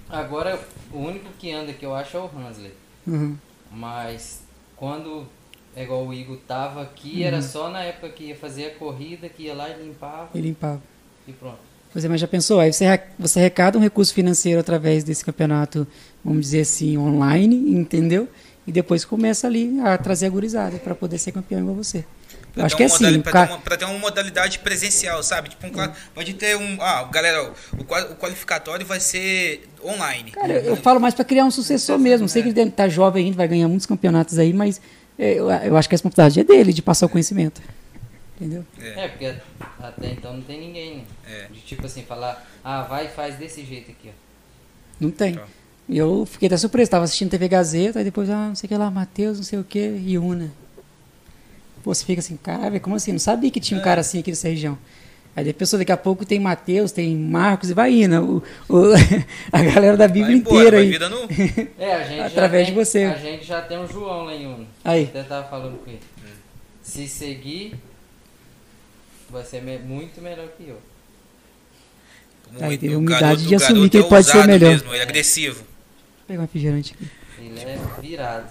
S3: Agora o único que anda que eu acho é o Hansley.
S1: Uhum.
S3: Mas quando é igual o Igor tava aqui,
S1: Uhum.
S3: era só na época que ia fazer a corrida, que ia lá e limpava
S1: E limpava.
S3: e pronto.
S1: Pois é, mas já pensou? Aí você, você arrecada um recurso financeiro através desse campeonato, vamos dizer assim, online, entendeu? E depois começa ali a trazer a gurizada para poder ser campeão igual você. Eu
S2: Pra
S1: acho
S2: ter
S1: que é
S2: uma
S1: assim.
S2: pra,
S1: ca-
S2: ter uma, pra ter uma modalidade presencial, sabe? Tipo, um, pode ter um. Ah, galera, o, o qualificatório vai ser online.
S1: Cara, eu, eu falo mais para criar um sucessor mesmo. Sei que ele está jovem ainda, vai ganhar muitos campeonatos aí, mas é, eu, eu acho que a responsabilidade é dele de passar o conhecimento. Entendeu?
S3: É, porque até então não tem ninguém, né?
S2: É.
S3: De tipo assim, falar, ah, vai e faz desse jeito aqui, ó.
S1: Não tem.
S2: Tá.
S1: E eu fiquei até surpreso. Estava assistindo TV Gazeta, aí depois, ah, não sei o que lá, Matheus, não sei o que, Iuna. Pô, você fica assim, cara, como assim? Não sabia que tinha um cara assim aqui nessa região. Aí depois, daqui a pouco tem Matheus, tem Marcos e vai indo. O, o- a galera da Bíblia
S2: Vai embora,
S1: inteira
S2: vai
S1: aí.
S2: virando.
S3: É, a gente
S1: Através
S3: já
S1: de
S3: tem,
S1: você.
S3: A gente já tem um João lá em Uno.
S1: Aí.
S3: Até tava falando com ele. Se seguir, vai ser me- muito melhor que eu.
S1: Aí tem
S2: o
S1: humildade de assumir que ele
S2: é
S1: pode ser melhor.
S2: Mesmo, ele é agressivo.
S1: Vou pegar um refrigerante aqui.
S3: Ele é virado.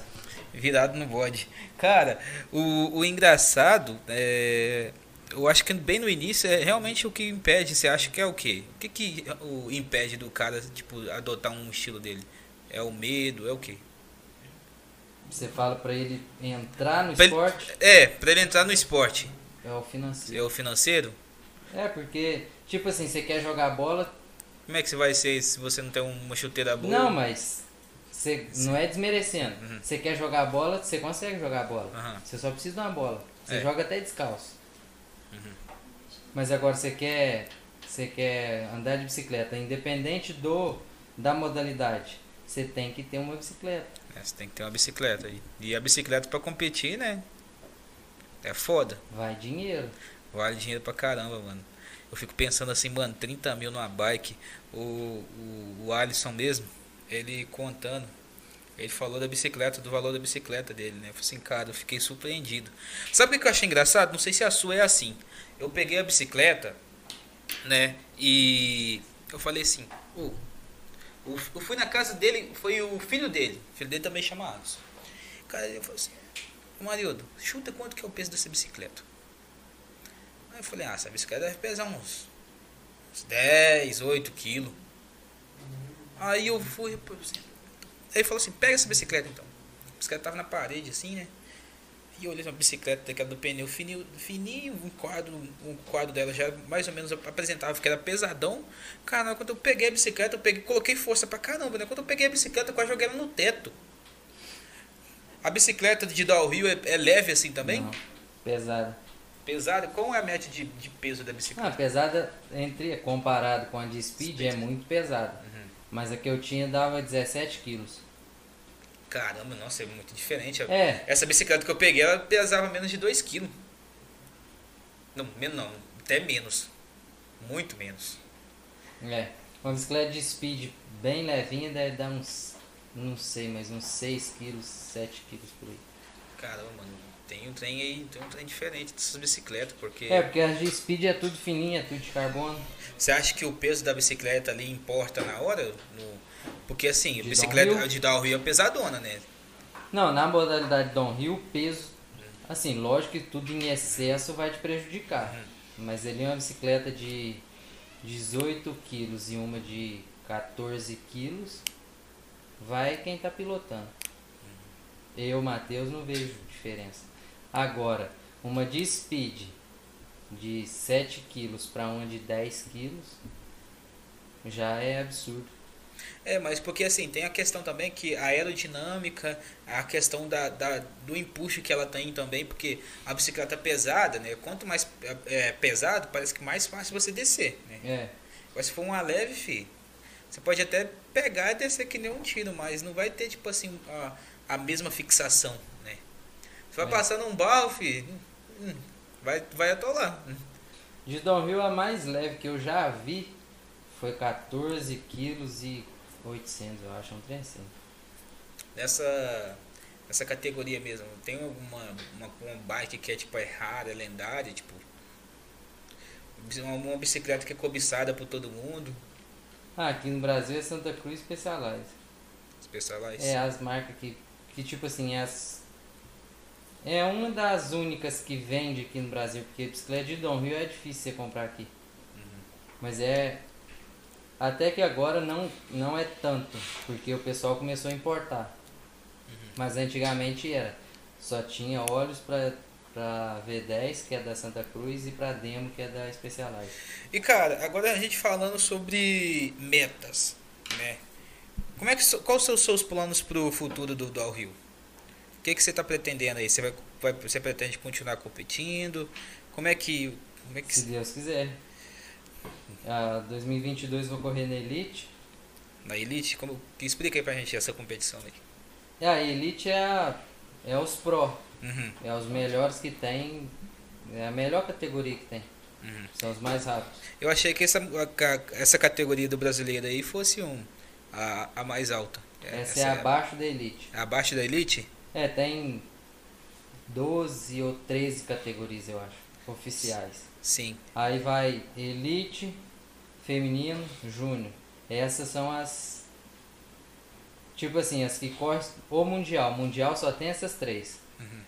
S2: Virado no bode. Cara, o, o engraçado é. Eu acho que bem no início é realmente o que impede. Você acha que é o quê? O que, que o impede do cara, tipo, adotar um estilo dele? É o medo? É o quê?
S3: Você fala pra ele entrar no
S2: Pra ele-
S3: esporte,
S2: É, pra ele entrar no esporte.
S3: é o
S2: É
S3: financeiro.
S2: o financeiro?
S3: É, porque, tipo assim, você quer jogar bola.
S2: Como é que você vai ser se você não tem uma chuteira boa?
S3: Não, mas Você não é desmerecendo. Você quer jogar bola, você consegue jogar bola.
S2: Uhum.
S3: Você só precisa de uma bola. Você
S2: É.
S3: joga até descalço. Mas agora você quer, você quer andar de bicicleta, independente do da modalidade, você tem que ter uma bicicleta.
S2: É, você tem que ter uma bicicleta. E- E a bicicleta pra competir, né? É foda.
S3: Vai dinheiro.
S2: Vale dinheiro pra caramba, mano. Eu fico pensando assim, mano, 30 mil numa bike. O, o, o Alisson mesmo, ele contando. Ele falou da bicicleta, do valor da bicicleta dele, né? Eu falei assim, cara, eu fiquei surpreendido. Sabe o que eu achei engraçado? Não sei se a sua é assim. Eu peguei a bicicleta, né? E eu falei assim, "Ô, o- eu fui na casa dele, foi o filho dele. O filho dele também chama Alisson. Cara, eu falei assim, "Ô, Marildo, chuta quanto que é o peso dessa bicicleta. Aí eu falei, ah, essa bicicleta deve pesar uns, uns 10, 8 quilos. Aí eu fui. assim, Aí ele falou assim, pega essa bicicleta então. A bicicleta tava na parede assim, né? E eu olhei uma bicicleta daquela do pneu fininho, fininho, um quadro, um quadro dela já mais ou menos apresentava que era pesadão. Cara, quando eu peguei a bicicleta, eu peguei, coloquei força pra caramba, né? Quando eu peguei a bicicleta, eu quase joguei ela no teto. A bicicleta de downhill é, é leve assim também?
S3: Não, pesada.
S2: Pesada? Qual é a média de, de peso da bicicleta?
S3: Ah, pesada entre comparado com a de speed é muito pesada.
S2: Uhum.
S3: Mas a que eu tinha dava 17 quilos.
S2: Caramba, nossa, é muito diferente.
S3: É.
S2: Essa bicicleta que eu peguei, ela pesava menos de 2 kg. Não, menos não, até menos. Muito menos.
S3: É. Uma bicicleta de speed bem levinha deve dar uns. Não sei, mas uns 6 quilos, 7 quilos por aí.
S2: Caramba, mano, tem um trem aí, tem um trem diferente dessas bicicletas, porque
S3: É, porque as de speed é tudo fininha, é tudo de carbono.
S2: você acha que o peso da bicicleta ali importa na hora? No- Porque assim, a
S3: De
S2: bicicleta
S3: downhill?
S2: de downhill é pesadona, né?
S3: Não, na modalidade downhill, peso. Assim, lógico que tudo em excesso vai te prejudicar. Mas ele é uma bicicleta de 18 quilos e uma de 14 quilos. Vai quem tá pilotando. Eu, Matheus, não vejo diferença. Agora, uma de speed de 7 quilos para uma de 10 quilos já é absurdo.
S2: É, mas porque assim, tem a questão também que a aerodinâmica, a questão da, da, do empuxo que ela tem também, porque a bicicleta pesada, né? Quanto mais é, pesado, parece que mais fácil você descer, né?
S3: É.
S2: Mas se for uma leve, fi, você pode até pegar e descer que nem um tiro, mas não vai ter, tipo assim, a, a mesma fixação, né? Você vai
S3: É.
S2: passar num barro, fi, hum, vai, vai atolar.
S3: De downhill a mais leve que eu já vi foi 14 quilos e 800, eu acho, um trem assim.
S2: Nessa, nessa categoria mesmo, tem alguma uma, uma bike que é tipo é rara, lendária, tipo uma, bicicleta que é cobiçada por todo mundo,
S3: Ah, aqui no Brasil é Santa Cruz Specialized.
S2: Specialized.
S3: É as marcas que, que tipo assim, é as... É uma das únicas que vende aqui no Brasil, porque bicicleta de downhill é difícil você comprar aqui. Mas é... Até que agora não, não é tanto, porque o pessoal começou a importar. Mas antigamente era. Só tinha óleos para para V10, que é da Santa Cruz, e para Demo, que é da Specialized.
S2: E cara, agora a gente falando sobre metas, né? Como é que quais são os seus planos pro futuro do downhill? O que que você está pretendendo aí? Você vai, vai você pretende continuar competindo? Como é que como é que
S3: Se Deus quiser. Ah, 2022 vou correr na Elite.
S2: na elite? Como que explica aí pra gente essa competição aí?
S3: É, a Elite é, a- é os Pro.
S2: Uhum,
S3: É os melhores que tem. É a melhor categoria que tem.
S2: uhum.
S3: São os mais rápidos.
S2: Eu achei que essa a- essa categoria do brasileiro aí fosse um a, a mais alta.
S3: Essa é abaixo da Elite.
S2: abaixo da elite?
S3: É, tem 12 ou 13 categorias, eu acho. Oficiais.
S2: Sim.
S3: Aí vai Elite, Feminino, Júnior. Essas são as. Tipo assim, as que correm o Mundial. Mundial só tem essas três.
S2: Uhum.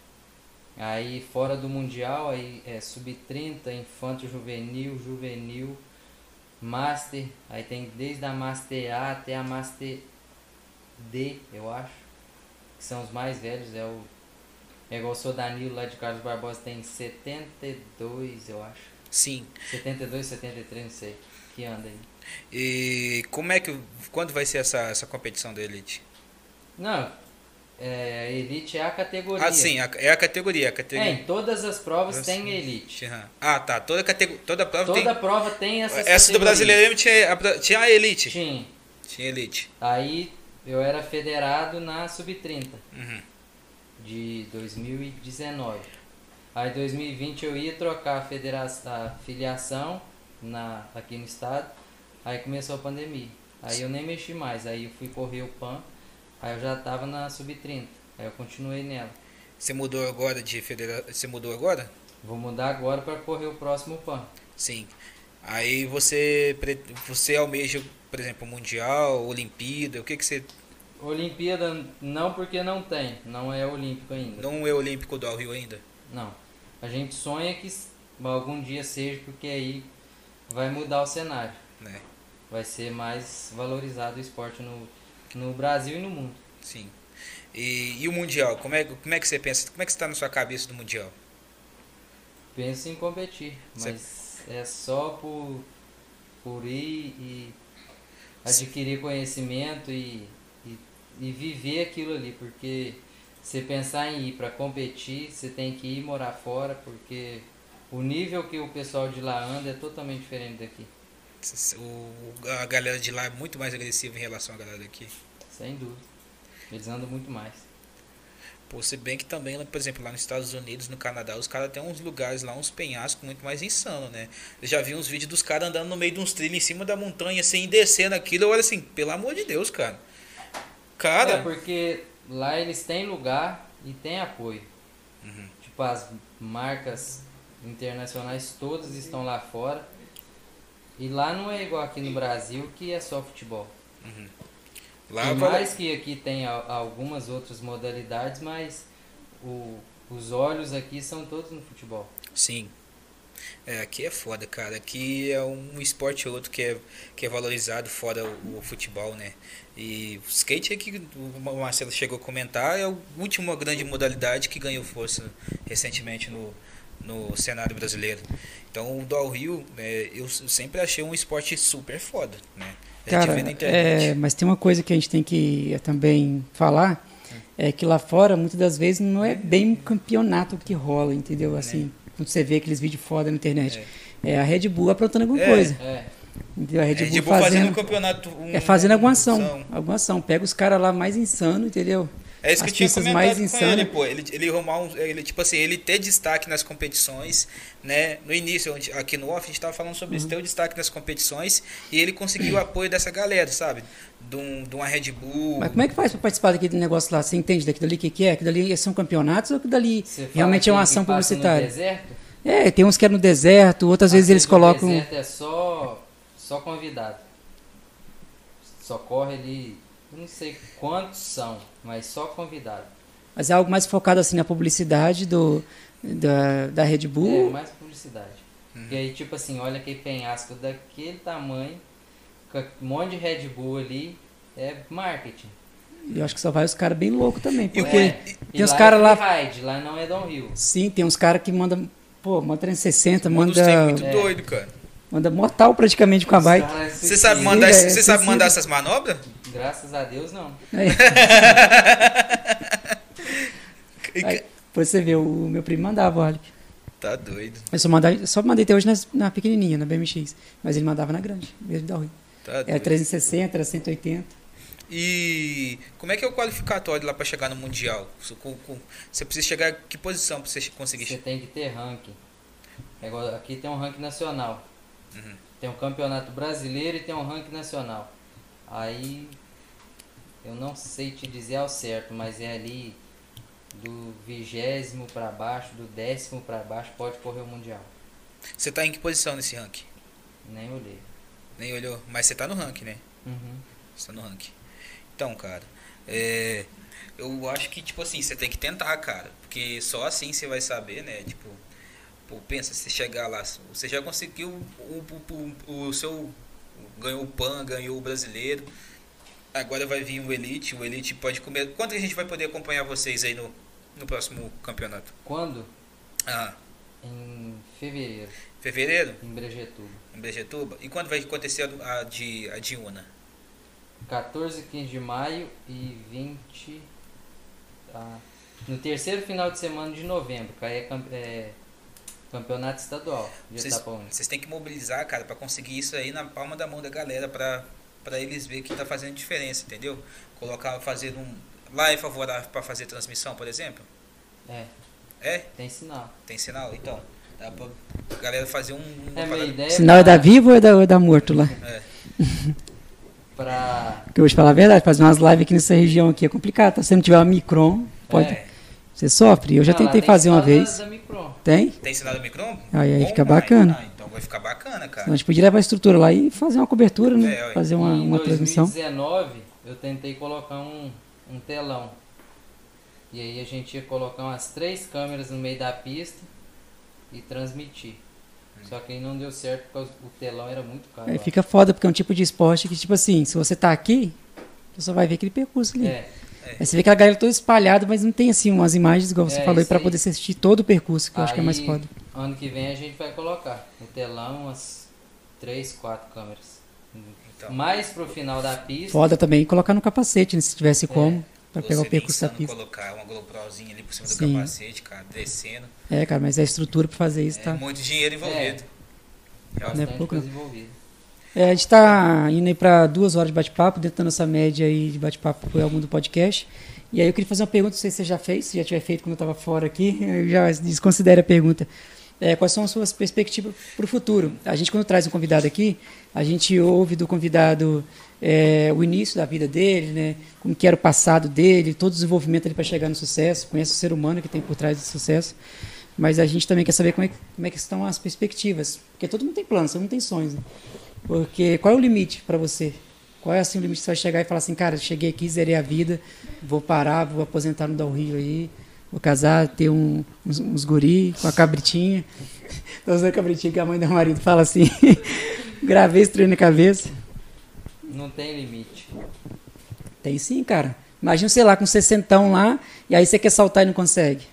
S3: Aí fora do Mundial, aí é Sub-30, Infanto Juvenil, Juvenil, Master. Aí tem desde a Master A até a Master D, eu acho. Que são os mais velhos. É o. É igual o seu Danilo lá de Carlos Barbosa tem 72, eu acho.
S2: Sim.
S3: 72, 73, não sei. Que anda aí.
S2: E como é que quando vai ser essa essa competição da elite?
S3: Não, é, Elite é a categoria.
S2: Ah, sim, é a categoria. A
S3: É,
S2: categoria.
S3: em todas as provas
S2: Nossa.
S3: tem Elite.
S2: Ah, tá. Toda, catego... Toda prova
S3: Toda
S2: tem.
S3: prova tem essas
S2: Essa do brasileiro tinha a, tinha a Elite.
S3: Tinha.
S2: Tinha Elite.
S3: Aí eu era federado na Sub-30
S2: Uhum.
S3: de 2019. Aí em 2020 eu ia trocar a, federa- a filiação na, aqui no estado. Aí começou a pandemia. Aí eu nem mexi mais. Aí eu fui correr o PAN. Aí eu já tava na Sub-30. Aí eu continuei nela.
S2: Você mudou agora de federação. Você mudou agora?
S3: Vou mudar agora para correr o próximo PAN.
S2: Sim. Aí você, você almeja, por exemplo, Mundial, Olimpíada, o que que você.
S3: Olimpíada não porque não tem, não é olímpico ainda.
S2: Não é olímpico do Rio ainda?
S3: Não. A gente sonha que algum dia seja porque aí vai mudar o cenário.
S2: Né?
S3: Vai ser mais valorizado o esporte no, no Brasil e no mundo.
S2: Sim. E, e o Mundial? Como é, como é que você pensa? Como é que está na sua cabeça do Mundial?
S3: Penso em competir,
S2: Você-
S3: mas é só por, por ir e adquirir conhecimento e, e, e viver aquilo ali, porque você pensar em ir para competir, você tem que ir morar fora, porque o nível que o pessoal de lá anda é totalmente diferente daqui,
S2: O, a galera de lá é muito mais agressiva em relação à galera daqui.
S3: sem dúvida. Eles andam muito mais.
S2: Pô, se bem que também, por exemplo, lá nos Estados Unidos, no Canadá, os caras têm uns lugares lá, uns penhascos muito mais insano, né? Eu já vi uns vídeos dos caras andando no meio de uns trilhos em cima da montanha, assim, descendo aquilo. Eu olho assim, pelo amor de Deus, cara.
S3: É
S2: Cara,
S3: porque lá eles têm lugar e têm apoio.
S2: Uhum.
S3: Tipo, as marcas internacionais todas estão lá fora. E lá não é igual aqui no Brasil que é só futebol.
S2: lá
S3: Por mais que aqui tem algumas outras modalidades, mas o- os olhos aqui são todos no futebol.
S2: Sim. É, aqui é foda, cara. Aqui é um esporte ou outro que é, que é valorizado fora o, o futebol, né? E o skate é que o Marcelo chegou a comentar, é a última grande modalidade que ganhou força recentemente no, no cenário brasileiro. Então o downhill, né, eu s- sempre achei um esporte super foda, né? A gente
S1: Cara,
S2: vê na internet.
S1: é, mas tem uma coisa que a gente tem que eh, também falar, é que lá fora, muitas das vezes, não é bem um campeonato que rola, entendeu? Assim, quando você vê aqueles vídeos foda na internet. É, a Red Bull aprontando alguma
S2: É.
S1: coisa.
S3: É,
S1: Entendeu? A Red
S2: É,
S1: Bull,
S2: de boa fazendo,
S1: fazendo,
S2: um campeonato. Um,
S1: é fazendo alguma
S2: um-
S1: ação, alguma ação. Pega os caras lá mais insano, entendeu?
S2: É isso que
S1: As
S2: eu tinha comentado
S1: mais
S2: com
S1: insanas.
S2: ele, pô. Ele, ele arrumar um. Ele, tipo assim, ele ter destaque nas competições, né? No início, onde- aqui no off, a gente tava falando sobre
S1: Uhum.
S2: isso, ter o destaque nas competições e ele conseguiu o apoio dessa galera, sabe? De, um, de uma Red Bull.
S1: Mas como é que faz pra participar daquele negócio lá? Você entende daquilo ali o que, que é? Aquilo ali são campeonatos ou aquilo dali
S3: fala
S1: realmente é uma
S3: que
S1: ação publicitária? É, tem uns que é no deserto, outras vezes eles
S3: no
S1: colocam.
S3: deserto é só, só convidado. Só corre ali, não sei quantos são, mas só convidado.
S1: Mas é algo mais focado assim na publicidade do, da, da Red
S3: É,
S1: Bull.
S3: mais publicidade.
S2: Uhum.
S3: E aí, tipo assim, olha aquele penhasco daquele tamanho, com um monte de Red Bull ali, é marketing.
S1: E eu acho que só vai os caras bem loucos também. Porque
S3: É,
S1: tem os
S3: lá
S1: caras
S3: é
S1: lá.
S3: freeride, lá não é downhill.
S1: Sim, tem uns caras que mandam. Pô, manda 360,
S2: Manda uns
S1: manda.
S2: muito
S3: É.
S2: doido, cara.
S1: Manda mortal praticamente com a bike.
S2: Você sabe mandar,
S1: é
S2: você sabe
S1: suicida.
S2: mandar essas manobras?
S3: Graças a Deus, não.
S1: Aí,
S2: E-
S1: aí, você vê, o meu primo mandava, olha.
S2: Tá doido.
S1: Eu só, mandava, só mandei até hoje nas- na pequenininha, na BMX. Mas ele mandava na grande, mesmo da Rui.
S2: Tá
S1: Era
S2: doido.
S1: 360, era 180.
S2: E como é que é o qualificatório lá pra chegar no Mundial? Você, precisa chegar em que posição pra você conseguir
S3: Você tem que ter ranking. É Aqui tem um ranking nacional.
S2: Uhum.
S3: Tem um campeonato brasileiro e tem um ranking nacional. Aí eu não sei te dizer ao certo, mas é ali do vigésimo para baixo, do décimo para baixo pode correr o mundial.
S2: Você tá em que posição nesse ranking?
S3: Nem olhei.
S2: Nem olhou, mas você tá no ranking, né?
S3: Uhum.
S2: Você tá no ranking. Então, cara, é, eu acho que, tipo assim, você tem que tentar, cara. Porque só assim você vai saber, né? Tipo, pô, pensa, se chegar lá, você já conseguiu o, o, o, o seu. Ganhou o PAN, ganhou o brasileiro. Agora vai vir o Elite. O Elite pode comer. Quanto que a gente vai poder acompanhar vocês aí no, no próximo campeonato?
S3: Quando?
S2: Ah,
S3: Em fevereiro,
S2: fevereiro?
S3: em Brejetuba.
S2: Em Brejetuba? E quando vai acontecer a, a de, a de Una?
S3: 14 e 15 de maio e 20. ah, no terceiro final de semana de novembro, que aí é, é campeonato estadual de
S2: Vocês,
S3: etapa única.
S2: vocês têm que mobilizar, cara, pra conseguir isso aí na palma da mão da galera, pra, pra eles verem que tá fazendo diferença, entendeu? Colocar, fazer um. Lá é favorável pra fazer transmissão, por exemplo?
S3: É,
S2: É?
S3: tem sinal.
S2: Tem sinal? Então. Dá pra galera fazer um.
S3: É, minha
S2: parada-
S3: ideia
S1: Sinal é da vivo ou é da, ou é da morto lá?
S2: É.
S3: pra.
S1: Porque eu vou te falar a verdade, fazer umas lives aqui nessa região aqui é complicado. tá? Se você não tiver uma Micron, pode,
S3: É.
S1: você sofre. Eu já
S3: lá
S1: tentei fazer uma
S3: da-
S1: vez.
S3: Da, Micron.
S1: Tem?
S2: Tem sinal do micron?
S1: Aí- aí
S2: Bom
S1: fica bacana.
S2: Ah, então vai ficar bacana, cara.
S1: Então, a gente podia levar a estrutura lá e fazer uma cobertura, né?
S2: É,
S1: fazer uma,
S3: em
S1: uma transmissão.
S3: 2019 eu tentei colocar um, um telão. E aí a gente ia colocar umas três câmeras no meio da pista e transmitir.
S2: Hum.
S3: Só que aí não deu certo porque o telão era muito caro.
S1: Aí
S3: ó.
S1: fica foda, porque é um tipo de esporte que, tipo assim, se você tá aqui, você só vai ver aquele percurso ali.
S3: É,
S1: Aí você vê aquela galera toda espalhada, mas não tem assim umas imagens, igual você
S3: É,
S1: falou, aí pra
S3: aí.
S1: poder assistir todo o percurso, que eu acho que é mais
S3: Aí,
S1: foda.
S3: Ano que vem a gente vai colocar no telão umas três, quatro câmeras.
S2: Então,
S3: Mais pro final da pista.
S1: Foda também colocar no capacete, né, se tivesse como, pra
S2: você
S1: pegar o percurso da pista.
S2: colocar uma GoProzinha ali por cima do
S1: Sim.
S2: capacete, cara, descendo.
S1: É, cara, mas a estrutura pra fazer isso
S2: É
S1: tá.
S2: muito dinheiro envolvido.
S3: Bastante
S1: Não é pouco,
S3: coisa envolvida.
S1: É, a gente tá indo aí pra duas horas de bate-papo, dentro da nossa média aí de bate-papo por algum do podcast. E aí eu queria fazer uma pergunta, não sei se você já fez, se já tiver feito quando eu estava fora aqui, eu já desconsidere a pergunta. É, quais são as suas perspectivas para o futuro? A gente, quando traz um convidado aqui, a gente ouve do convidado é, o início da vida dele, né? como que era o passado dele, todo o desenvolvimento para chegar no sucesso, conhece o ser humano que tem por trás do sucesso. Mas a gente também quer saber como é, como é que estão as perspectivas. Porque todo mundo tem planos, todo mundo tem sonhos. Né? Porque qual é o limite para você? Qual é assim, o limite que você vai chegar e falar assim, cara, cheguei aqui, zerei a vida, vou parar, vou aposentar no Dal Rio aí, vou casar, ter um, uns, uns guri com a cabritinha. Tô usando a cabritinha que a mãe do marido fala assim. Gravei esse treino na cabeça.
S3: Não tem limite.
S1: Tem sim, cara. Imagina, sei lá, com 60 lá, e aí você quer saltar e não consegue.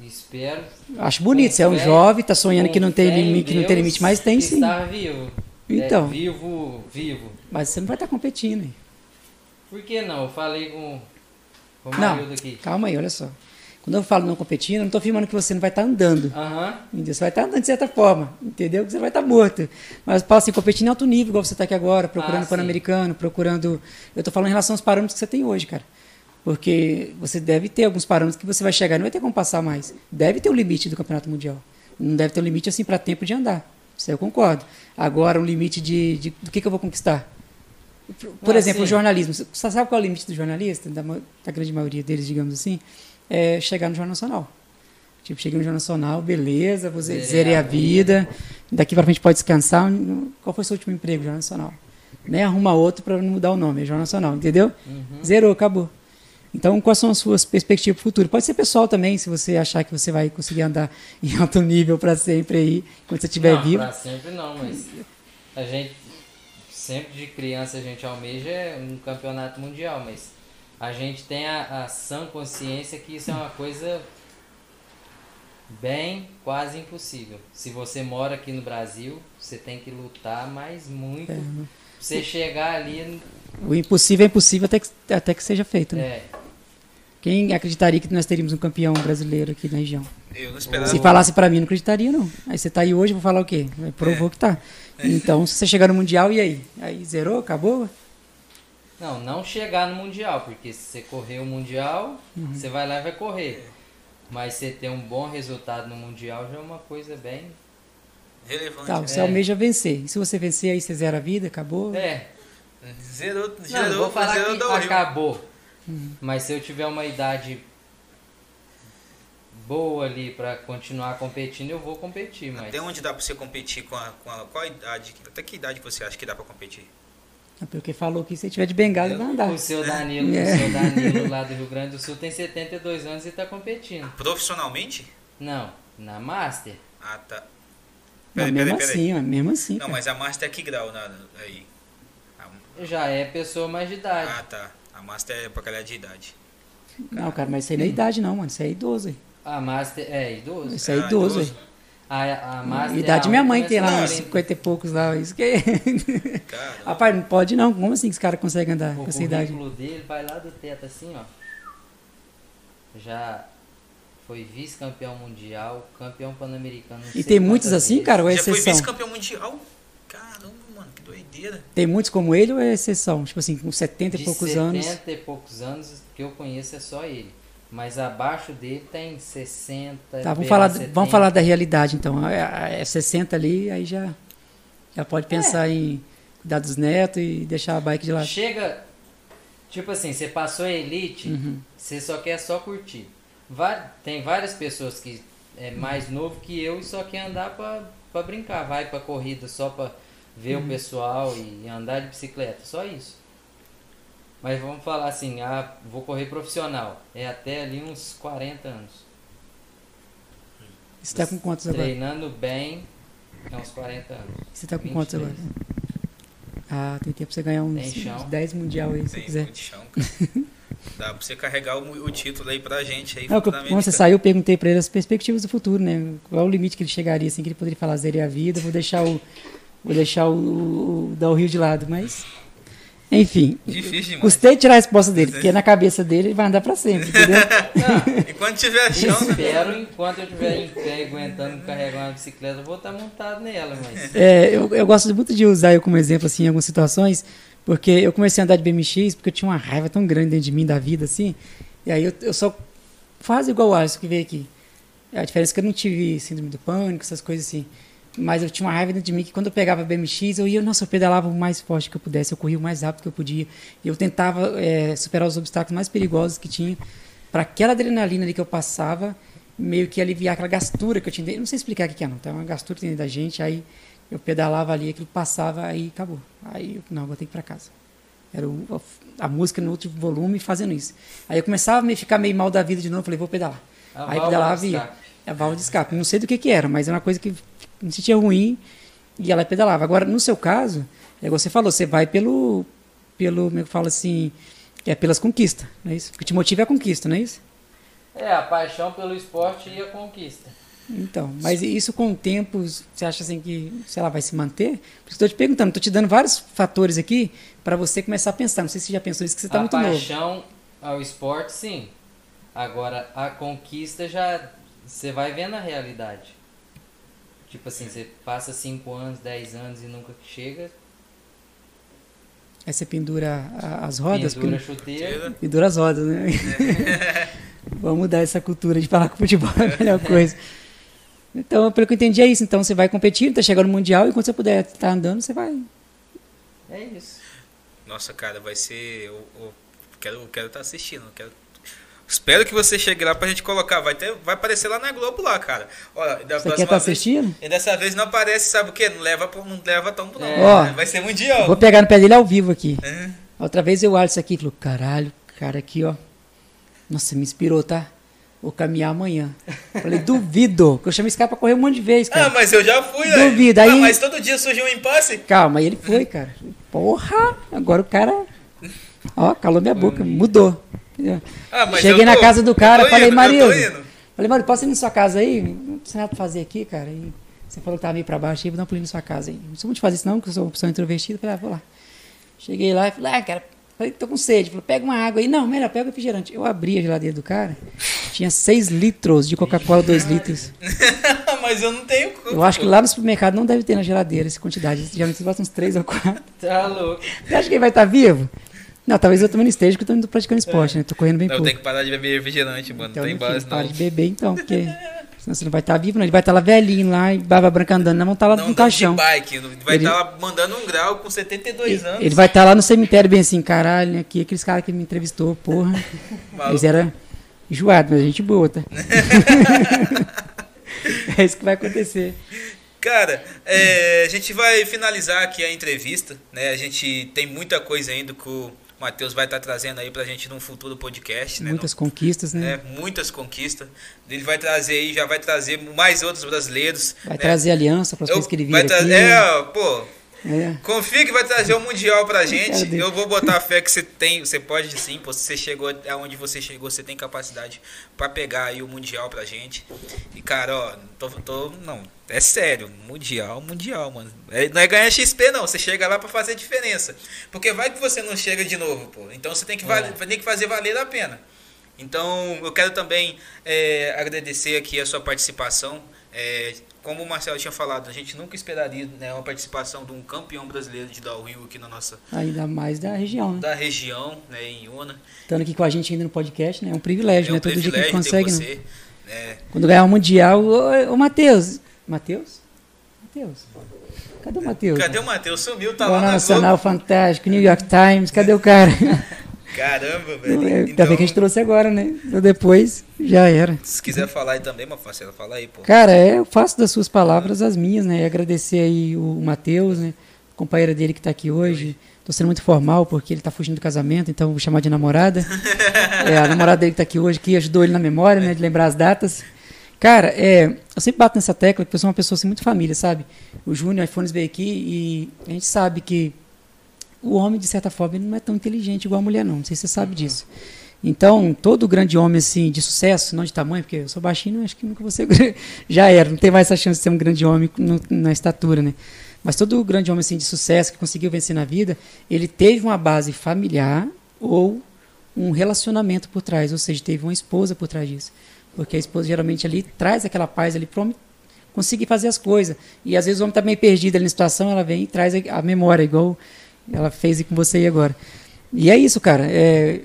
S3: Espero.
S1: Acho bonito, você é um
S3: fé-
S1: jovem, tá sonhando que não tem limite, que não tem limite, mas tem sim.
S3: Estar vivo.
S1: Então.
S3: É, vivo, vivo.
S1: Mas você não vai estar competindo. hein?
S3: Por que não? Eu falei com, com o. Marildo aqui.
S1: Calma aí, olha só. Quando eu falo não competindo, eu não estou afirmando que você não vai estar andando.
S3: Aham.
S1: Entendeu? Você vai estar andando de certa forma, entendeu? Que você vai estar morto. Mas fala assim, competindo em alto nível, igual você está aqui agora, procurando
S3: Ah,
S1: Pan-Americano, procurando. Eu estou falando em relação aos parâmetros que você tem hoje, cara. Porque você deve ter alguns parâmetros que você vai chegar e não vai ter como passar mais. Deve ter o limite do campeonato mundial. Não deve ter um limite assim para tempo de andar. Isso eu concordo. Agora, um limite de, de do que, que eu vou conquistar. Por,
S3: Ah,
S1: exemplo,
S3: sim.
S1: o jornalismo. Você sabe qual é o limite do jornalista, da, da grande maioria deles, digamos assim? É chegar no Jornal Nacional. Tipo, cheguei no Jornal Nacional, beleza, vou
S3: Zerei
S1: zerei
S3: a
S1: a vida. Daqui para frente pode descansar. Qual foi o seu último emprego? Jornal Nacional. Nem arruma outro para não mudar o nome, é Jornal Nacional, entendeu?
S3: Uhum.
S1: Zerou, acabou. Então, quais são as suas perspectivas para o futuro? Pode ser pessoal também, se você achar que você vai conseguir andar em alto nível para sempre aí, quando você estiver
S3: não,
S1: vivo.
S3: Pra sempre não, mas a gente sempre de criança a gente almeja um campeonato mundial, mas a gente tem a, a sã consciência que isso é uma coisa bem quase impossível. Se você mora aqui no Brasil, você tem que lutar mais muito.
S1: É,
S3: Você chegar ali,
S1: O impossível é impossível até que, até que seja feito. Né?
S3: é,
S1: Quem acreditaria que nós teríamos um campeão brasileiro aqui na região?
S2: Eu não esperava.
S1: Se falasse para mim, não acreditaria, não. Aí você tá aí hoje, eu vou falar o quê? Provou
S2: É.
S1: que tá. Então, se você chegar no Mundial, e aí? Aí zerou, acabou?
S3: Não, não chegar no Mundial, porque se você correr o Mundial,
S1: Uhum.
S3: você vai lá e vai correr. Mas você ter um bom resultado no Mundial já é uma coisa bem.
S2: Relevante.
S1: Tá, você
S3: É.
S1: almeja vencer. E se você vencer, aí você zera a vida, acabou?
S3: É,
S2: Zerou,
S3: não,
S2: zerou,
S3: vou falar
S2: zerou
S3: que acabou.
S1: Uhum.
S3: Mas se eu tiver uma idade boa ali pra continuar competindo, eu vou competir. Mas
S2: Até onde dá pra você competir com a, com a. Qual a idade? Até que idade você acha que dá pra competir?
S1: É Porque falou que se tiver de bengala, vai andar.
S3: o seu Danilo,
S1: É.
S3: o seu Danilo lá do Rio Grande do Sul tem 72 anos e tá competindo.
S2: Profissionalmente?
S3: Não, na Master.
S2: Ah, tá.
S1: Não,
S2: Peraí,
S1: mesmo
S2: peraí, peraí.
S1: assim, mesmo assim.
S2: Não,
S1: cara.
S2: mas a Master é que grau na, aí? A-
S3: Já é pessoa mais de idade.
S2: Ah, tá. A Master é pra galera de idade.
S1: Não, cara, mas isso aí não é idade, não, mano. Isso aí é idoso. aí.
S3: A Master é idoso.
S1: Isso aí é
S2: Ah,
S1: idoso.
S2: idoso.
S1: aí.
S3: A, a Master
S1: A idade
S3: é a
S1: minha mãe tem lá uns
S3: começa a
S1: 50 e poucos lá. Isso que é. Rapaz, não pode não. Como assim que os caras conseguem andar
S3: O
S1: com essa idade?
S3: currículo dele vai lá do teto assim, ó. Já foi vice-campeão mundial, campeão pan-americano.
S1: E tem muitos assim,
S3: vezes.
S1: cara, ou é
S2: já foi
S1: exceção?
S2: vice-campeão mundial? Caramba, doideira.
S1: Tem muitos como ele ou é exceção? Tipo assim, com 70 e
S3: De
S1: poucos
S3: 70
S1: anos.
S3: e poucos anos que eu conheço é só ele. Mas abaixo dele tem 60.
S1: Tá, vamos falar,
S3: 70.
S1: vamos falar da realidade então. É, é 60 ali, aí já, já pode pensar em cuidar dos netos e deixar a bike de lado.
S3: Chega, tipo assim, você passou a elite,
S1: Uhum.
S3: você só quer só curtir. Va- tem várias pessoas que é mais novo que eu e só quer andar pra, pra brincar, vai pra corrida só pra ver
S1: Uhum.
S3: o pessoal e andar de bicicleta, só isso. Mas vamos falar assim, ah, vou correr profissional, é até ali uns 40 anos.
S1: Você tá com quantos agora?
S3: Treinando bem, é uns 40 anos.
S1: Você tá com quantos
S3: 23.
S1: agora? Ah, tem tempo pra você ganhar uns,
S3: Tem chão.
S1: uns 10 mundial aí, se
S2: Tem
S1: quiser.
S2: muito chão, cara. Dá pra você carregar o, o título aí pra gente aí.
S1: Não, quando você saiu, eu perguntei pra ele as perspectivas do futuro, né? Qual é o limite que ele chegaria, assim, que ele poderia falar, zerei a vida, vou deixar o. Vou deixar o, o, o Del Rio de lado, mas. Enfim.
S2: Difícil demais.
S1: Gostei de tirar a resposta dele, porque na cabeça dele ele vai andar pra sempre, entendeu?
S2: Enquanto tiver chão, né?
S3: Espero, enquanto eu estiver em pé aguentando carregar uma bicicleta, eu vou estar montado nela, mas...
S1: É, eu, eu gosto muito de usar eu como exemplo, assim, em algumas situações, porque eu comecei a andar de BMX porque eu tinha uma raiva tão grande dentro de mim da vida, assim, e aí eu, eu só faço igual o Alisson que veio aqui. A diferença é que eu não tive síndrome do pânico, essas coisas assim. Mas eu tinha uma raiva dentro de mim que quando eu pegava BMX, eu ia, nossa, eu pedalava o mais forte que eu pudesse, eu corria o mais rápido que eu podia. Eu tentava é, superar os obstáculos mais perigosos que tinha, para aquela adrenalina ali que eu passava, meio que aliviar aquela gastura que eu tinha. Eu não sei explicar o que é, não. Tem uma gastura que tem dentro da gente, aí eu pedalava ali, aquilo passava, aí acabou. Aí eu, não, vou ter que ir para casa. Era o- a música no outro volume fazendo isso. Aí eu começava a me ficar meio mal da vida de novo, falei, vou pedalar.
S3: A
S1: Aí pedalava e ia. É a válvula de escape. Não sei do que que era, mas era uma coisa que me sentia ruim e ela pedalava. Agora, no seu caso, é você falou, você vai pelo, pelo, como é eu falo assim, é pelas conquistas, não é isso? O que te motiva é a conquista, não é isso?
S3: É, a paixão pelo esporte e a conquista.
S1: Então, mas isso com o tempo, você acha assim que, sei lá, vai se manter? Por isso que eu tô te perguntando, tô te dando vários fatores aqui para você começar a pensar. Não sei se você já pensou isso, que você tá
S3: a
S1: muito novo.
S3: paixão ao esporte, sim. Agora, a conquista já... Você vai vendo a realidade. Tipo assim, você passa 5 anos, 10 anos e nunca chega.
S1: Aí você pendura a- as rodas,
S3: pendura
S1: porque
S3: chuteira.
S1: pendura as rodas, né? Vamos mudar essa cultura de falar que o futebol é a melhor coisa. Então, pelo que eu entendi, é isso. Então, você vai competir, tá chegando no Mundial, e quando você puder estar andando, você vai.
S3: É isso.
S2: Nossa, cara, vai ser. Eu, eu quero estar quero tá assistindo. eu Quero... Espero que você chegue lá pra gente colocar. Vai, ter, vai aparecer lá na Globo lá, cara. Olha, da
S1: Você quer estar
S2: vez-
S1: assistindo?
S2: E dessa vez não aparece, sabe o quê? Não leva, não leva tanto, não.
S3: É.
S1: Ó,
S2: vai ser mundial.
S1: Vou pegar no pé dele ao vivo aqui.
S2: É.
S1: Outra vez eu olho isso aqui e falo, caralho, cara aqui, ó. Nossa, me inspirou, tá? Vou caminhar amanhã. Falei, duvido, que eu chamei esse cara pra correr um monte de vezes, cara.
S2: Ah, mas eu já fui, né?
S1: Duvido,
S2: Ah,
S1: aí-
S2: mas todo dia surgiu um impasse.
S1: Calma, aí ele foi, cara. Porra, agora o cara. Ó, calou minha boca, mudou. Entendeu?
S2: Ah,
S1: Cheguei na
S2: tô-
S1: casa do cara, falei,
S2: indo,
S1: Marildo. Falei, Marildo, posso ir na sua casa aí? Não tem nada pra fazer aqui, cara. E você falou que tava meio pra baixo aí, vou dar um pulinho na sua casa aí. Não sou muito fazer isso, não, porque eu sou uma pessoa introvertida. Falei, ah, vou lá. Cheguei lá e falei, ah, cara, falei, tô com sede. Falei, pega uma água aí. Não, melhor, pega o refrigerante. Eu abri a geladeira do cara, tinha 6 litros de Coca-Cola, 2 litros.
S2: mas eu não tenho.
S1: Eu acho que lá no supermercado não deve ter na geladeira essa quantidade. Geralmente bota uns 3 ou 4.
S3: Tá louco.
S1: Você acha que ele vai estar vivo? Não, talvez eu também não esteja, porque eu tô indo praticando esporte, né? Tô correndo bem
S2: Não, eu
S1: pouco.
S2: tenho que parar de beber refrigerante, mano.
S1: Então,
S2: não tem base,
S1: para
S2: não.
S1: de beber então, porque senão você não vai estar vivo, não. Ele vai estar lá velhinho lá, e barba branca andando, não vão estar lá
S2: Não
S1: no caixão.
S2: bike. Vai
S1: Ele-
S2: estar lá mandando um grau com 72 anos.
S1: Ele vai estar lá no cemitério bem assim, caralho, né, aqui, aqueles caras que me entrevistou, porra.
S2: Maluco.
S1: Eles eram enjoados, mas gente boa, tá? é isso que vai acontecer.
S2: Cara, é, a gente vai finalizar aqui a entrevista, né? A gente tem muita coisa ainda que o Matheus vai estar trazendo aí pra gente num futuro podcast, né?
S1: Muitas conquistas, né?
S2: É, muitas conquistas. Ele vai trazer aí, já vai trazer mais outros brasileiros.
S1: Vai
S2: né?
S1: trazer aliança para as coisas que ele vira aqui.
S2: é, pô,
S1: É.
S2: Confia que vai trazer o Mundial pra gente. Eu vou botar a fé que você tem. Você pode sim, você chegou aonde você chegou, você tem capacidade pra pegar aí o Mundial pra gente. E, cara, ó, tô, tô- não, é sério, Mundial, Mundial, mano. É- não é ganhar XP, não. Você chega lá pra fazer diferença. Porque vai que você não chega de novo, pô. Então você tem que, vale- tem que fazer valer a pena. Então, eu quero também é, agradecer aqui a sua participação. Como o Marcelo tinha falado, a gente nunca esperaria né, uma participação de um campeão brasileiro de downhill aqui na nossa
S1: Ainda mais da região, né?
S2: da região, né, em Iuna.
S1: Estando aqui com a gente ainda no podcast, né? É um privilégio,
S2: É
S1: né?
S2: um
S1: Todo dia que a gente consegue, né?
S2: você. né?
S1: Quando ganhar o Mundial, ô, ô Matheus. Matheus? Matheus? Cadê o Matheus?
S2: Cadê o Matheus? Sumiu, tá lá
S1: Jornal
S2: na
S1: Nacional
S2: Globo.
S1: Fantástico, New York Times, cadê o cara?
S2: Caramba, velho.
S1: Ainda
S2: Então,
S1: bem que a gente trouxe agora, né? Então depois já era.
S2: se quiser falar aí também, Marcelo, fala aí, pô.
S1: Cara, é, eu faço das suas palavras as minhas, né? E agradecer aí o Matheus, né? Companheira dele que tá aqui hoje. Tô sendo muito formal porque ele tá fugindo do casamento, então vou chamar de namorada. É, a namorada dele que tá aqui hoje, que ajudou ele na memória, né? De lembrar as datas. Cara, é, eu sempre bato nessa tecla porque eu sou uma pessoa assim, muito família, sabe? O Júnior iPhones veio aqui e a gente sabe que o homem, de certa forma, não é tão inteligente igual a mulher, não. Não sei se você sabe disso. Então, todo grande homem, assim, de sucesso, não de tamanho, porque eu sou baixinho, acho que nunca ser. Já era, não tem mais essa chance de ser um grande homem no- na estatura, né? Mas todo grande homem, assim, de sucesso, que conseguiu vencer na vida, ele teve uma base familiar ou um relacionamento por trás, ou seja, teve uma esposa por trás disso. Porque a esposa geralmente ali traz aquela paz ali para conseguir fazer as coisas. E às vezes o homem está meio perdido ali na situação, ela vem e traz a memória, igual ela fez aí com você aí agora. E é isso, cara. É,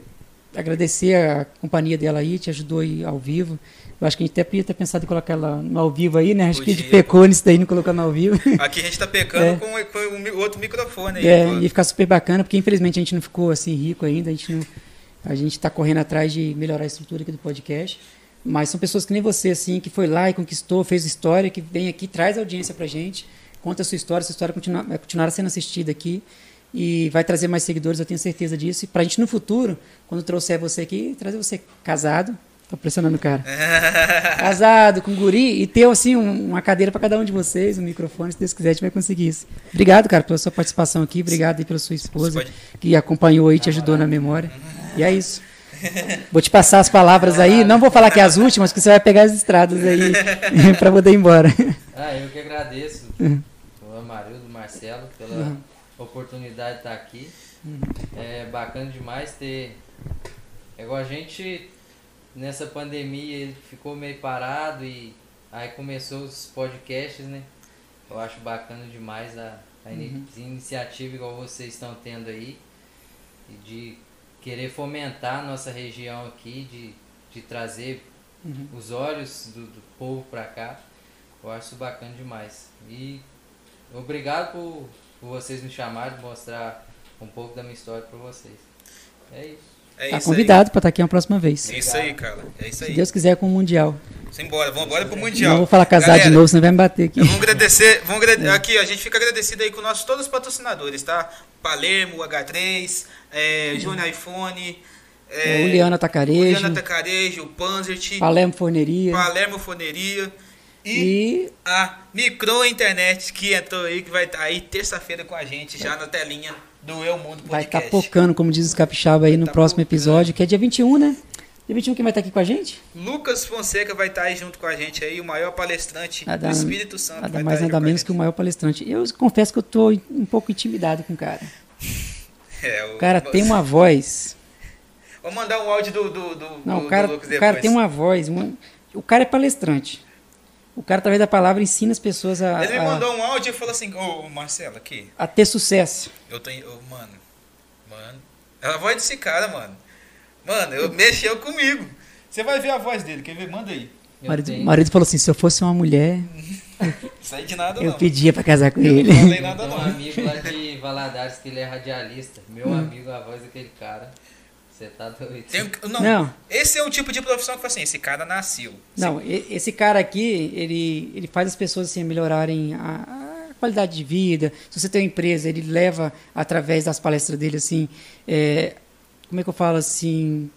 S1: agradecer a companhia dela aí, te ajudou aí ao vivo. Eu acho que a gente até podia ter pensado em colocar ela no ao vivo aí, né? Acho que a gente
S2: Podia,
S1: pecou nisso daí, não colocou no ao vivo.
S2: Aqui a gente tá pecando
S1: É.
S2: com, com outro microfone aí,
S1: É,
S2: pô.
S1: ia ficar super bacana, porque infelizmente a gente não ficou assim rico ainda, a gente não, a gente está correndo atrás de melhorar a estrutura aqui do podcast. Mas são pessoas que nem você, assim, que foi lá e conquistou, fez história, que vem aqui, traz audiência pra gente, conta a sua história, sua história continua, vai continuar sendo assistida aqui e vai trazer mais seguidores, eu tenho certeza disso. E pra gente no futuro, quando trouxer você aqui, trazer você casado, tô pressionando o cara, casado, com guri, e ter assim um- uma cadeira para cada um de vocês, um microfone, se Deus quiser, a gente vai conseguir isso. Obrigado, cara, pela sua participação aqui, obrigado aí pela sua esposa,
S2: pode-
S1: que acompanhou aí, te ajudou na memória. E é isso. Vou te passar as palavras aí, não vou falar que é as últimas, porque você vai pegar as estradas aí para poder ir embora.
S3: Ah, eu que agradeço
S1: Uhum.
S3: o Amarildo, Marcelo, pela
S1: Uhum.
S3: Oportunidade de estar aqui. É bacana demais ter. É igual a gente nessa pandemia ele ficou meio parado e aí começou os podcasts, né? Eu acho bacana demais a, a ini- iniciativa igual vocês estão tendo aí. E de querer fomentar a nossa região aqui, de, de trazer
S1: Uhum.
S3: os olhos do, do povo pra cá. Eu acho isso bacana demais. E obrigado por, por vocês me chamarem, mostrar um pouco da minha história pra vocês. É isso.
S2: É
S1: Tá
S2: isso
S1: convidado para estar aqui uma próxima vez.
S2: É isso aí, cara. É isso
S1: Se
S2: aí.
S1: Deus quiser com o Mundial.
S2: Simbora, vamos embora pro Mundial.
S1: Não vou falar casado
S2: Galera,
S1: de novo, senão vai me bater aqui.
S2: Vamos agradecer, vamos agrade- aqui, a gente fica agradecido aí com nossos todos os patrocinadores, tá? Palermo, H3, é, Júnior iPhone,
S1: É, Uliana Tacarejo,
S2: Juliana Tacarejo, Panzert,
S1: Palermo Forneria
S2: Palermo Foneria e,
S1: e
S2: a Micro Internet que entrou aí, que vai estar aí terça-feira com a gente, já na telinha do Eu Mundo
S1: vai estar
S2: Podcast.
S1: pocando, como diz os capixaba aí no
S2: Tá
S1: próximo
S2: pocando.
S1: episódio, que é dia 21, né? Dia 21 quem vai estar aqui com a gente?
S2: Lucas Fonseca vai estar aí junto com a gente aí, o maior palestrante
S1: Nada-
S2: do Espírito Santo.
S1: Nada mais, nada menos que o maior palestrante. Eu confesso que eu tô um pouco intimidado com o cara.
S2: É,
S1: O cara tem uma voz.
S2: Vou mandar um áudio do, do, do,
S1: Não,
S2: do-
S1: o cara, o cara tem uma voz. uma- O cara é palestrante. O cara, através da palavra, ensina as pessoas a,
S2: Ele me
S1: a-
S2: mandou um áudio e falou assim, ô Marcelo, aqui,
S1: a ter sucesso.
S2: eu tenho. ô, mano, mano. É a voz desse cara, mano. Mano, eu mexeu comigo. Você vai ver a voz dele, quer ver? Manda aí.
S1: O
S3: Eu
S1: marido, marido falou assim: se eu fosse uma mulher,
S2: Sai de nada
S1: eu
S2: não.
S1: pedia pra casar com
S2: Eu
S1: ele.
S2: não falei
S3: Eu
S2: nada
S3: tenho um
S2: não.
S3: amigo lá de Valadares que ele é radialista. Meu
S1: Hum.
S3: amigo, a voz daquele cara. Você tá doido.
S2: Tem não,
S1: Não.
S2: esse é um tipo de profissão que fala assim, esse cara nasceu.
S1: Não, e- esse cara aqui, ele, ele faz as pessoas assim, melhorarem a, a qualidade de vida. Se você tem uma empresa, ele leva, através das palestras dele, assim, é, como é que eu falo assim,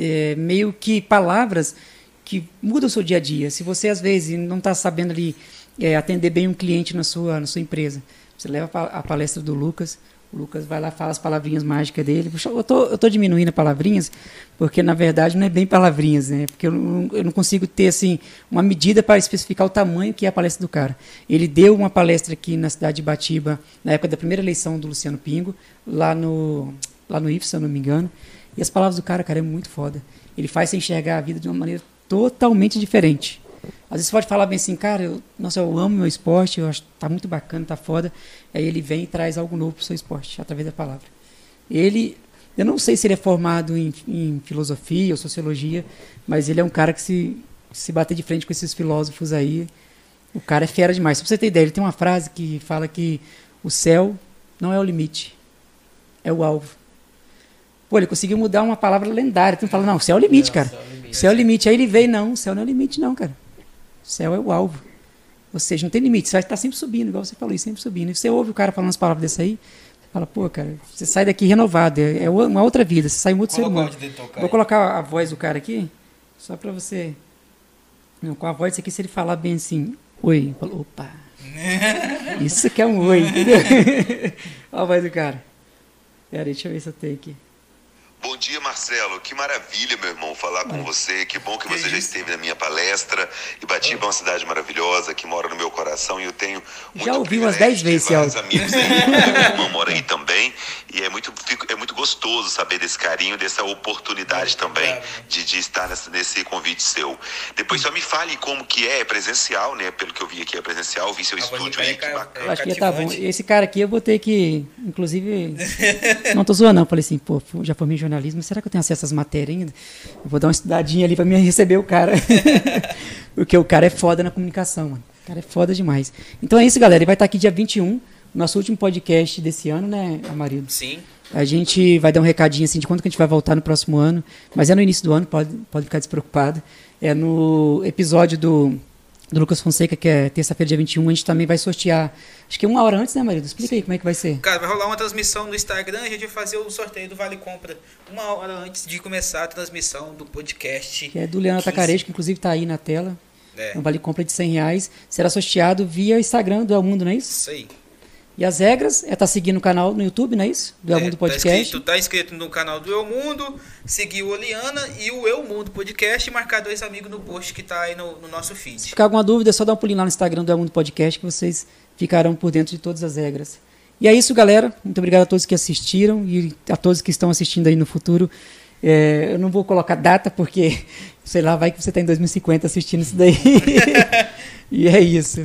S1: é, meio que palavras que mudam o seu dia a dia. Se você, às vezes, não está sabendo ali é, atender bem um cliente na sua, na sua empresa, Você leva a palestra do Lucas, o Lucas vai lá, fala as palavrinhas mágicas dele. Eu tô, eu tô diminuindo palavrinhas, porque na verdade não é bem palavrinhas, né? Porque eu não, eu não consigo ter, assim, uma medida para especificar o tamanho que é a palestra do cara. Ele deu uma palestra aqui na cidade de Batiba, na época da primeira eleição do Luciano Pingo, lá no, lá no IF, se eu não me engano. E as palavras do cara, cara, é muito foda. Ele faz você enxergar a vida de uma maneira totalmente diferente. Às vezes você pode falar bem assim, cara, eu, nossa, eu amo meu esporte, eu acho que tá muito bacana, tá foda. Aí ele vem e traz algo novo pro seu esporte, através da palavra. Ele, eu não sei se ele é formado em, em filosofia ou sociologia, mas ele é um cara que se, se bater de frente com esses filósofos aí, o cara é fera demais. Pra você ter ideia, ele tem uma frase que fala que o céu não é o limite, é o alvo. Pô, ele conseguiu mudar uma palavra lendária. Tu fala, não, o céu é o limite,
S3: Não,
S1: cara.
S3: céu é o limite.
S1: Céu é o limite. Aí ele veio, não, o céu não é o limite, não, cara. O céu é o alvo. Ou seja, não tem limite. Você vai estar sempre subindo, igual você falou, e sempre subindo. E você ouve o cara falando as palavras desse aí, você fala, pô, cara, você sai daqui renovado. É, é uma outra vida, você sai outro ser humano. Vou colocar a voz do cara aqui, só pra você. Não, com a voz aqui, se ele falar bem assim, oi, falou, opa. Isso que é um oi, entendeu? Olha a voz do cara. Pera aí, deixa eu ver se eu tenho aqui.
S5: Bom dia, Marcelo. Que maravilha, meu irmão, falar com você. Que bom que você já esteve na minha palestra. Ibatiba é uma cidade maravilhosa que mora no meu coração e eu tenho muito
S1: Já ouvi umas
S5: privilégio
S1: 10
S5: de
S1: vezes
S5: vários amigos aí. Minha irmã mora aí também e é muito, fico- é muito gostoso saber desse carinho, dessa oportunidade também de, de estar nessa- nesse convite seu. Depois só me fale como que é, é presencial, né? Pelo que eu vi aqui é presencial, vi seu
S2: A do
S5: estúdio aí, que
S2: ca-
S5: bacana.
S1: Eu acho que tá bom. Esse cara aqui eu vou ter que, inclusive, não tô zoando não, falei assim, pô, já formei jornalismo, será que eu tenho acesso às matérias ainda? Eu vou dar uma estudadinha ali pra me receber o cara. Porque o cara é foda na comunicação, mano. O cara é foda demais. Então é isso, galera. Ele vai estar aqui dia 21, nosso último podcast desse ano, né, Amarildo?
S2: Sim.
S1: A gente vai dar um recadinho assim de quando que a gente vai voltar no próximo ano, mas é no início do ano, pode, pode ficar despreocupado. É no episódio do, do Lucas Fonseca, que é terça-feira, dia 21, a gente também vai sortear, acho que uma hora antes, né, marido? Explica aí como é que vai ser.
S2: Cara, vai rolar uma transmissão no Instagram, a gente vai fazer o sorteio do Vale Compra uma hora antes de começar a transmissão do podcast.
S1: Que é do Leandro
S2: 15.
S1: Tacarejo, que inclusive está aí na tela.
S2: É,
S1: É um vale compra de 100 reais. Será sorteado via Instagram do El Mundo, não é isso?
S2: isso aí.
S1: E as regras é estar seguindo o canal no YouTube, não é isso? Do El
S2: É,
S1: Mundo
S2: Tá
S1: Podcast.
S2: inscrito, tá inscrito no canal do Eu Mundo, seguir o Oliana e o Eu Mundo Podcast e marcar dois amigos no post que tá aí no, no nosso
S1: Se
S2: feed.
S1: ficar alguma dúvida, é só dar um pulinho lá no Instagram do El Mundo Podcast que vocês ficarão por dentro de todas as regras. E é isso, galera. Muito obrigado a todos que assistiram e a todos que estão assistindo aí no futuro. É, eu não vou colocar data porque, sei lá, vai que você está em 2050 assistindo isso daí. e é isso.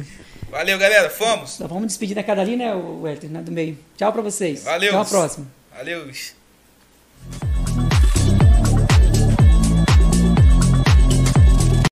S2: Valeu, galera. Fomos.
S1: Vamos despedir da cada ali, né, o né, do meio. Tchau pra vocês.
S2: Valeu.
S1: Até a próxima.
S2: Valeu.